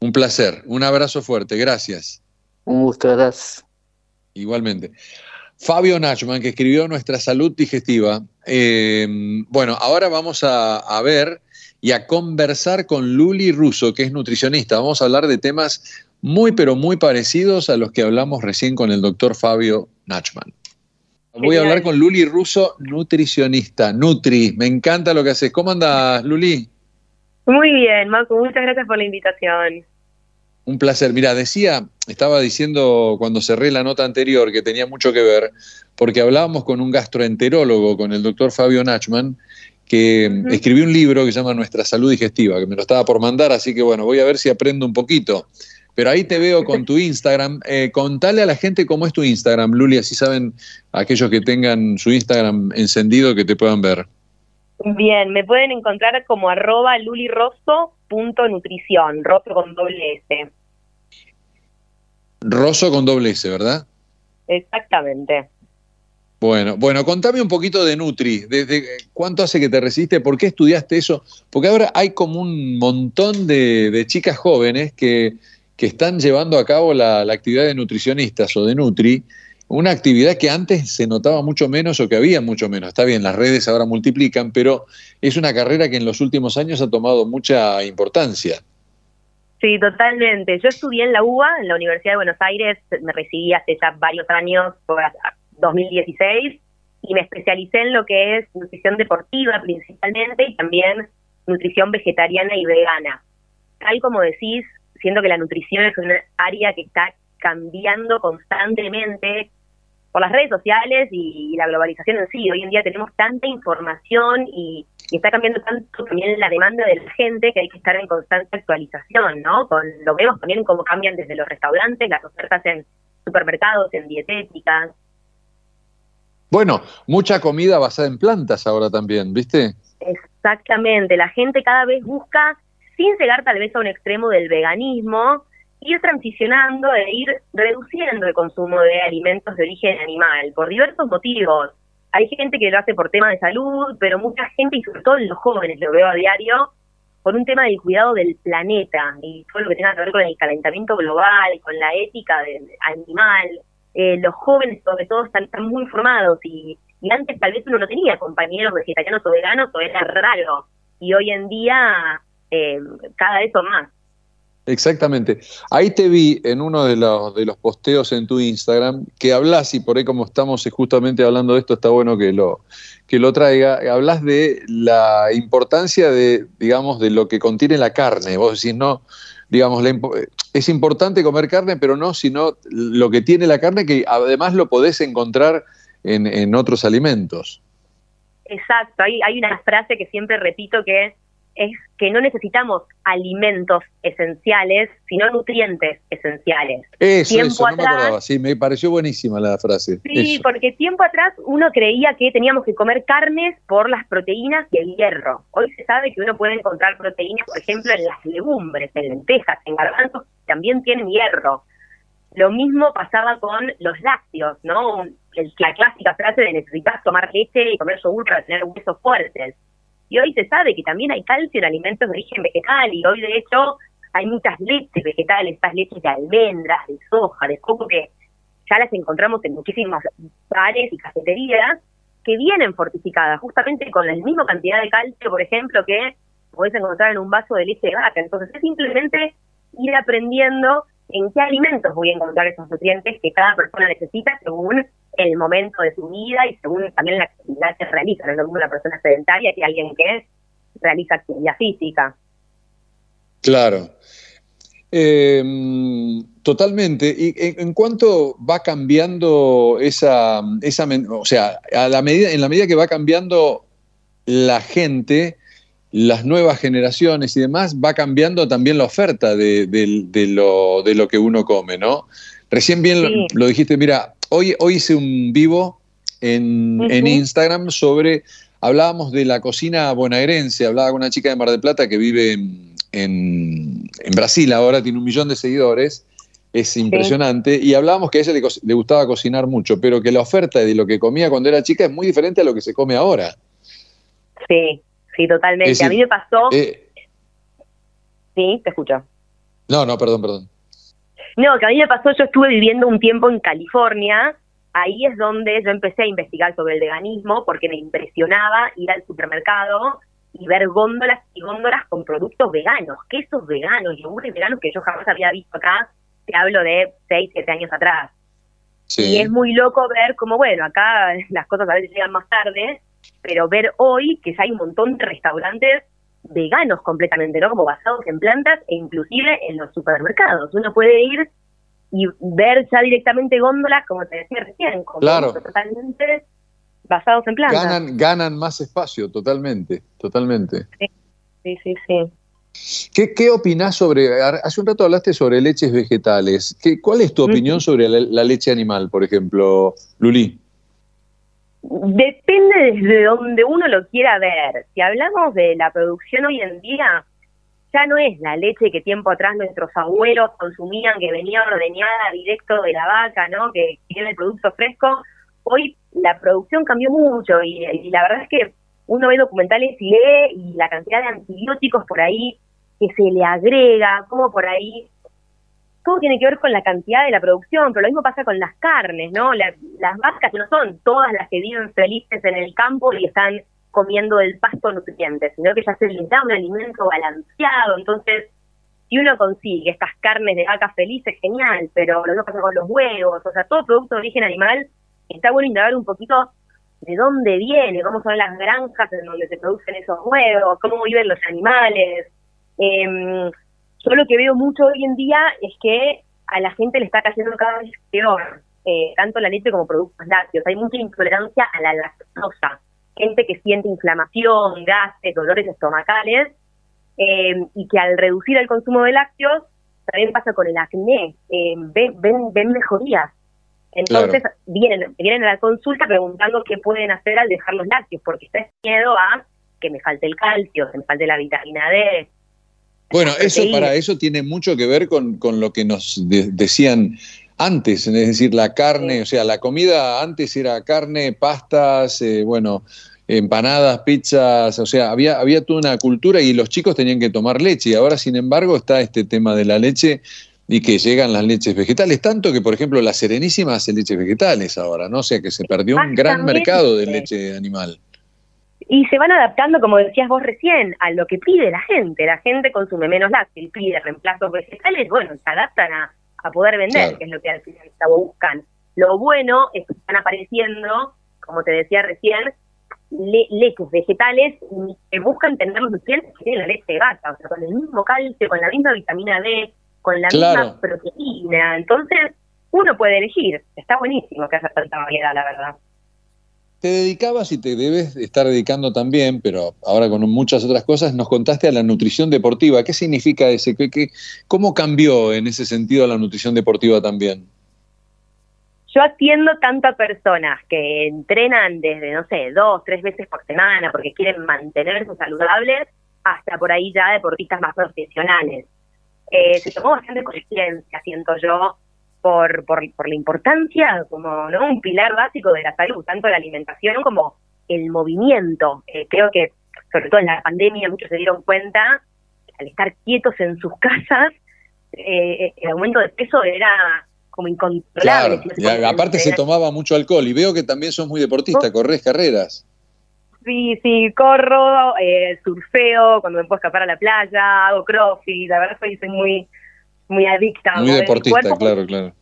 Speaker 1: Un placer, un abrazo fuerte, gracias.
Speaker 13: Un gusto, gracias.
Speaker 1: Igualmente. Fabio Nachman, que escribió Nuestra Salud Digestiva. bueno, ahora vamos a ver y a conversar con Luli Russo, que es nutricionista. Vamos a hablar de temas muy, pero muy parecidos a los que hablamos recién con el doctor Fabio Nachman. Voy a hablar con Luli Russo, nutricionista. Nutri, me encanta lo que haces. ¿Cómo andas, Luli?
Speaker 14: Muy bien, Marco, muchas gracias por la invitación.
Speaker 1: Un placer. Mira, decía, estaba diciendo cuando cerré la nota anterior que tenía mucho que ver, porque hablábamos con un gastroenterólogo, con el doctor Fabio Nachman, que escribió un libro que se llama Nuestra Salud Digestiva, que me lo estaba por mandar, así que bueno, voy a ver si aprendo un poquito. Pero ahí te veo con tu Instagram. Eh, contale a la gente cómo es tu Instagram, Luli, así saben aquellos que tengan su Instagram encendido que te puedan ver.
Speaker 14: Bien, me pueden encontrar como arroba lulirosso.nutrición, rosso con doble S.
Speaker 1: Rosso con doble S, ¿verdad?
Speaker 14: Exactamente.
Speaker 1: Bueno, bueno, contame un poquito de Nutri, desde cuánto hace que te resiste, por qué estudiaste eso, porque ahora hay como un montón de, chicas jóvenes que, están llevando a cabo la, actividad de nutricionistas o de Nutri, una actividad que antes se notaba mucho menos o que había mucho menos. Está bien, las redes ahora multiplican, pero es una carrera que en los últimos años ha tomado mucha importancia.
Speaker 14: Sí, totalmente. Yo estudié en la UBA, en la Universidad de Buenos Aires, me recibí hace ya varios años, por 2016, y me especialicé en lo que es nutrición deportiva principalmente y también nutrición vegetariana y vegana. Tal como decís, siento que la nutrición es un área que está cambiando constantemente por las redes sociales y, la globalización en sí. Hoy en día tenemos tanta información y, está cambiando tanto también la demanda de la gente que hay que estar en constante actualización, ¿no? Con, lo vemos también cómo cambian desde los restaurantes, las ofertas en supermercados, en dietéticas.
Speaker 1: Bueno, mucha comida basada en plantas ahora también, ¿viste?
Speaker 14: Exactamente, la gente cada vez busca, sin llegar tal vez a un extremo del veganismo, ir transicionando e ir reduciendo el consumo de alimentos de origen animal, por diversos motivos. Hay gente que lo hace por temas de salud, pero mucha gente, y sobre todo los jóvenes, lo veo a diario, por un tema del cuidado del planeta y todo lo que tenga que ver con el calentamiento global, con la ética del animal. Eh, los jóvenes, sobre todo, están, están muy formados y, y antes tal vez uno no tenía compañeros vegetarianos o veganos o era raro. Y hoy en día, eh, cada vez son más.
Speaker 1: Exactamente. Ahí te vi en uno de los, de los posteos en tu Instagram que hablas, y por ahí como estamos justamente hablando de esto, está bueno que lo, que lo traiga, hablas de la importancia de, digamos, de lo que contiene la carne. Vos decís, no, digamos, es importante comer carne, pero no, sino lo que tiene la carne, que además lo podés encontrar en, en otros alimentos.
Speaker 14: Exacto, hay, hay una frase que siempre repito que es es que no necesitamos alimentos esenciales, sino nutrientes esenciales.
Speaker 1: Eso, eso, no me acordaba, sí, me pareció buenísima la frase.
Speaker 14: Sí, porque tiempo atrás uno creía que teníamos que comer carnes por las proteínas y el hierro. Hoy se sabe que uno puede encontrar proteínas, por ejemplo, en las legumbres, en lentejas, en garbanzos, también tienen hierro. Lo mismo pasaba con los lácteos, ¿no? la clásica frase de necesitas tomar leche y comer yogur para tener huesos fuertes y hoy se sabe que también hay calcio en alimentos de origen vegetal y hoy de hecho hay muchas leches vegetales, estas leches de almendras, de soja, de coco que ya las encontramos en muchísimos bares y cafeterías que vienen fortificadas justamente con la misma cantidad de calcio, por ejemplo, que podés encontrar en un vaso de leche de vaca. Entonces es simplemente ir aprendiendo en qué alimentos voy a encontrar esos nutrientes que cada persona necesita según el momento de su vida y según también la actividad que realiza. No es lo mismo una persona sedentaria que alguien que realiza actividad física.
Speaker 1: Claro. Eh, totalmente. ¿Y en, cuánto va cambiando esa, esa, o sea, a la medida, en la medida que va cambiando la gente, las nuevas generaciones y demás, va cambiando también la oferta de, lo, de lo que uno come, ¿no? Recién bien lo, dijiste, mira, hoy, hoy hice un vivo en, Instagram sobre, hablábamos de la cocina bonaerense, hablaba con una chica de Mar del Plata que vive en, Brasil ahora, tiene un millón de seguidores, es impresionante, y hablábamos que a ella le, gustaba cocinar mucho, pero que la oferta de lo que comía cuando era chica es muy diferente a lo que se come ahora.
Speaker 14: Sí, sí, totalmente. a mí me pasó... Eh, sí, te escucho.
Speaker 1: No, no, perdón, perdón.
Speaker 14: No, que a mí me pasó, yo estuve viviendo un tiempo en California, ahí es donde yo empecé a investigar sobre el veganismo porque me impresionaba ir al supermercado y ver góndolas y góndolas con productos veganos, quesos veganos, yogures veganos que yo jamás había visto acá, te hablo de 6, 7 años atrás. Y es muy loco ver cómo, bueno, acá (laughs) las cosas a veces llegan más tarde, pero ver hoy que ya hay un montón de restaurantes veganos completamente, ¿no? Como basados en plantas e inclusive en los supermercados. Uno puede ir y ver ya directamente góndolas, como te decía recién,
Speaker 1: claro.
Speaker 14: totalmente basados en plantas.
Speaker 1: Ganan, ganan más espacio, totalmente, totalmente.
Speaker 14: Sí, sí, sí.
Speaker 1: ¿Qué, ¿Qué opinás sobre, hace un rato hablaste sobre leches vegetales, ¿Qué, ¿cuál es tu opinión sobre la, leche animal, por ejemplo, Luli?
Speaker 14: Depende desde donde uno lo quiera ver. Si hablamos de la producción hoy en día, ya no es la leche que tiempo atrás nuestros abuelos consumían, que venía ordeñada directo de la vaca, ¿no? Que tiene el producto fresco. Hoy la producción cambió mucho y, y, la verdad es que uno ve documentales y lee y la cantidad de antibióticos por ahí que se le agrega, como por ahí todo tiene que ver con la cantidad de la producción, pero lo mismo pasa con las carnes, ¿no? las vacas no son todas las que viven felices en el campo y están comiendo el pasto nutriente, sino que ya se les da un alimento balanceado, entonces si uno consigue estas carnes de vaca feliz es genial, pero lo que pasa con los huevos, o sea, todo producto de origen animal, está bueno indagar un poquito de dónde viene, cómo son las granjas en donde se producen esos huevos, cómo viven los animales. Eh, yo lo que veo mucho hoy en día es que a la gente le está cayendo cada vez peor, eh, tanto la leche como productos lácteos. Hay mucha intolerancia a la lactosa. Gente que siente inflamación, gases, dolores estomacales, eh, y que al reducir el consumo de lácteos, también pasa con el acné, eh, ven, ven, mejorías. Entonces vienen, vienen a la consulta preguntando qué pueden hacer al dejar los lácteos, porque está miedo a que me falte el calcio, que me falte la vitamina D,
Speaker 1: bueno, eso para eso tiene mucho que ver con, lo que nos decían antes, es decir, la carne, o sea, la comida antes era carne, pastas, eh, bueno, empanadas, pizzas, o sea, había, había toda una cultura y los chicos tenían que tomar leche. Y ahora, sin embargo, está este tema de la leche y que llegan las leches vegetales, tanto que, por ejemplo, la Serenísima hace leches vegetales ahora, ¿no? O sea, que se perdió un gran mercado de leche animal
Speaker 14: y se van adaptando, como decías vos recién, a lo que pide la gente. La gente consume menos lácteos pide reemplazos vegetales, bueno, se adaptan a, poder vender, que es lo que al final buscan. Lo bueno es que están apareciendo, como te decía recién, leches vegetales que buscan tener los nutrientes que tiene la leche de gata, o sea, con el mismo calcio, con la misma vitamina D, con la misma proteína. Entonces, uno puede elegir. Está buenísimo que haya tanta variedad, la verdad
Speaker 1: te dedicabas y te debes estar dedicando también, pero ahora con muchas otras cosas, nos contaste a la nutrición deportiva. ¿Qué significa ese? ¿Qué, cómo cambió en ese sentido la nutrición deportiva también?
Speaker 14: Yo atiendo tanto a personas que entrenan desde, no sé, dos, tres veces por semana porque quieren mantenerse saludables, hasta por ahí ya deportistas más profesionales. Eh, se tomó bastante conciencia, siento yo, por, por, por la importancia como ¿no? un pilar básico de la salud, tanto la alimentación como el movimiento. Eh, creo que, sobre todo en la pandemia, muchos se dieron cuenta que al estar quietos en sus (laughs) casas, eh, el aumento de peso era como incontrolable.
Speaker 1: aparte se tomaba mucho alcohol y veo que también sos muy deportista, corres carreras.
Speaker 14: Sí, sí, corro, eh, surfeo, cuando me puedo escapar a la playa, hago crossfit, la verdad soy, soy muy muy adicta.
Speaker 1: Muy deportista, claro, claro.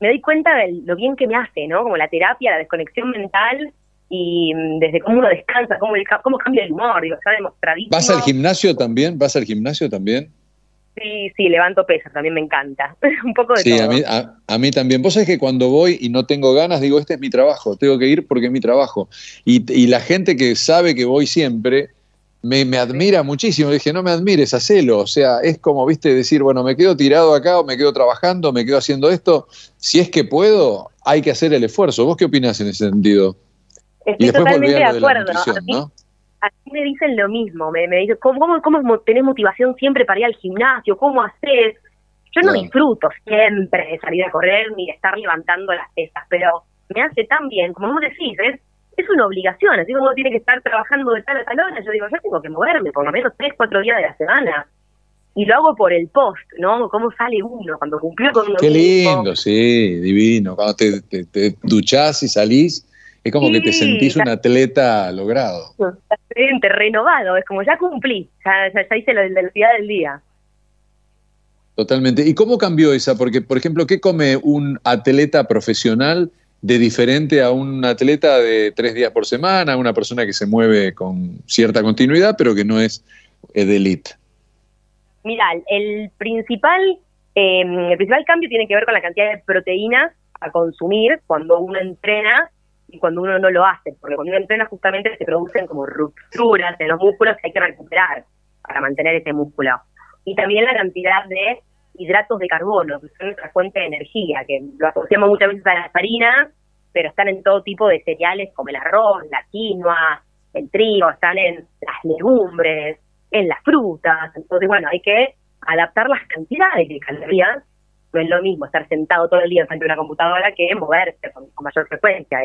Speaker 14: Me doy cuenta de lo bien que me hace, ¿no? Como la terapia, la desconexión mental y mm, desde cómo uno descansa, cómo, cómo cambia el humor, digo, está demostradísimo.
Speaker 1: ¿Vas al gimnasio también? ¿Vas al gimnasio también?
Speaker 14: Sí, sí, levanto pesas, también me encanta. (laughs) Un poco de
Speaker 1: sí,
Speaker 14: todo.
Speaker 1: A mí, a, mí también. Vos sabés que cuando voy y no tengo ganas, digo, este es mi trabajo, tengo que ir porque es mi trabajo. Y, y la gente que sabe que voy siempre, me, admira muchísimo. dije, no me admires, hacelo. O sea, es como, viste, decir, bueno, me quedo tirado acá o me quedo trabajando, me quedo haciendo esto. Si es que puedo, hay que hacer el esfuerzo. ¿Vos qué opinas en ese sentido?
Speaker 14: Estoy totalmente de acuerdo. a, mí, me dicen lo mismo. Me, me dicen, ¿cómo, cómo, tenés motivación siempre para ir al gimnasio? ¿Cómo haces? Yo no disfruto siempre de salir a correr ni de estar levantando las pesas, pero me hace tan bien, como vos decís, es es una obligación, así como uno tiene que estar trabajando de tal a tal hora, yo digo, yo tengo que moverme por lo menos tres, cuatro días de la semana. Y lo hago por el post, ¿no? ¿Cómo sale uno cuando cumplió con uno
Speaker 1: Qué lindo, sí, divino. Cuando te, te, duchás y salís, es como que te sentís un atleta logrado.
Speaker 14: Excelente, renovado, es como ya cumplí, ya, ya, hice la velocidad del día.
Speaker 1: Totalmente. ¿Y cómo cambió esa? Porque, por ejemplo, ¿qué come un atleta profesional de diferente a un atleta de tres días por semana, una persona que se mueve con cierta continuidad, pero que no es de elite?
Speaker 14: Mira, el principal, em, el principal cambio tiene que ver con la cantidad de proteínas a consumir cuando uno entrena y cuando uno no lo hace, porque cuando uno entrena justamente se producen como rupturas en los músculos que hay que recuperar para mantener ese músculo. Y también la cantidad de hidratos de carbono, que son nuestra fuente de energía, que lo asociamos muchas veces a las harinas, pero están en todo tipo de cereales como el arroz, la quinoa, el trigo, están en las legumbres, en las frutas. Entonces, bueno, hay que adaptar las cantidades de calorías. No es lo mismo estar sentado todo el día frente a una computadora que moverse con, mayor frecuencia.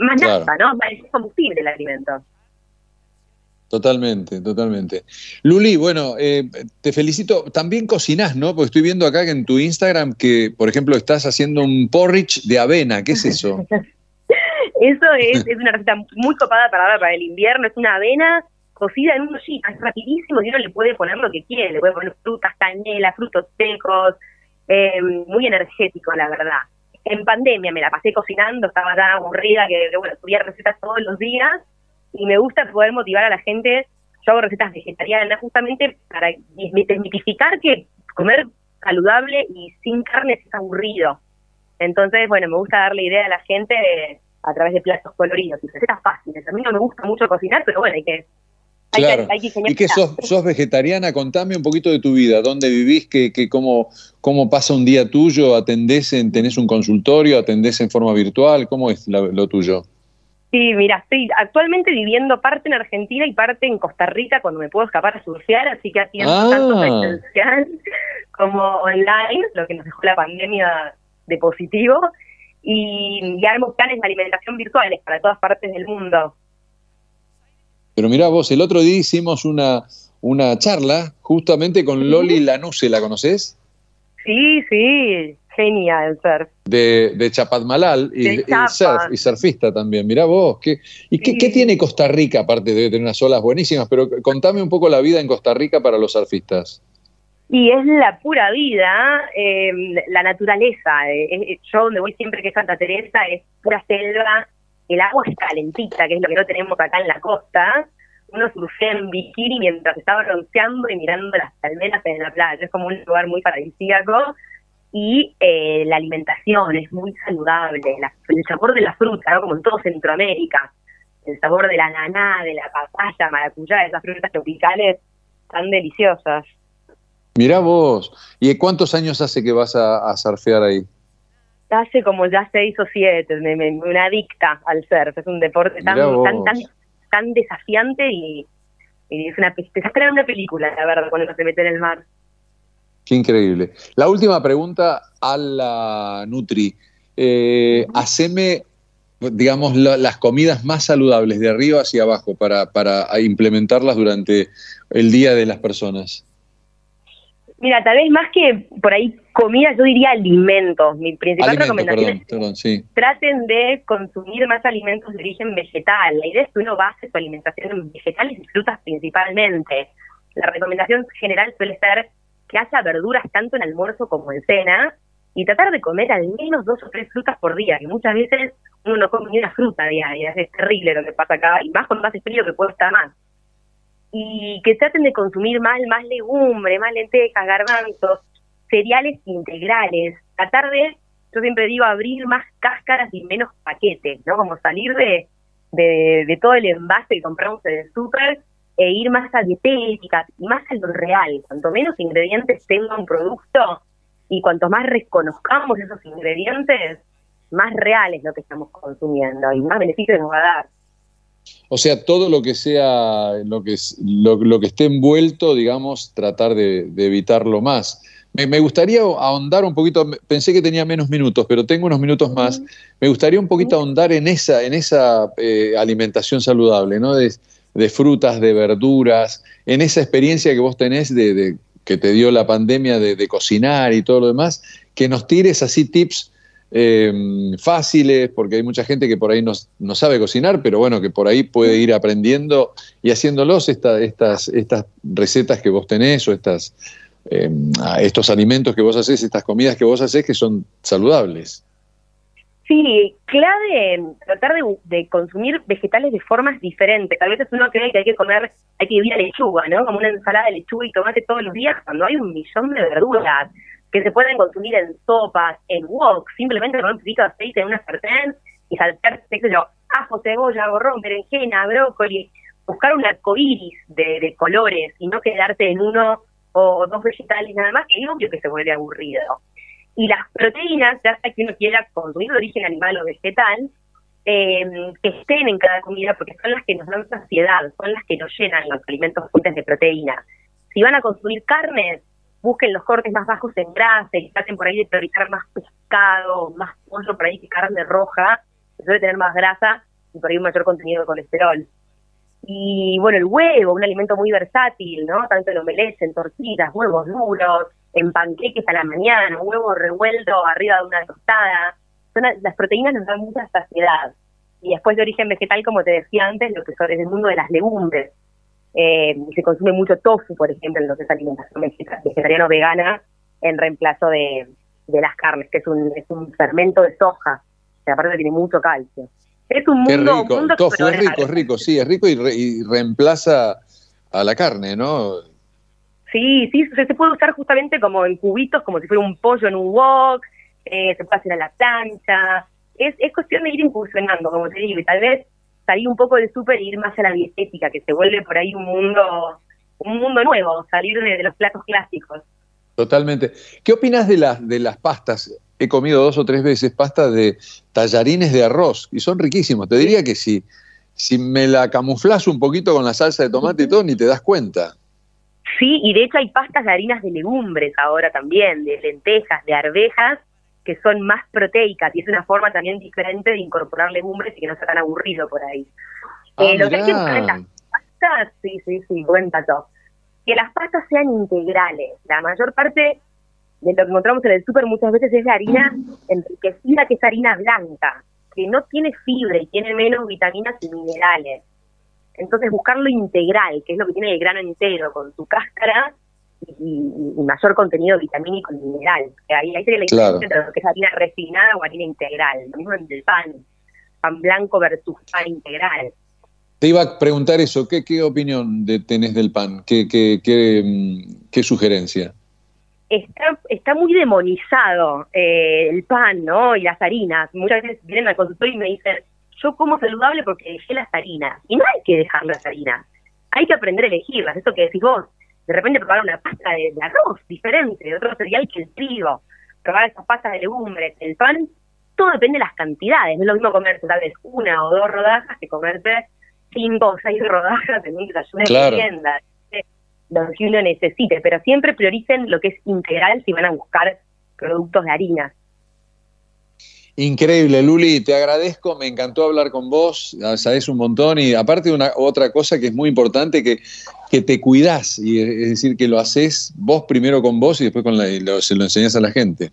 Speaker 14: Más nada, ¿no? Es combustible el alimento.
Speaker 1: Totalmente, totalmente. Luli, bueno, eh, te felicito. También cocinás, ¿no? Porque estoy viendo acá en tu Instagram que, por ejemplo, estás haciendo un porridge de avena. ¿Qué es eso? (laughs)
Speaker 14: eso es, una receta muy copada para ahora, para el invierno. Es una avena cocida en un ollita, es rapidísimo y uno le puede poner lo que quiere, le puede poner frutas, canela, frutos secos, eh, muy energético, la verdad. En pandemia me la pasé cocinando, estaba tan aburrida que, bueno, subía recetas todos los días y me gusta poder motivar a la gente. Yo hago recetas vegetarianas justamente para desmitificar que comer saludable y sin carne es aburrido. Entonces, bueno, me gusta darle idea a la gente a través de platos coloridos y recetas fáciles. A mí no me gusta mucho cocinar, pero bueno, hay que
Speaker 1: Claro. ¿Y qué sos, sos, vegetariana? Contame un poquito de tu vida. ¿Dónde vivís? ¿Qué, qué, cómo, ¿Cómo pasa un día tuyo? ¿Atendés en, ¿Tenés un consultorio? ¿Atendés en forma virtual? ¿Cómo es lo tuyo?
Speaker 14: Sí, mira, estoy actualmente viviendo parte en Argentina y parte en Costa Rica cuando me puedo escapar a surfear, así que haciendo ah. tanto presencial como online, lo que nos dejó la pandemia de positivo, y, y armo planes de alimentación virtuales para todas partes del mundo.
Speaker 1: Pero mirá vos, el otro día hicimos una, una charla justamente con Loli Lanuse, ¿la conoces?
Speaker 14: Sí, sí, genial surf.
Speaker 1: De, de Chapadmalal y, surf, y surfista también, mirá vos. ¿qué, ¿Y qué, qué, tiene Costa Rica, aparte de tener unas olas buenísimas? Pero contame un poco la vida en Costa Rica para los surfistas.
Speaker 14: Y es la pura vida, em, la naturaleza. Eh, yo donde voy siempre que es Santa Teresa es pura selva, el agua es calentita, que es lo que no tenemos acá en la costa. Uno surfea en bikini mientras estaba bronceando y mirando las palmeras en la playa. Es como un lugar muy paradisíaco. Y eh, la alimentación es muy saludable. el sabor de la fruta, como en todo Centroamérica. El sabor de la naná, de la papaya, maracuyá, esas frutas tropicales tan deliciosas.
Speaker 1: Mirá vos. ¿Y cuántos años hace que vas a, a surfear ahí?
Speaker 14: hace como ya seis o siete, me, me, una adicta al surf, es un deporte tan, tan, tan, tan, desafiante y, es una, te una película, la verdad, cuando se mete en el mar.
Speaker 1: Qué increíble. La última pregunta a la Nutri. Eh, haceme, digamos, las comidas más saludables de arriba hacia abajo para, para implementarlas durante el día de las personas.
Speaker 14: Mira, tal vez más que por ahí comida, yo diría alimentos. Mi principal recomendación es traten de consumir más alimentos de origen vegetal. La idea es que uno base su alimentación en vegetales y frutas principalmente. La recomendación general suele ser que haya verduras tanto en almuerzo como en cena y tratar de comer al menos dos o tres frutas por día, que muchas veces uno no come ni una fruta diaria. Es terrible lo que pasa acá, y más cuando hace frío que puede estar más y que traten de consumir más, más legumbre, más lentejas, garbanzos, cereales integrales, tratar de, yo siempre digo, abrir más cáscaras y menos paquetes, ¿no? Como salir de, de, todo el envase que compramos en el súper e ir más a dietética y más a lo real. Cuanto menos ingredientes tenga un producto y cuanto más reconozcamos esos ingredientes, más real es lo que estamos consumiendo y más beneficio nos va a dar.
Speaker 1: O sea, todo lo que sea, lo que, lo, que esté envuelto, digamos, tratar de, evitarlo más. Me, gustaría ahondar un poquito, pensé que tenía menos minutos, pero tengo unos minutos más. Me gustaría un poquito ahondar en esa, en esa eh, alimentación saludable, ¿no? De, frutas, de verduras, en esa experiencia que vos tenés de, que te dio la pandemia de, cocinar y todo lo demás, que nos tires así tips Em, fáciles, porque hay mucha gente que por ahí no, no, sabe cocinar, pero bueno, que por ahí puede ir aprendiendo y haciéndolos estas, estas recetas que vos tenés o estas, em, estos alimentos que vos haces, estas comidas que vos haces que son saludables.
Speaker 14: Sí, clave tratar de, consumir vegetales de formas diferentes. A veces uno cree que hay que comer, hay que vivir a lechuga, ¿no? Como una ensalada de lechuga y tomate todos los días, cuando hay un millón de verduras que se pueden consumir en sopas, en wok, simplemente con un poquito de aceite en una sartén y saltar, qué sé yo, ajo, cebolla, gorrón, berenjena, brócoli, buscar un arcoíris de, de colores y no quedarte en uno o dos vegetales nada más, es obvio que se vuelve aburrido. Y las proteínas, ya sea que uno quiera consumir de origen animal o vegetal, eh, que estén en cada comida porque son las que nos dan saciedad, son las que nos llenan los alimentos fuentes de proteína. Si van a consumir carnes, busquen los cortes más bajos en grasa y traten por ahí de priorizar más pescado, más pollo por ahí que carne roja, que suele tener más grasa y por ahí un mayor contenido de colesterol. Y bueno, el huevo, un alimento muy versátil, ¿no? Tanto en omelets, en tortillas, huevos duros, en panqueques a la mañana, huevo revuelto arriba de una tostada. Son, las proteínas nos dan mucha saciedad. Y después de origen vegetal, como te decía antes, lo que es el mundo de las legumbres. Eh, se consume mucho tofu, por ejemplo, en lo que es alimentación vegetariana o vegana, en reemplazo de, las carnes, que es un, es un fermento de soja, que aparte tiene mucho calcio. Es un mundo,
Speaker 1: rico.
Speaker 14: mundo
Speaker 1: tofu es rico, es rico, sí, es rico y, reemplaza a la carne, ¿no?
Speaker 14: Sí, sí, se, puede usar justamente como en cubitos, como si fuera un pollo en un wok, eh, se puede hacer a la plancha. Es, es cuestión de ir incursionando, como te digo, y tal vez salir un poco del súper e ir más a la dietética, que se vuelve por ahí un mundo un mundo nuevo, salir de, los platos clásicos.
Speaker 1: Totalmente. ¿Qué opinas de las de las pastas? He comido dos o tres veces pastas de tallarines de arroz y son riquísimos. Te diría que si, si me la camuflas un poquito con la salsa de tomate y todo, ni te das cuenta.
Speaker 14: Sí, y de hecho hay pastas de harinas de legumbres ahora también, de lentejas, de arvejas, que son más proteicas y es una forma también diferente de incorporar legumbres y que no sea tan aburrido por ahí.
Speaker 1: Ah, eh, lo
Speaker 14: que hay que buscar en las pastas, sí, sí, sí, buen dato, que las pastas sean integrales. La mayor parte de lo que encontramos en el súper muchas veces es la harina enriquecida, que es harina blanca, que no tiene fibra y tiene menos vitaminas y minerales. Entonces buscarlo integral, que es lo que tiene el grano entero, con su cáscara y, mayor contenido vitamínico y mineral. Ahí, ahí sería la diferencia entre lo que es harina refinada o harina integral. Lo mismo en el pan, pan blanco versus pan integral.
Speaker 1: Te iba a preguntar eso, ¿qué, qué opinión de, tenés del pan? ¿Qué, qué, qué, mm, qué sugerencia?
Speaker 14: Está, está muy demonizado eh, el pan, ¿no? Y las harinas. Muchas veces vienen al consultorio y me dicen, yo como saludable porque dejé las harinas. Y no hay que dejar las harinas. Hay que aprender a elegirlas. Esto que decís vos, de repente probar una pasta de, arroz diferente, de otro cereal que el trigo, probar esas pastas de legumbres, el pan, todo depende de las cantidades. No es lo mismo comerse tal vez una o dos rodajas que comerse cinco o seis rodajas en un desayuno de tienda. Lo que uno necesite, pero siempre prioricen lo que es integral si van a buscar productos de harina.
Speaker 1: Increíble, Luli, te agradezco, me encantó hablar con vos, sabes un montón y aparte una otra cosa que es muy importante que, que te cuidás y es decir que lo haces vos primero con vos y después con la, lo, se lo enseñas a la gente.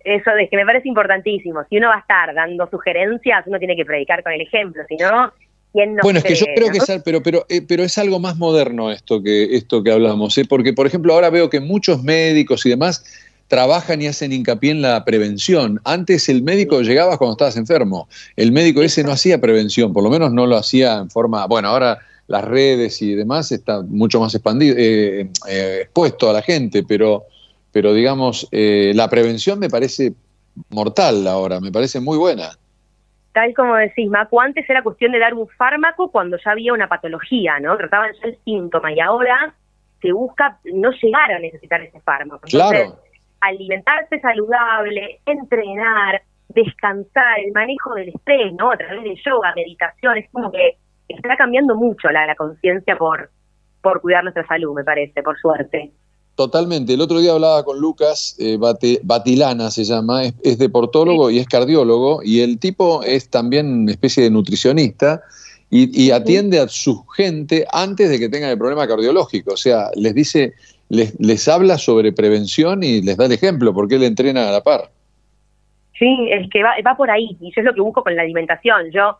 Speaker 14: Eso es que me parece importantísimo. Si uno va a estar dando sugerencias, uno tiene que predicar con el ejemplo, si no, ¿quién no
Speaker 1: Bueno, es que yo creo que es, pero, pero, eh, pero es algo más moderno esto que, esto que hablamos, ¿eh? porque por ejemplo ahora veo que muchos médicos y demás trabajan y hacen hincapié en la prevención. Antes el médico llegaba cuando estabas enfermo. El médico ese no hacía prevención, por lo menos no lo hacía en forma, bueno, ahora las redes y demás está mucho más expandido, eh, eh, expuesto a la gente, pero, pero digamos, eh, la prevención me parece mortal ahora, me parece muy buena.
Speaker 14: Tal como decís, Macu, antes era cuestión de dar un fármaco cuando ya había una patología, ¿no? Trataban ya el síntoma y ahora se busca no llegar a necesitar ese fármaco.
Speaker 1: claro
Speaker 14: alimentarse saludable, entrenar, descansar, el manejo del estrés, ¿no? A través de yoga, meditación, es como que está cambiando mucho la, la conciencia por, por cuidar nuestra salud, me parece, por suerte.
Speaker 1: Totalmente. El otro día hablaba con Lucas eh, Batilana, se llama, es, deportólogo y es cardiólogo, y el tipo es también una especie de nutricionista y, atiende a su gente antes de que tengan el problema cardiológico. O sea, les dice, les, les habla sobre prevención y les da el ejemplo, porque él entrena a la par.
Speaker 14: Sí, es que va, va por ahí, y yo es lo que busco con la alimentación. Yo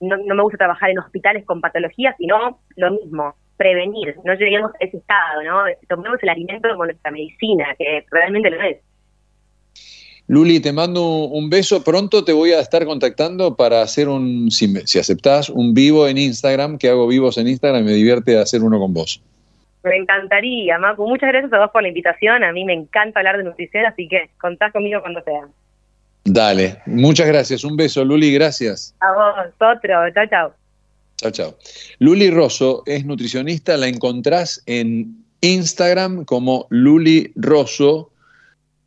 Speaker 14: no, no me gusta trabajar en hospitales con patologías, sino lo mismo, prevenir, no lleguemos a ese estado, ¿no? Tomemos el alimento como nuestra medicina, que realmente lo es.
Speaker 1: Luli, te mando un beso. Pronto te voy a estar contactando para hacer un, si, si aceptás, un vivo en Instagram, que hago vivos en Instagram y me divierte hacer uno con vos.
Speaker 14: Me encantaría, Macu. Muchas gracias a vos por la invitación. A mí me encanta hablar de nutrición, así que contás conmigo cuando sea.
Speaker 1: Dale, muchas gracias. Un beso, Luli, gracias.
Speaker 14: A vos, otro. Chao, chao.
Speaker 1: Chao, chao. Luli Rosso es nutricionista, la encontrás en Instagram como Luli Rosso.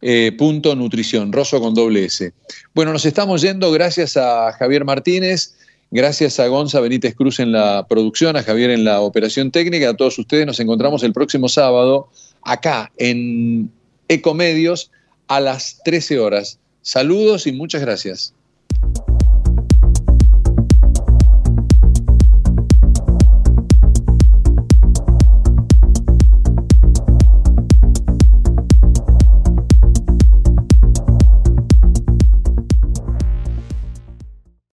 Speaker 1: Eh, punto nutrición, Rosso con doble S. Bueno, nos estamos yendo gracias a Javier Martínez, Gracias a Gonza Benítez Cruz en la producción, a Javier en la operación técnica, a todos ustedes. Nos encontramos el próximo sábado acá en Ecomedios a las 13 horas. Saludos y muchas gracias.